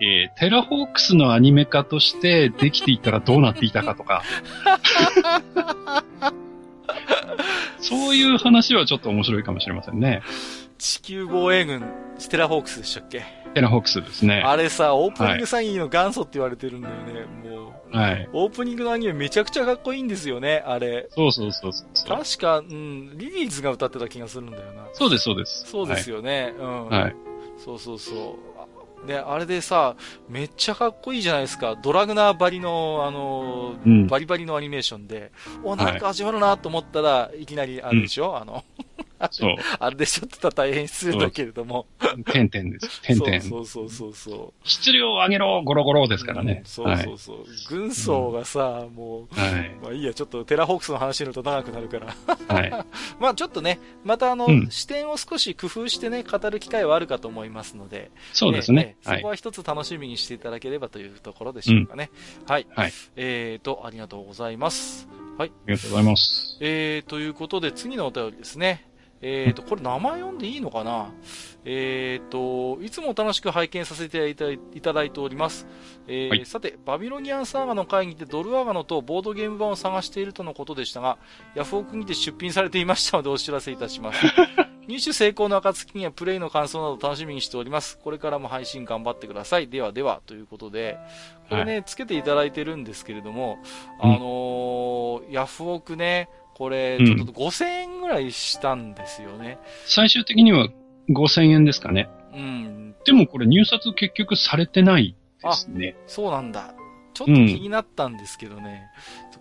えー、テラホークスのアニメ化としてできていたらどうなっていたかとか。そういう話はちょっと面白いかもしれませんね。地球防衛軍ステラホークスでしたっけ？テラホークスですね。あれさオープニング詐欺の元祖って言われてるんだよね、もうはい。オープニングのアニメめちゃくちゃかっこいいんですよねあれそうそうそう。確か、うん、リリーズが歌ってた気がするんだよなそうです、そうです。そうですよね、うん、はい。はい。そうそうそう。ね、あれでさ、めっちゃかっこいいじゃないですか。ドラグナーバリの、あのーうんバリバリのアニメーションで、お、なんか始まるなと思ったら、い、きなりあれでしょ、あの、そう。あれでしょって言ったら大変失礼だけれども。点々です。点々。そうそうそうそう質量を上げろ、ゴロゴロですからねうん。そうそうそう。軍曹がさ、もう、はい。まあいいや、ちょっとテラホークスの話になると長くなるから。はい。まあちょっとね、またあの、うん視点を少し工夫してね、語る機会はあるかと思いますので、そうですね。そこ。は一つ楽しみにしていただければというところでしょうかね。はい。はい。えーと、ありがとうございます。はい。ありがとうございます。えー、ということで次のお便りですね。えっ、と、これ名前読んでいいのかな？えっ、と、いつも楽しく拝見させていただいております。えーはいさて、バビロニアンサーガの会にてドルアガノとボードゲーム版を探しているとのことでしたが、ヤフオクにて出品されていましたのでお知らせいたします。入手成功の暁にはプレイの感想など楽しみにしております。これからも配信頑張ってください。ではでは、ということで、これね、つけていただいてるんですけれども、あうんのーヤフオクね、これ、うんちょっと5000円ぐらいしたんですよね。最終的には5000円ですかね。うん。でもこれ入札結局されてないですね。そうなんだ。ちょっと気になったんですけどね。はい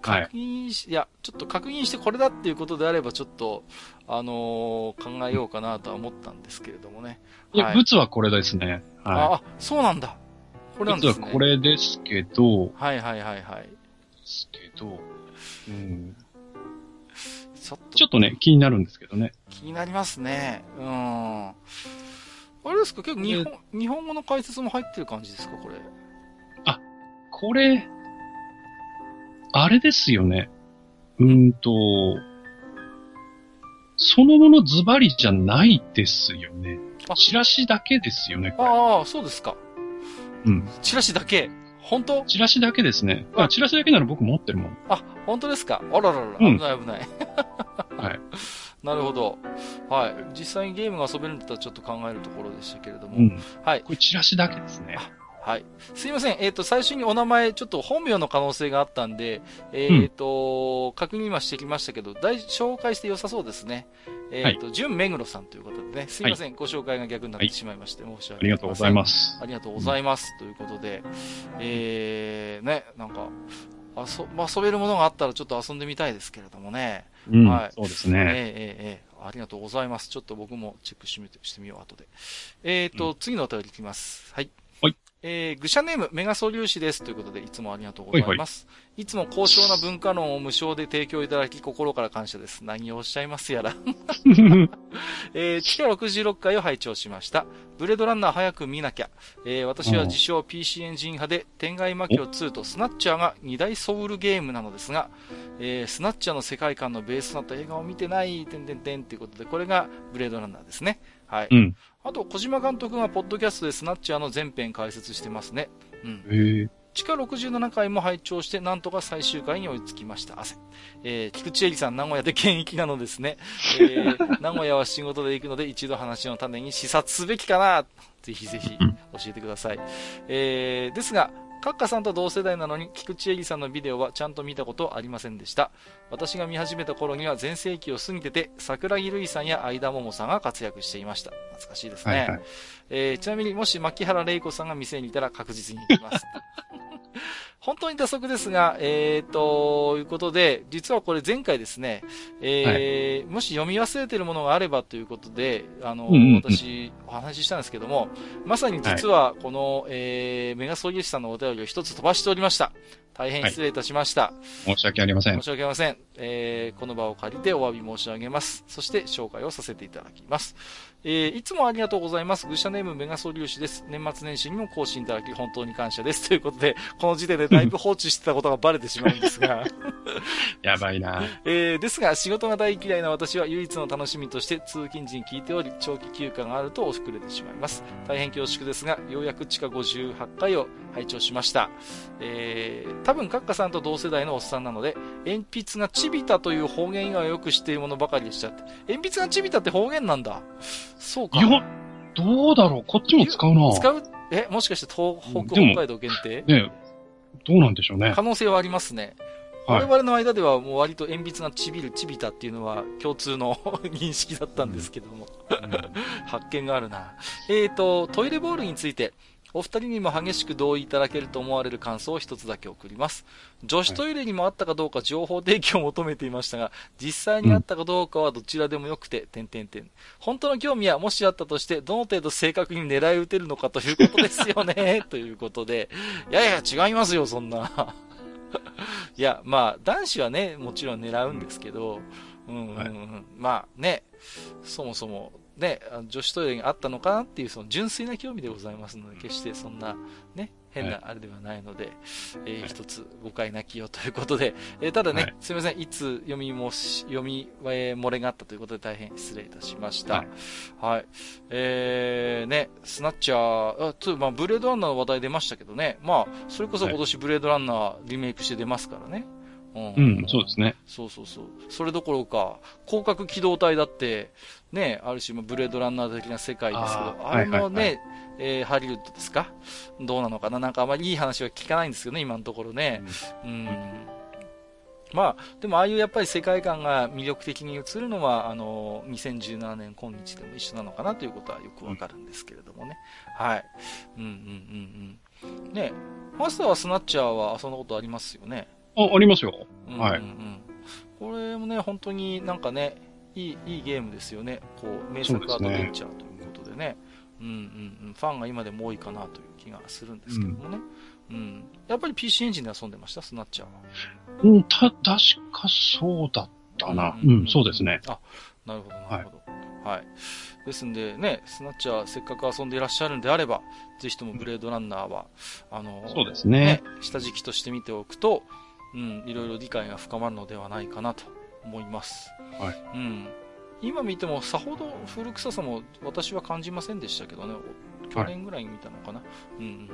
確認し、い、や、ちょっと確認してこれだっていうことであれば、ちょっと、あのー考えようかなとは思ったんですけれどもね。いや、はい物はこれですね。はあ、あ、そうなんだ。こい。れなんですね。物はこれですけど、はいはいはいはい。ですけど、うん、ちょっと、ちょっとね、気になるんですけどね。気になりますね。うん。あれですか？結構日本、日本語の解説も入ってる感じですか？これ。これ、あれですよね。うーんと、そのものズバリじゃないですよねあ。チラシだけですよね、これ。ああ、そうですか。うん。チラシだけ。本当？チラシだけですね。ああ、チラシだけなら僕持ってるもん。あ、本当ですか？あらららら、うん危ない危ない。はい。なるほど。はい。実際にゲームが遊べるんだったらちょっと考えるところでしたけれども。うん。はい。これチラシだけですね。はい。すいません。えっ、と、最初にお名前、ちょっと本名の可能性があったんで、えっ、と、確認今してきましたけど、大紹介して良さそうですね。えっ、と、純目黒さんということでね、すいません。ご紹介が逆になってしまいまして、申し訳ありがとうございます。ありがとうございます。ということで、えー、ね、なんか、遊まあ遊べるものがあったらちょっと遊んでみたいですけれどもね。うん、はいそうですええね。ええええありがとうございます。ちょっと僕もチェックしてみてしてみよう、後で。えっ、と、次のお便りいきます。はい。はい。えー、愚者ネーム、メガソ粒子です。ということで、いつもありがとうございます。いつも高尚な文化論を無償で提供いただき、心から感謝です。何をおっしゃいますやら。えー、地下66回を拝聴しました。ブレードランナー早く見なきゃ。えー、私は自称 PC エンジン派で、天外魔境2とスナッチャーが2大ソウルゲームなのですが、えー、スナッチャーの世界観のベースとなった映画を見てない、てんてんてんっていうことで、これがブレードランナーですね。はい。うん。あと、小島監督がポッドキャストでスナッチャーの全編解説してますね。うん。ええ地下67回も拝聴して、なんとか最終回に追いつきました。汗。えー、菊池絵里さん、名古屋で現役なのですね。えー、名古屋は仕事で行くので、一度話の種に視察すべきかな。ぜひぜひ、教えてください。えー、ですが、カッカさんと同世代なのに、菊池絵里さんのビデオはちゃんと見たことありませんでした。私が見始めた頃には全盛期を過ぎてて、桜木瑠衣さんや相田桃さんが活躍していました。懐かしいですね。はいはい。えーちなみにもし牧原玲子さんが店にいたら確実に行きます。本当に打足ですが、えー、と、いうことで、実はこれ前回ですね、えーもし読み忘れているものがあればということで、あの、うんうんうん私、お話ししたんですけども、まさに実はこの、えーメガソギシさんのお便りを一つ飛ばしておりました。大変失礼いたしました。申し訳ありません申。し訳ありません。えーこの場を借りてお詫び申し上げます。そして紹介をさせていただきます。えーいつもありがとうございます。愚者ネームメガソ粒子です。年末年始にも更新いただき本当に感謝です。ということで、この時点でだいぶ放置してたことがバレてしまうんですが、やばいな。えーですが仕事が大嫌いな私は唯一の楽しみとして通勤時に聞いており、長期休暇があると遅れてしまいます。大変恐縮ですが、ようやく地下58回を拝聴しました。えー多分カッカさんと同世代のおっさんなので、鉛筆がちびたという方言以外はよく知っているものばかりでしたって。鉛筆がちびたって方言なんだ。そうか。いや、どうだろうこっちも使うな。使うえ、もしかして東北、北海道限定？ねどうなんでしょうね。可能性はありますね。はい我々の間ではもう割と鉛筆がちびる、ちびたっていうのは共通の 認識だったんですけども、発見があるな。えーと、トイレボールについて、お二人にも激しく同意いただけると思われる感想を一つだけ送ります。女子トイレにもあったかどうか情報提供を求めていましたが、実際にあったかどうかはどちらでもよくて、点々点。本当の興味はもしあったとして、どの程度正確に狙い撃てるのかということですよね、ということで。いやいや、違いますよ、そんな。いや、まあ、男子はね、もちろん狙うんですけど、うんうんうんはいまあね、そもそも、ね、女子トイレにあったのかなっていう、その純粋な興味でございますので、決してそんな、ね、変なあれではないので、はい、えー、一つ誤解なきよということで、えー、ただね、はい、すみません、いつ読みもし、読み、えー、漏れがあったということで大変失礼いたしました。はい。はい、えー、ね、スナッチャー、あと、まあ、ブレードランナーの話題出ましたけどね、まあ、それこそ今年ブレードランナーリメイクして出ますからね。うん、うん、そうですね。そうそうそう。それどころか、広角機動隊だって、ね、ある種、ブレードランナー的な世界ですけど、あれのね、はいはいはい、えー、ハリウッドですか？どうなのかな？なんかあまりいい話は聞かないんですけどね、今のところね。うん、うんまあ、でもああいうやっぱり世界観が魅力的に映るのは、あの、2017年今日でも一緒なのかなということはよくわかるんですけれどもね。はい。うんうんうんうん。ねマスターはスナッチャーは遊んだことありますよね？あ、ありますよ。はい。これもね、本当になんかね、いい、いいゲームですよね。こう、名作アドベンチャーということでね。うんうんうん。ファンが今でも多いかなという気がするんですけどもね。うん。うん、やっぱり PC エンジンで遊んでました？スナッチャーは。うん、た、確かそうだったな。うん、うん、そうですね。あ、なるほど、なるほど。はい、はいですんでね、スナッチャーせっかく遊んでいらっしゃるんであれば、ぜひともブレードランナーは、あの、そうですね、ね、下敷きとして見ておくと、うん、いろいろ理解が深まるのではないかなと思います。はい。うん。今見てもさほど古臭さも私は感じませんでしたけどね。去年ぐらいに見たのかな。はい、うんうんうん。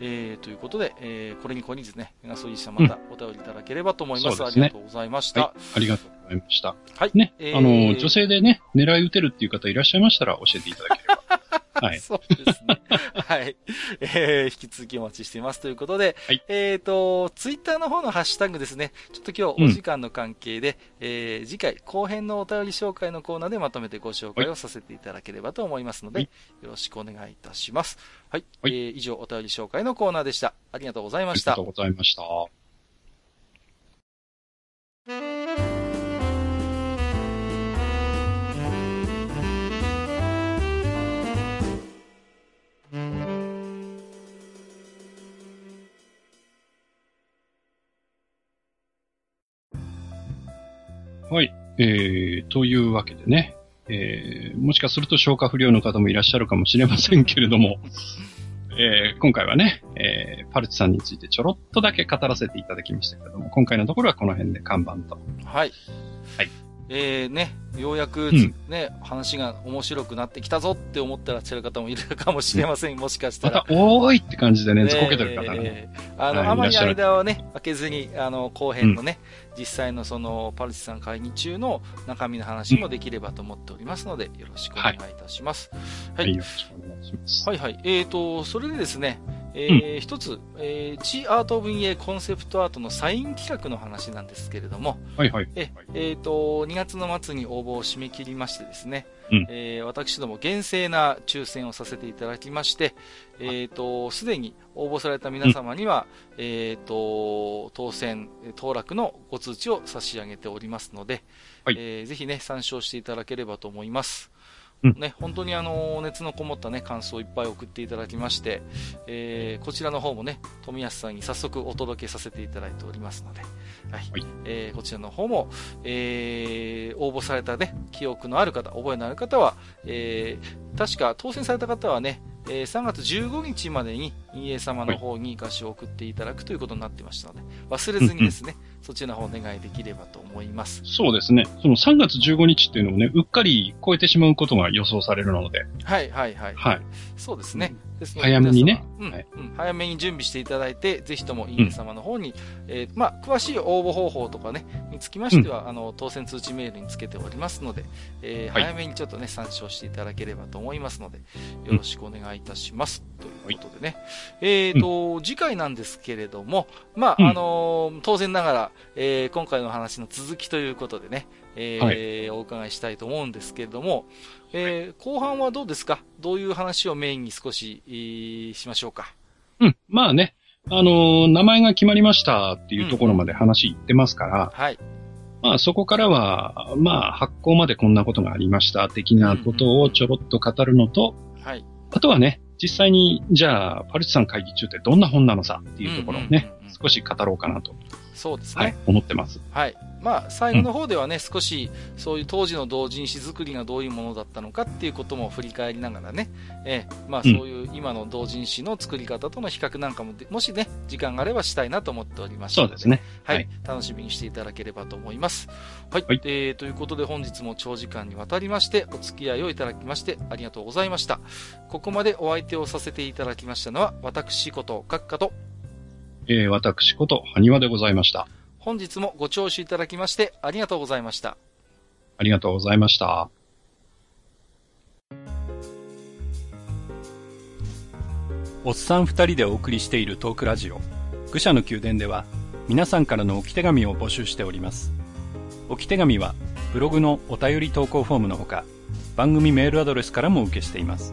えー、ということで、えー、これにこにですね、メガソイさんまたお便りいただければと思います。うん、ありがとうございました、はい、ありがとうございました。はい。ね、えー、あの、女性でね、狙い撃てるっていう方いらっしゃいましたら教えていただければ。はい。そうですね。はい。えー、引き続きお待ちしていますということで、はい、えっ、ー、と、ツイッターの方のハッシュタグですね、ちょっと今日お時間の関係で、うん、えー、次回後編のお便り紹介のコーナーでまとめてご紹介をさせていただければと思いますので、はい、よろしくお願いいたします。はい。はい、えー、以上お便り紹介のコーナーでした。ありがとうございました。ありがとうございました。はい。えー、というわけでね、えー、もしかすると消化不良の方もいらっしゃるかもしれませんけれども、えー、今回はね、えー、パルチさんについてちょろっとだけ語らせていただきましたけれども、今回のところはこの辺で看板と。はい。はい。えー、ね、ようやく、ね、うん、話が面白くなってきたぞって思ってらっしゃる方もいるかもしれません、うん、もしかしたら。また、おーいって感じでね、ずこけてる方が、ね。あの、はい、あまり間をね、開けずに、あの、後編のね、うん、実際のその、パルチさん会議中の中身の話もできればと思っておりますので、よろしくお願いいたします。はい。はい、よろしくお願いします。はいはい。えーと、それでですね、えー、うん、一つ、えー、チアート・オブ・イエコンセプトアートのサイン企画の話なんですけれども、はいはい。え、えー、と、2月の末に応募を締め切りましてですね、うん、えー、私ども厳正な抽選をさせていただきまして、えー、と、すでに応募された皆様には、うん、えー、と、当選、当落のご通知を差し上げておりますので、はい、えー、ぜひね、参照していただければと思います。ね、本当にあの、熱のこもったね、感想をいっぱい送っていただきまして、えー、こちらの方もね、富安さんに早速お届けさせていただいておりますので、はい。はい、えー、こちらの方も、えー、応募されたね、記憶のある方、覚えのある方は、えー、確か当選された方はね、えー、3月15日までに、家様の方に歌詞を送っていただくということになってましたので、忘れずにですね、そちらの方お願いできればと思います。そうですね。その3月15日っていうのもね、うっかり超えてしまうことが予想されるので。はいはいはい。はい。そうですね。です早めにね、うん、はい、うん。早めに準備していただいて、ぜひとも、イン様の方に、うん、えー、まあ、詳しい応募方法とかね、につきましては、うん、あの、当選通知メールにつけておりますので、えー、はい、早めにちょっとね、参照していただければと思いますので、よろしくお願いいたします。ということでね。えっ、ー、と、次回なんですけれども、まあ、あの当然ながら、えー、今回の話の続きということでね、えー、はい、お伺いしたいと思うんですけれども、えー、後半はどうですか？どういう話をメインに少し、えー、しましょうか？うん、まあね、あのー、名前が決まりましたっていうところまで話いってますから、はい。まあそこからは、まあ発行までこんなことがありました的なことをちょろっと語るのと、はい。あとはね、実際に、じゃあ、パルチさん会議中ってどんな本なのさっていうところをね、少し語ろうかなと。そうですね。はい、思ってます。はい。まあ、最後の方ではね、うん、少し、そういう当時の同人誌作りがどういうものだったのかっていうことも振り返りながらね、えー、まあ、そういう今の同人誌の作り方との比較なんかも、もしね、時間があればしたいなと思っておりますそうですね。はい。はい、楽しみにしていただければと思います。はい。はい、えー、ということで本日も長時間にわたりまして、お付き合いをいただきまして、ありがとうございました。ここまでお相手をさせていただきましたのは、私こと、閣下と、えー、私こと、埴輪でございました。本日もご聴取いただきましてありがとうございました。ありがとうございました。おっさん二人でお送りしているトークラジオ、愚者の宮殿では、皆さんからの置き手紙を募集しております。置き手紙は、ブログのお便り投稿フォームのほか、番組メールアドレスからも受けしています。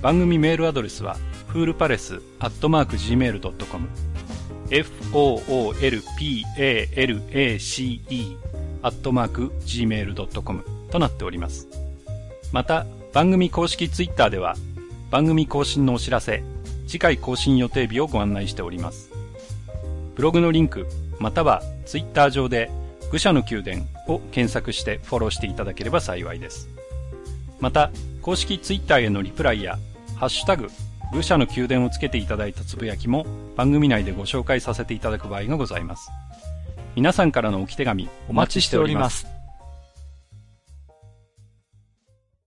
番組メールアドレスは、フールパレスアットマーク Gmail.com foolpalace アットマーク gmail.com となっております。また、番組公式ツイッターでは、番組更新のお知らせ、次回更新予定日をご案内しております。ブログのリンク、またはツイッター上で、愚者の宮殿を検索してフォローしていただければ幸いです。また、公式ツイッターへのリプライや、ハッシュタグ、武者の宮殿をつけていただいたつぶやきも番組内でご紹介させていただく場合がございます。皆さんからの置き手紙お待ちしております。